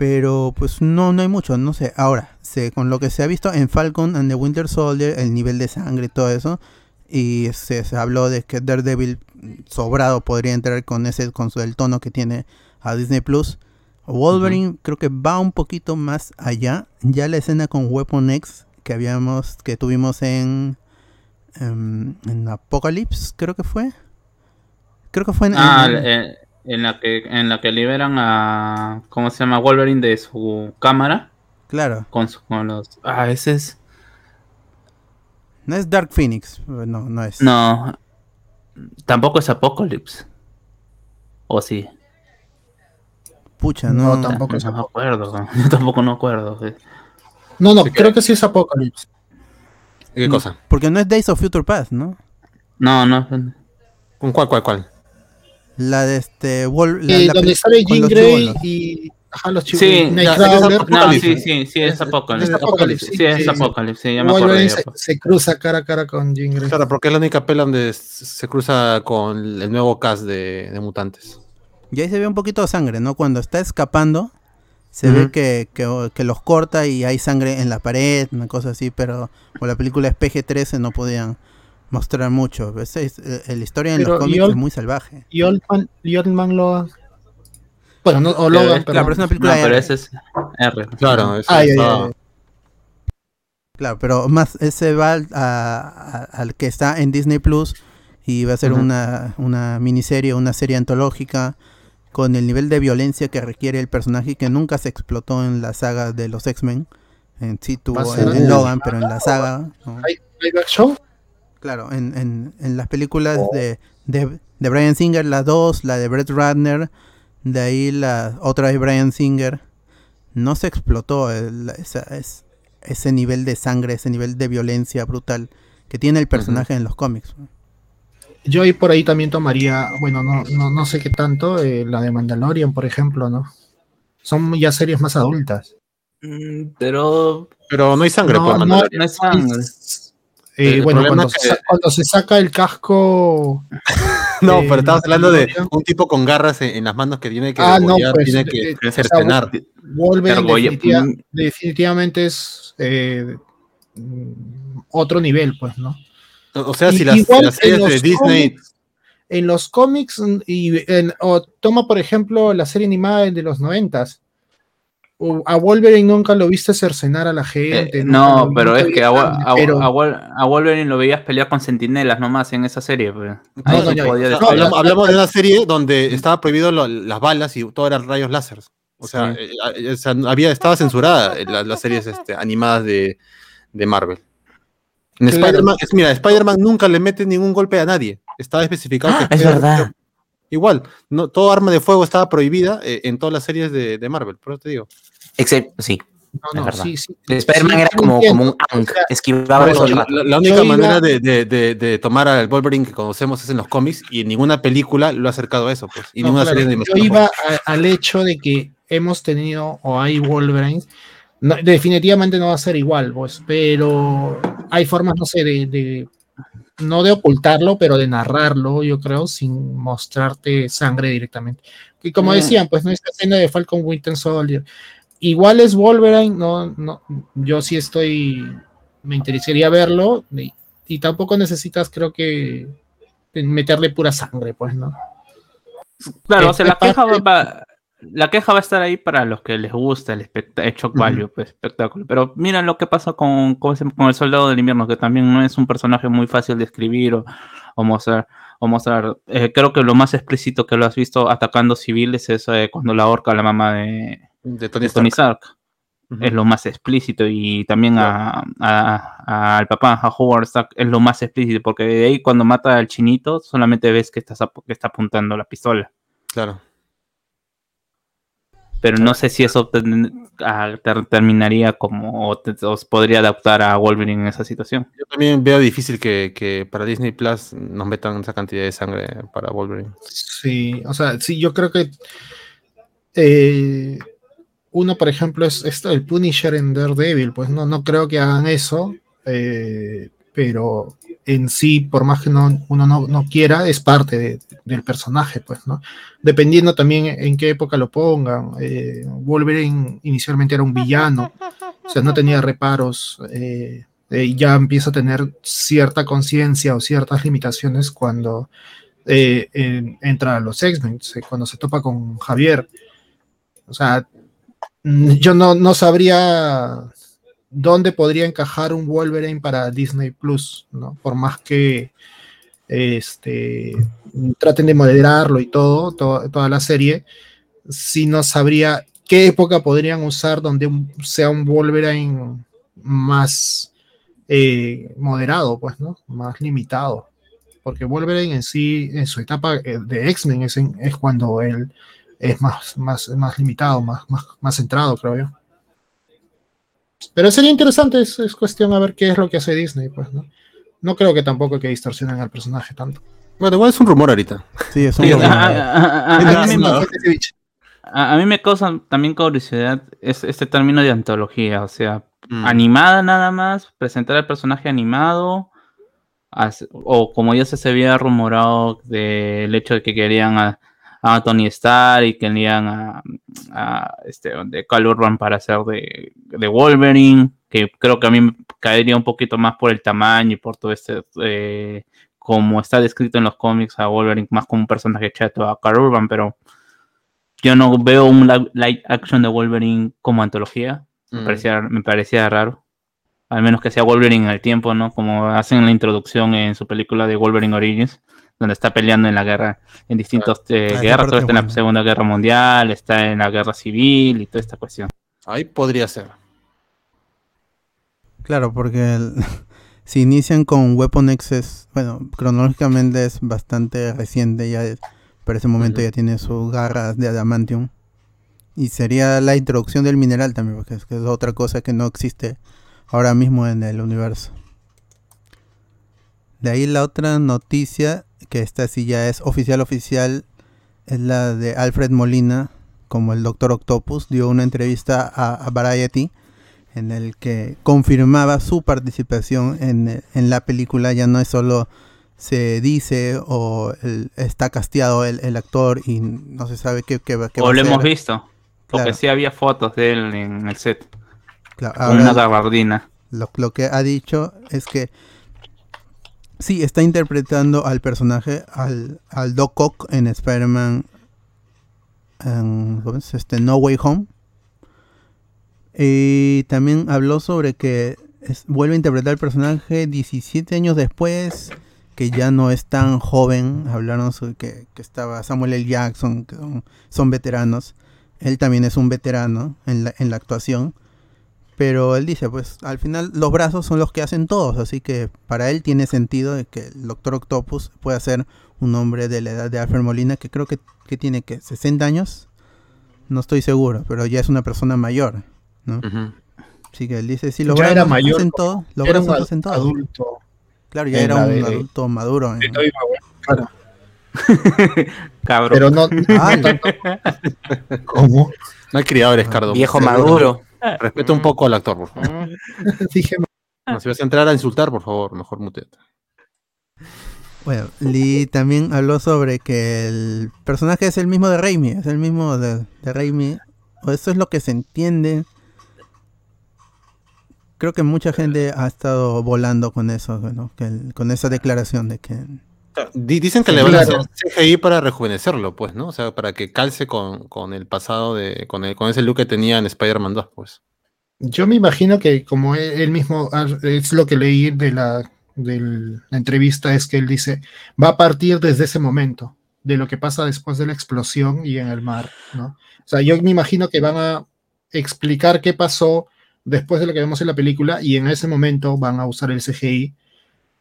Speaker 2: Pero pues no, no hay mucho, no sé. Ahora, se, con lo que se ha visto en Falcon and the Winter Soldier, el nivel de sangre y todo eso, y se, se habló de que Daredevil sobrado podría entrar con ese, con su, el tono que tiene a Disney Plus. Wolverine creo que va un poquito más allá. Ya la escena con Weapon X que habíamos, que tuvimos en, em, en Apocalypse, creo que fue. Creo que fue en,
Speaker 3: Ah,
Speaker 2: en-
Speaker 3: en la que en la que liberan a ¿cómo se llama? Wolverine de su cámara
Speaker 2: claro.
Speaker 3: con, su- con los ah ese es
Speaker 2: No es Dark Phoenix, no, no es.
Speaker 3: no tampoco es Apocalypse o sí
Speaker 2: Pucha, no.
Speaker 6: No, tampoco.
Speaker 3: no, me acuerdo yo tampoco no acuerdo
Speaker 6: No, no,
Speaker 4: Sí que-
Speaker 6: creo que sí es Apocalypse.
Speaker 4: ¿Qué
Speaker 2: Mm.
Speaker 4: cosa?
Speaker 2: Porque no es Days of Future Past, ¿no?
Speaker 3: no no
Speaker 4: ¿Con cuál, cuál, cuál?
Speaker 2: La de este. Wol- la,
Speaker 6: Eh,
Speaker 2: la
Speaker 6: donde sale
Speaker 2: con
Speaker 6: Jean Grey y. Ajá, los chicos.
Speaker 3: Sí, no sí sí sí es Apocalypse sí es. Apocalypse sí ya me
Speaker 6: se, se cruza cara a cara con Jean Grey.
Speaker 4: Claro, porque es la única pela donde se cruza con el nuevo cast de, de mutantes.
Speaker 2: Y ahí se ve un poquito de sangre, ¿no? Cuando está escapando, se
Speaker 4: Ujú.
Speaker 2: ve que, que, que los corta y hay sangre en la pared, una cosa así, pero como la película es PG-13 no podían mostrar mucho. Es- es- eh, la historia en
Speaker 6: Pero,
Speaker 2: los
Speaker 6: ¿y
Speaker 2: cómics es muy salvaje.
Speaker 6: Y Oldman, y Oldman lo. Bueno, no, o
Speaker 3: Pero
Speaker 6: Logan,
Speaker 3: es-
Speaker 6: pero.
Speaker 2: Claro, pero es una
Speaker 3: no
Speaker 2: película de
Speaker 3: pero
Speaker 2: R.
Speaker 3: ese es R
Speaker 4: Claro,
Speaker 6: Ah, ya.
Speaker 2: Claro, pero más ese va al, a- a- al que está en Disney Plus y va a ser una, una miniserie, una serie antológica con el nivel de violencia que requiere el personaje y que nunca se explotó en la saga de los X-Men. En sí tuvo en, en Logan, pero en la saga. ¿no?
Speaker 6: Live action.
Speaker 2: Claro, en, en, en las películas de, de, de Brian Singer, las dos, la de Brett Ratner, De ahí la otra vez Brian Singer. No se explotó el- esa- es- ese nivel de sangre, ese nivel de violencia brutal que tiene el personaje en los cómics.
Speaker 6: Yo ahí por ahí también tomaría, bueno, no, no, no sé qué tanto, eh, la de Mandalorian, por ejemplo, ¿no? Son ya series más adultas.
Speaker 3: Mm, Pero
Speaker 4: Pero no hay sangre,
Speaker 6: No, no,
Speaker 4: Mandalorian.
Speaker 3: no es sangre.
Speaker 6: Eh,
Speaker 4: El
Speaker 6: bueno, cuando,
Speaker 4: es que-
Speaker 6: se, sa- cuando se saca el casco.
Speaker 4: No,
Speaker 6: eh,
Speaker 4: pero estabas hablando de un tipo con garras en, en las manos que tiene que
Speaker 6: Ah, no, pues,
Speaker 4: tiene que
Speaker 6: o sea,
Speaker 4: cercenar.
Speaker 6: Wolverine
Speaker 3: Argolla-
Speaker 6: definitiva- definitivamente es eh, otro nivel, pues, ¿no?
Speaker 4: O sea,
Speaker 6: Y-
Speaker 4: si las, series de Disney
Speaker 6: cómics- en los cómics y en, o toma por ejemplo la serie animada de los noventas o- a Wolverine nunca lo viste cercenar a la gente
Speaker 3: Eh, no, pero es que a,
Speaker 6: pero-
Speaker 3: Wolverine lo veías pelear con sentinelas nomás en esa serie. pues. Ahí
Speaker 6: No, no,
Speaker 3: podía
Speaker 4: hablamos,
Speaker 6: la-
Speaker 4: hablamos de una serie donde estaba prohibido lo- las balas y todo eran rayos láser. O sea,
Speaker 3: Sí.
Speaker 4: eh, eh, o sea, había, estaba censurada la- las series este, animadas de, de Marvel. En
Speaker 6: Claro.
Speaker 4: Spider-Man, es- mira, Spider-Man nunca le mete ningún golpe a nadie. Estaba especificado que
Speaker 5: Ah, es
Speaker 4: Spider-
Speaker 5: verdad.
Speaker 4: Igual, no, todo arma de fuego estaba prohibida eh, en todas las series de, de Marvel, por eso te digo.
Speaker 5: Excepto, sí.
Speaker 6: no, no, sí, sí,
Speaker 5: Spider-Man
Speaker 6: sí,
Speaker 5: era como, como un Ankh, esquivaba
Speaker 4: eso, la, la-
Speaker 6: Yo
Speaker 4: única
Speaker 6: iba-
Speaker 4: manera de, de- de- de tomar al Wolverine que conocemos es en los cómics y en ninguna película lo ha acercado a eso, pues. Y
Speaker 6: No,
Speaker 4: ninguna
Speaker 6: claro,
Speaker 4: serie de
Speaker 6: yo
Speaker 4: animación
Speaker 6: iba a- al hecho de que hemos tenido o hay Wolverines no, definitivamente no va a ser igual pues pero hay formas no sé de, de- no de ocultarlo pero de narrarlo yo creo sin mostrarte sangre directamente y como
Speaker 3: Mm.
Speaker 6: decían pues no esta escena de Falcon Winter Soldier igual es Wolverine no no yo sí estoy me interesaría verlo y, y tampoco necesitas creo que meterle pura sangre pues no
Speaker 3: Claro, o sea, la
Speaker 6: es parte-
Speaker 3: queja, va, la queja va a estar ahí para los que les gusta el, el shock value, pues, espectáculo. Pero mira lo que pasa con, con el soldado del invierno, que también no es un personaje muy fácil de escribir o, o mostrar. O mostrar. Eh, creo que lo más explícito que lo has visto atacando civiles es eh, cuando la horca la mamá de,
Speaker 4: de Tony
Speaker 3: de Tony
Speaker 4: Stark.
Speaker 3: Es lo más explícito y también a- a- a- al papá, a Howard Stark, es lo más explícito, porque de ahí cuando mata al chinito solamente ves que, estás ap- que está apuntando la pistola.
Speaker 4: Claro.
Speaker 3: pero no sé si eso ten- ter- terminaría como o, te- os podría adaptar a Wolverine en esa situación.
Speaker 4: Yo también veo difícil que, que para Disney Plus nos metan esa cantidad de sangre para Wolverine.
Speaker 6: Sí, o sea, sí, yo creo que eh, uno, por ejemplo, es esto el Punisher en Daredevil, pues no, no creo que hagan eso, eh, pero en sí, por más que no, uno no, no quiera, es parte de- del personaje, pues, ¿no? Dependiendo también en qué época lo pongan. eh, Wolverine inicialmente era un villano, o sea, no tenía reparos. eh, eh, ya empieza a tener cierta conciencia o ciertas limitaciones cuando en- entra a los X-Men, cuando se topa con Javier. O sea, yo no, no sabría dónde podría encajar un Wolverine para Disney Plus, ¿no? Por más que este, traten de moderarlo y todo, to- toda la serie, si no sabría qué época podrían usar donde sea un Wolverine más eh, moderado, pues, ¿no? Más limitado porque Wolverine en sí, en su etapa eh, de X-Men, es, es cuando él es más, más, más limitado, más, más, más centrado, creo yo. Pero sería interesante, es, es cuestión a ver qué es lo que hace Disney, pues, ¿no? No creo que tampoco que distorsionen al personaje tanto.
Speaker 4: Bueno, igual es un rumor ahorita.
Speaker 2: Sí, es un
Speaker 3: Sí,
Speaker 2: rumor.
Speaker 3: a- mí me- causa también curiosidad es- este término de antología, o sea,
Speaker 4: Mm.
Speaker 3: animada nada más, presentar al personaje animado, as- o como ya se, se había rumorado del hecho de que querían a, a Tony Stark y querían a, a, este, de Cal Urban para hacer de, de Wolverine, que creo que a mí me caería un poquito más por el tamaño y por todo este, eh, como está descrito en los cómics a Wolverine más como un personaje chato a Cal Urban, pero yo no veo un li- live action de Wolverine como antología. Me
Speaker 4: Mm.
Speaker 3: parecía, me parecía raro. Al menos que sea Wolverine en el tiempo, ¿no? Como hacen en la introducción en su película de Wolverine Origins, donde está peleando en la guerra, en distintas eh,
Speaker 2: esa
Speaker 3: guerras. Todo está en la
Speaker 2: buena.
Speaker 3: Segunda Guerra Mundial, está en la Guerra Civil y toda esta cuestión.
Speaker 4: Ahí podría ser.
Speaker 2: Claro, porque el- si inician con Weapon X es, bueno, cronológicamente es bastante reciente, ya es Para ese momento ya tiene sus garras de adamantium. Y sería la introducción del mineral también, porque es, que es otra cosa que no existe ahora mismo en el universo. De ahí la otra noticia, que esta sí ya es oficial oficial, es la de Alfred Molina, como el Doctor Octopus, dio una entrevista a, a Variety en el que confirmaba su participación en, en la película, ya no es solo se dice o el- está casteado el, el actor y no se sabe qué, qué, va- qué va
Speaker 3: O
Speaker 2: a
Speaker 3: lo hemos visto. Porque
Speaker 2: Claro.
Speaker 3: sí había fotos de él en el set.
Speaker 2: Claro,
Speaker 3: Con una gabardina.
Speaker 2: Lo, lo que ha dicho es que sí, está interpretando al personaje, al, al Doc Ock en Spider-Man este, No Way Home. Y también habló sobre que es- vuelve a interpretar el personaje 17 años después, que ya no es tan joven. Hablaron sobre que, que estaba Samuel L. Jackson, que son, son veteranos. Él también es un veterano en la, en la actuación. Pero él dice, pues al final los brazos son los que hacen todos, así que para él tiene sentido de que el Doctor Octopus pueda ser un hombre de la edad de Alfred Molina, que creo que, que tiene que 60 años, no estoy seguro, pero ya es una persona mayor, ¿no?
Speaker 4: Ujú.
Speaker 2: Así que él dice, si los
Speaker 6: Ya
Speaker 2: brazos
Speaker 6: era mayor,
Speaker 2: hacen
Speaker 6: ¿no?
Speaker 2: todo, los
Speaker 6: Era un
Speaker 2: brazos
Speaker 6: ad-
Speaker 2: hacen todo.
Speaker 6: adulto.
Speaker 2: Claro, ya era un
Speaker 6: de-
Speaker 2: adulto maduro. en-
Speaker 6: Maguire, claro.
Speaker 3: Cabrón.
Speaker 6: Pero no, no
Speaker 2: Ah,
Speaker 6: tanto como
Speaker 4: Mal criado eres, Cardo.
Speaker 5: Viejo maduro.
Speaker 4: Respeta un poco al actor, por favor.
Speaker 6: dije
Speaker 4: No, si vas a entrar a insultar, por favor, mejor muteate.
Speaker 2: Bueno, Lee también habló sobre que el personaje es el mismo de Raimi, es el mismo de, de Raimi. O eso es lo que se entiende. Creo que mucha gente ha estado volando con eso, ¿no? Que el- con esa declaración de que...
Speaker 4: Di- Dicen que
Speaker 6: Sí,
Speaker 4: le van a hacer. CGI para rejuvenecerlo, pues, ¿no? O sea, para que calce con, con el pasado de. Con, el, con ese look que tenía en Spider-Man 2, pues.
Speaker 6: Yo me imagino que como él él mismo ah, es lo que leí de la, de la entrevista es que él dice va a partir desde ese momento de lo que pasa después de la explosión y en el mar, ¿no? O sea, yo me imagino que van a explicar qué pasó después de lo que vemos en la película y en ese momento van a usar el CGI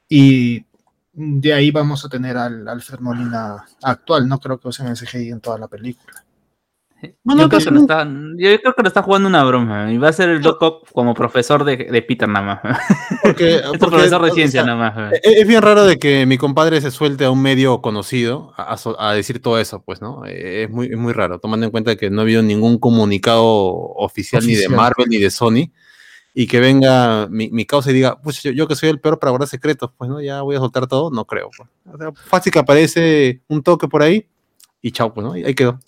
Speaker 6: y de ahí vamos a tener al Alfred Molina actual. No creo que usen el CGI en toda la película.
Speaker 3: Bueno, yo, creo que no está, yo creo que lo está jugando una broma. Y va a ser el Doc Ock como profesor de, de Peter nada más.
Speaker 4: Porque,
Speaker 3: Es
Speaker 4: porque,
Speaker 3: profesor de
Speaker 4: o
Speaker 3: ciencia
Speaker 4: sea,
Speaker 3: nada más.
Speaker 4: Es es bien raro de que mi compadre se suelte a un medio conocido a, decir todo eso, pues, ¿no? Eh, Es muy, es muy raro, tomando en cuenta que no ha habido ningún comunicado oficial, ni de. Marvel ni de Sony, y que venga mi, mi causa y diga, pues yo, yo que soy el peor para guardar secretos, pues, ¿no? Ya voy a soltar todo, no creo. pues. O sea, fácil que aparece un toque por ahí y chao, pues, ¿no? Y ahí quedó.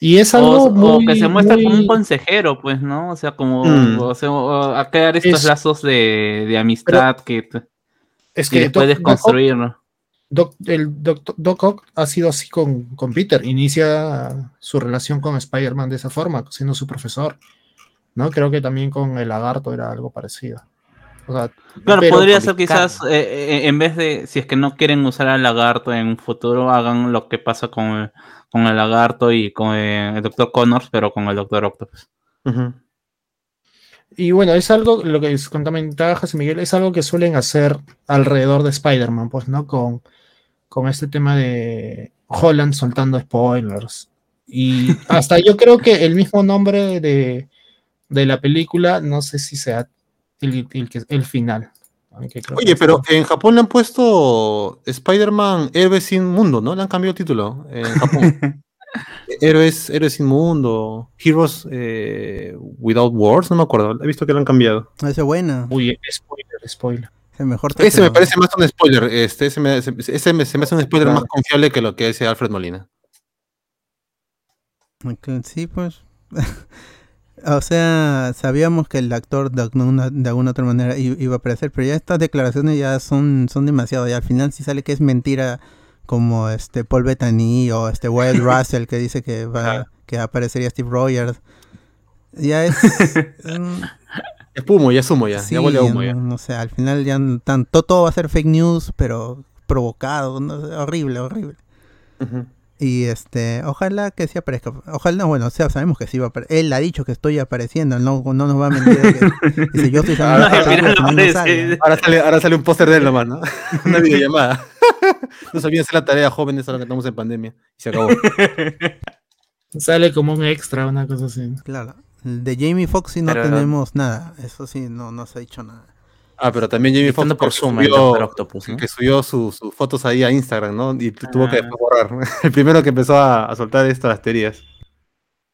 Speaker 6: Y es
Speaker 3: O,
Speaker 6: algo
Speaker 3: o
Speaker 6: muy,
Speaker 3: que se muestra como un
Speaker 6: muy-
Speaker 3: consejero, pues, ¿no? O sea, como
Speaker 4: Mm.
Speaker 3: o sea, o a crear estos
Speaker 6: Es-
Speaker 3: lazos de, de amistad que t-
Speaker 6: es
Speaker 3: de
Speaker 6: Doc Ock-
Speaker 3: construir, ¿no?
Speaker 6: Doc- el Doc, Doc Ock ha sido así con, con Peter, inicia su relación con Spider-Man de esa forma, siendo su profesor. ¿No? Creo que también con el lagarto era algo parecido. O sea,
Speaker 3: Claro, podría ser quizás, eh, eh, en vez de, si es que no quieren usar al lagarto en un futuro, hagan lo que pasa con el, con el lagarto y con eh, el Dr. Connors, pero con el Dr. Octopus.
Speaker 6: Y bueno, es algo, lo que comentaba José Miguel, es algo que suelen hacer alrededor de Spider-Man, pues, ¿no? Con, con este tema de Holland soltando spoilers. Y hasta yo creo que el mismo nombre de, de la película, no sé si sea el, el, que- el final.
Speaker 4: Oye, pero en Japón le han puesto Spider-Man Héroes sin Mundo, ¿no? Le han cambiado el título en Japón. Héroes, Héroes sin Mundo, Heroes eh, Without Wars, no me acuerdo. He visto que lo han cambiado.
Speaker 2: Ese es bueno.
Speaker 6: Uy, spoiler, spoiler.
Speaker 2: El mejor
Speaker 4: Ese me parece más un spoiler. Este, ese, me, ese, ese me- se me hace un spoiler
Speaker 6: Claro.
Speaker 4: más confiable que lo que dice Alfred Molina.
Speaker 2: Ok, Sí, pues. o sea, sabíamos que el actor de alguna, de alguna otra manera i- iba a aparecer, pero ya estas declaraciones ya son, son demasiado. Y al final si sale que es mentira, como este Paul Bettany o este Wyatt Russell que dice que va que aparecería Steve Rogers. Ya es. mm,
Speaker 4: Es humo, ya es humo, ya.
Speaker 2: sí,
Speaker 4: ya huele a humo,
Speaker 2: no,
Speaker 4: ya.
Speaker 2: no sé, al final ya no tanto todo va a ser fake news, pero provocado, no sé, horrible, horrible.
Speaker 4: Ujú.
Speaker 2: Y este, ojalá que sí aparezca. Ojalá, bueno, o sea, sabemos que sí va a aparecer. Él ha dicho que estoy apareciendo, no, no nos va a mentir. que- dice, yo estoy
Speaker 3: no.
Speaker 4: Ahora sale, ahora sale un póster de él nomás, ¿no? Una videollamada. No olviden hacer la tarea, jóvenes, ahora que estamos en pandemia. Y se acabó.
Speaker 6: Sale como un extra, una cosa así.
Speaker 2: Claro. De Jamie Foxx no
Speaker 5: Pero-
Speaker 2: tenemos nada. Eso sí, no, no se ha dicho nada.
Speaker 4: Ah, pero también Jamie Foxx
Speaker 5: Estando por Zoom
Speaker 4: subió,
Speaker 5: Doctor Octopus, ¿no?
Speaker 4: que subió sus sus fotos ahí a Instagram, ¿no? Y tu- tuvo que
Speaker 3: Ah.
Speaker 4: borrar. El primero que empezó a, a soltar estas teorías.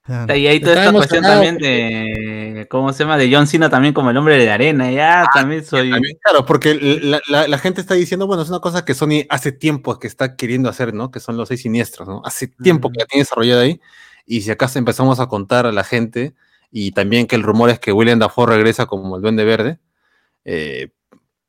Speaker 2: Claro.
Speaker 3: Y ahí toda
Speaker 6: Está
Speaker 3: esta cuestión también de. ¿Cómo se llama? De John Cena también como el hombre de arena. Ya también soy.
Speaker 4: También, claro, porque la, la- la gente está diciendo, bueno, es una cosa que Sony hace tiempo que está queriendo hacer, ¿no? Que son los seis siniestros, ¿no? Hace tiempo que la tiene desarrollada ahí. Y si acaso empezamos a contar a la gente, y también que el rumor es que William Dafoe regresa como el Duende Verde, eh,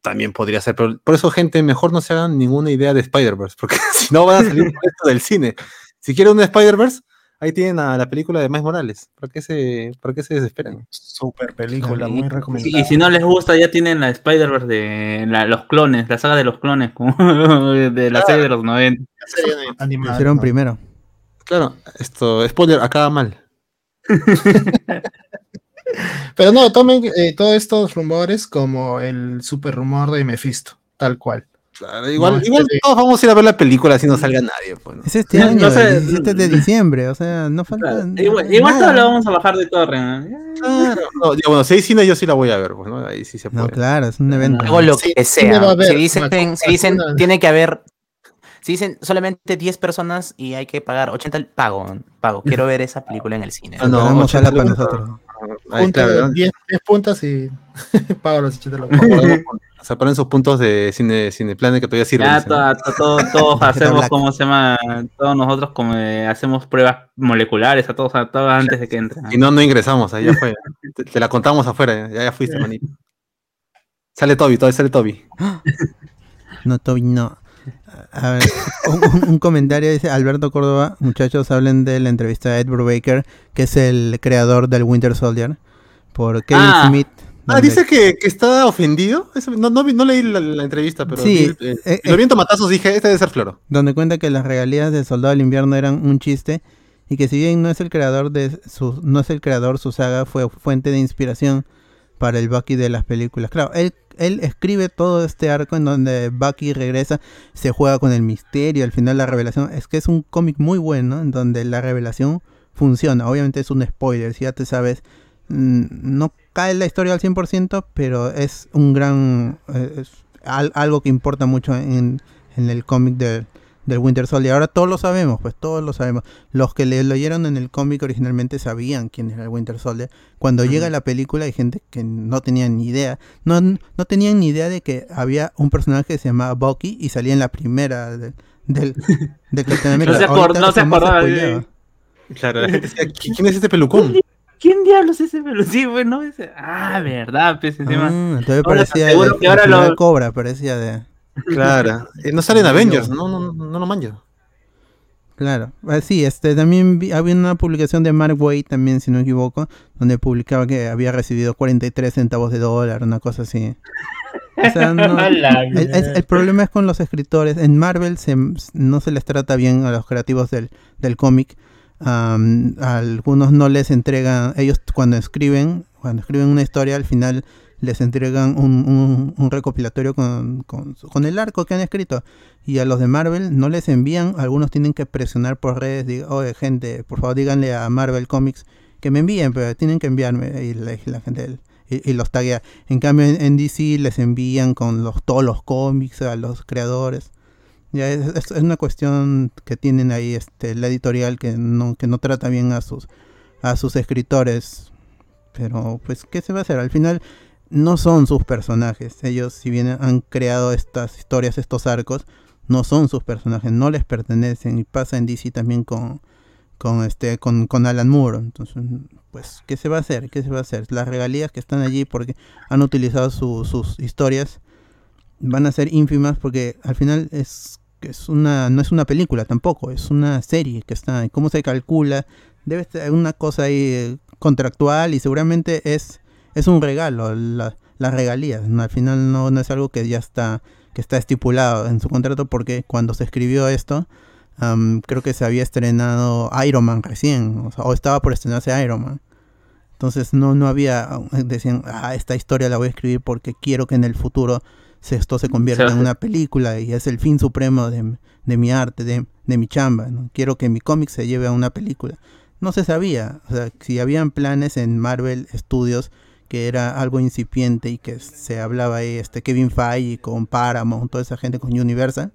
Speaker 4: también podría ser. Pero por eso, gente, mejor no se hagan ninguna idea de Spider-Verse, porque si no van a salir del cine. Si quieren un Spider-Verse, ahí tienen a la película de Miles Morales. ¿Por qué se, por qué se desesperan?
Speaker 6: Super película, muy recomendable.
Speaker 3: y si no les gusta, ya tienen la Spider-Verse de la- los clones, la saga de los clones, de la serie de los 90.
Speaker 6: serie
Speaker 2: Lo
Speaker 6: animada,
Speaker 2: hicieron
Speaker 6: ¿no?
Speaker 2: primero.
Speaker 4: Claro, esto, spoiler, acaba mal.
Speaker 6: Pero no, tomen eh, todos estos rumores como el super rumor de Mephisto, tal cual.
Speaker 4: Claro, igual,
Speaker 6: este
Speaker 4: igual
Speaker 6: de-
Speaker 4: todos vamos a ir a ver la película si no salga nadie. Pues, ¿no?
Speaker 2: Es este
Speaker 3: No,
Speaker 2: año,
Speaker 3: no sé,
Speaker 2: el 17 de diciembre, o sea, no falta.
Speaker 3: Claro. Igual, igual todo lo vamos a bajar de torre. ¿no?
Speaker 4: Claro, no, ya, bueno, si hay cine yo sí la voy a ver, pues, ¿no? Ahí sí se puede.
Speaker 2: No, claro, es un evento.
Speaker 5: Hago lo que
Speaker 6: sí
Speaker 5: sea.
Speaker 6: a ver,
Speaker 5: Si dicen,
Speaker 6: Macu-
Speaker 5: si dicen tiene que haber. Si dicen solamente 10 personas y hay que pagar 80, pago, pago. Quiero ver esa película en el cine.
Speaker 4: Ah, no,
Speaker 2: Preparamos sala
Speaker 4: 80
Speaker 2: para nosotros.
Speaker 4: Ahí,
Speaker 6: Punta
Speaker 4: claro, ¿no?
Speaker 6: 10, 10 puntas y pago los 80 lucas.
Speaker 4: Separen sus puntos de cine, cineplanet que todavía sirven.
Speaker 3: Ya
Speaker 4: dicen, ¿no?
Speaker 3: to- to- to- todos hacemos. ¿cómo se llama? Todos nosotros como eh, hacemos pruebas moleculares a todos, a todos antes de que entren.
Speaker 4: Y no, no ingresamos, ahí ya fue. Te, te la contamos afuera, ya, ya fuiste, manito. Sale Toby, todavía sale Toby.
Speaker 2: No, Toby, no. A ver, un, un- un comentario dice Alberto Córdoba, muchachos, hablen de la entrevista de Ed Brubaker, que es el creador del Winter Soldier, por Kevin
Speaker 3: Ah.
Speaker 2: Smith.
Speaker 4: Ah,
Speaker 2: donde-
Speaker 4: dice que, que está ofendido. No, no, vi- no leí la, la entrevista, pero
Speaker 2: Sí,
Speaker 4: vi- eh,
Speaker 2: eh,
Speaker 4: lo
Speaker 2: eh.
Speaker 4: vi en tomatazos dije, este debe ser Floro.
Speaker 2: donde cuenta que las regalías del Soldado del Invierno eran un chiste y que si bien no es el creador de su no es el creador su saga fue fuente de inspiración para el Bucky de las películas. Claro, él él escribe todo este arco en donde Bucky regresa, se juega con el misterio, al final la revelación es que es un cómic muy bueno en donde la revelación funciona. Obviamente es un spoiler, si ya te sabes mm, no cae la historia al 100%, pero es un gran eh, es al- algo que importa mucho en, en el cómic del, del Winter Soldier. Ahora todos lo sabemos, pues todos lo sabemos. Los que le leyeron en el cómic originalmente sabían quién era el Winter Soldier. Cuando llega la película hay gente que no tenía ni idea. No, no tenían ni idea de que había un personaje que se llamaba Bucky y salía en la primera de- del, del Capitán América.
Speaker 3: No se acor-
Speaker 2: Ahorita
Speaker 3: no se acordaba,
Speaker 2: spoileaba.
Speaker 4: Claro, la gente decía, "¿Qui- ¿quién es este pelucón?
Speaker 3: ¿Quién diablos es ese pelo? Sí, bueno, ese. Ah, verdad, pues encima.
Speaker 2: Ah, entonces
Speaker 3: Ahora
Speaker 2: parecía de,
Speaker 3: que ahora
Speaker 2: de
Speaker 3: lo-
Speaker 2: Cobra, parecía de...
Speaker 4: Claro. Eh, no sale en Avengers, no, no, no, no lo manjo.
Speaker 2: Claro, Ah, sí, este también vi- había una publicación de Mark Waid también, si no me equivoco, donde publicaba que había recibido 43 centavos de dólar, una cosa así. O sea, no, el, problema es con los escritores. En Marvel se- no se les trata bien a los creativos del, del cómic. A algunos no les entregan, ellos cuando escriben, cuando escriben una historia, al final les entregan un, un- recopilatorio con, con, el arco que han escrito. Y a los de Marvel no les envían, algunos tienen que presionar por redes, diga, oye gente, por favor díganle a Marvel Comics que me envíen, pero tienen que enviarme. Y la, la gente y, y los taguea. En cambio en, DC les envían con los, todos los cómics a los creadores. Ya es una cuestión que tienen ahí este la editorial que no, que no trata bien a sus a sus escritores. Pero pues qué se va a hacer? Al final no son sus personajes. Ellos si bien han creado estas historias, estos arcos, no son sus personajes, no les pertenecen y pasa en DC también con con este con, con Alan Moore. Entonces, pues ¿qué se va a hacer? ¿Qué se va a hacer? Las regalías que están allí porque han utilizado su- sus historias van a ser ínfimas porque al final es es una no es una película tampoco es una serie que está cómo se calcula debe ser una cosa ahí eh, contractual y seguramente es es un regalo la- las regalías ¿no? al final no, no es algo que ya está que está estipulado en su contrato porque cuando se escribió esto am, creo que se había estrenado Iron Man recién, o, sea, o estaba por estrenarse Iron Man. Entonces no, no había, decían, ah, esta historia la voy a escribir porque quiero que en el futuro esto se convierta en una película y es el fin supremo de, de mi arte, de, de mi chamba. ¿no? Quiero que mi cómic se lleve a una película. No se sabía, o sea, si habían planes en Marvel Studios que era algo incipiente y que se hablaba ahí, este Kevin Feige con Paramount, toda esa gente con Universal.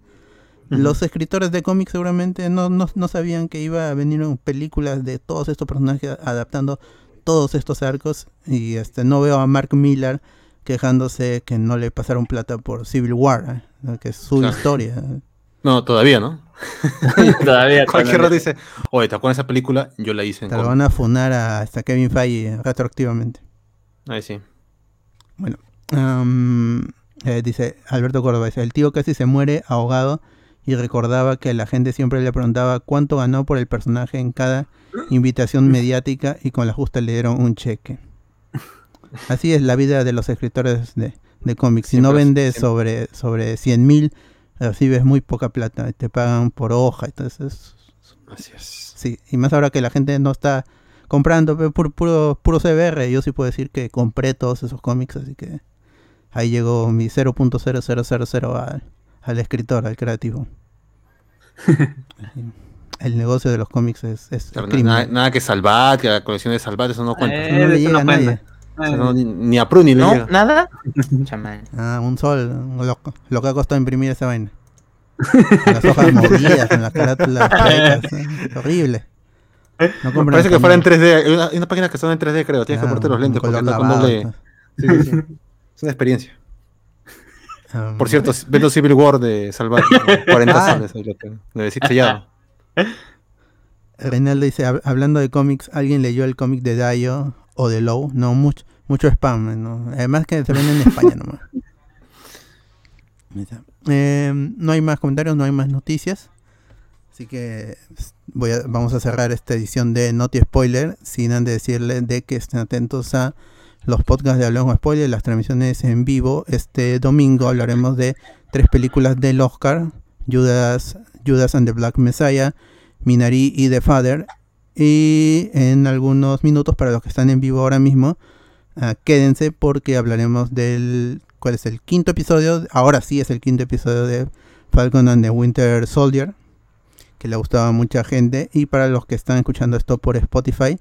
Speaker 2: Los escritores de cómics seguramente no, no, no sabían que iba a venir un- películas de todos estos personajes adaptando todos estos arcos y este no veo a Mark Millar quejándose que no le pasaron plata por Civil War, ¿eh? que es su
Speaker 4: Claro.
Speaker 2: historia.
Speaker 4: No, todavía, ¿no?
Speaker 3: Todavía.
Speaker 4: Cualquier rato dice, oye, ¿te acuerdas de esa película? Yo la hice en
Speaker 2: Te lo
Speaker 4: cómic".
Speaker 2: van a funar a hasta Kevin Feige retroactivamente.
Speaker 4: Ahí sí.
Speaker 2: Am, eh, dice Alberto Córdoba, dice, el tío casi se muere ahogado y recordaba que la gente siempre le preguntaba cuánto ganó por el personaje en cada invitación mediática y con la justa le dieron un cheque. Así es la vida de los escritores de, de cómics. Si no vendes sobre, sobre 100 mil, recibes muy poca plata. Te pagan por hoja. Entonces,
Speaker 4: Así es.
Speaker 2: sí. Y más ahora que la gente no está comprando puro, puro, puro CBR. Yo sí puedo decir que compré todos esos cómics. Así que ahí llegó mi 0.0000 al, al escritor, al creativo. El negocio de los cómics es, es
Speaker 4: Claro, nada, nada que salvar, que la colección de salvar, eso no cuenta.
Speaker 3: Eh,
Speaker 2: no le llega a
Speaker 3: no
Speaker 2: nadie.
Speaker 4: No- ni, ni a Pruni
Speaker 5: ¿No?
Speaker 4: llega.
Speaker 5: ¿Nada? Chamán.
Speaker 2: Ah, un sol, lo, lo que ha costado imprimir esa vaina. Con las hojas movidas, con las carátulas ¿eh? Horrible. No compren
Speaker 4: Parece que fuera en
Speaker 2: mierda.
Speaker 4: 3D. Hay una, hay una página que son en 3D, creo. Tienes que
Speaker 2: Claro,
Speaker 4: ponerte los lentes porque está con doble. Sí, sí, sí. Es una experiencia.
Speaker 2: Um,
Speaker 4: Por cierto, vendo Civil War de salvar 40
Speaker 2: Ah.
Speaker 4: soles. Lo. Nuevecito sellado.
Speaker 2: Reinaldo dice, "Hab- hablando de cómics, ¿alguien leyó el cómic de Dayo o de Low? No, mucho, mucho spam, ¿no? Además que se vende en España nomás. Eh, no hay más comentarios, no hay más noticias. Así que a- vamos a cerrar esta edición de Noti Spoiler sin antes decirles de que estén atentos a los podcasts de Hablamos Spoiler, las transmisiones en vivo. Este domingo hablaremos de tres películas del Oscar, Judas, Judas and the Black Messiah, Minari y The Father. Y en algunos minutos, para los que están en vivo ahora mismo, ah, quédense porque hablaremos del. ¿Cuál es el quinto episodio? Ahora sí es el quinto episodio de Falcon and the Winter Soldier, que le gustaba a mucha gente. Y para los que están escuchando esto por Spotify,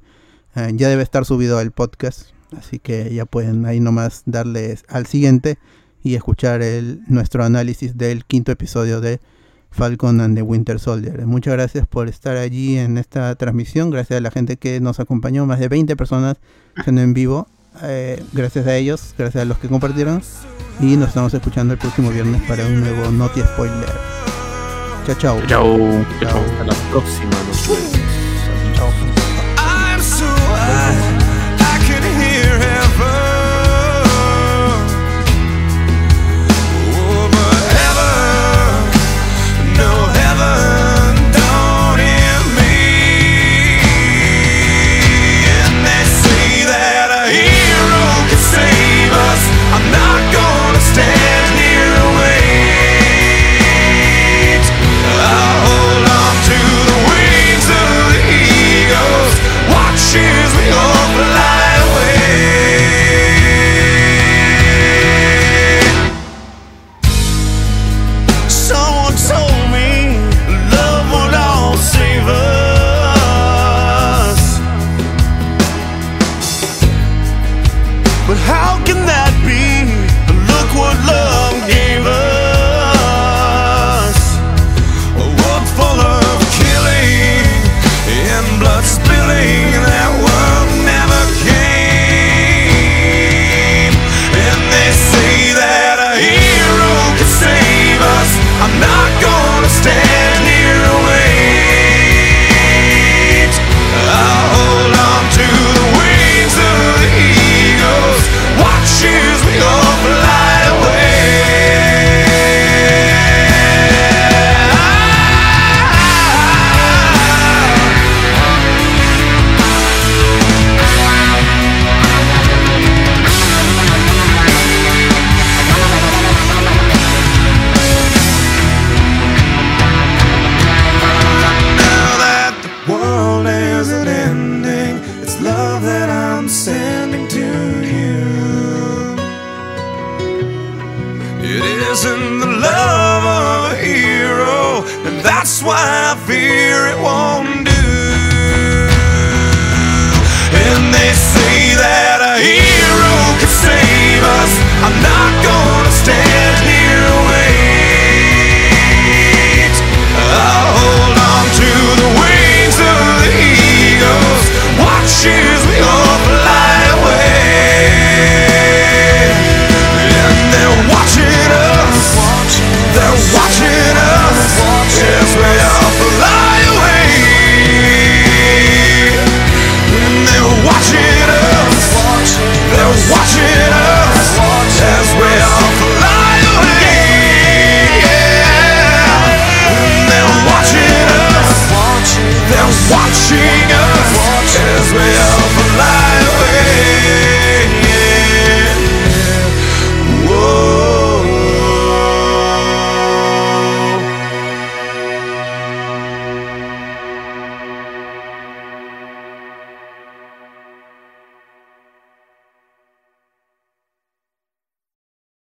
Speaker 2: ah, ya debe estar subido el podcast. Así que ya pueden ahí nomás darles al siguiente y escuchar el, nuestro análisis del quinto episodio de Falcon and the Winter Soldier. Muchas gracias por estar allí en esta transmisión. Gracias a la gente que nos acompañó, más de 20 personas siendo en vivo. Eh, gracias a ellos, gracias a los que compartieron. Y nos estamos escuchando el próximo viernes para un nuevo Noti Spoiler. Chao, chao.
Speaker 3: Chau.
Speaker 2: Chao.
Speaker 4: Hasta la próxima. nos vemos.
Speaker 8: I'm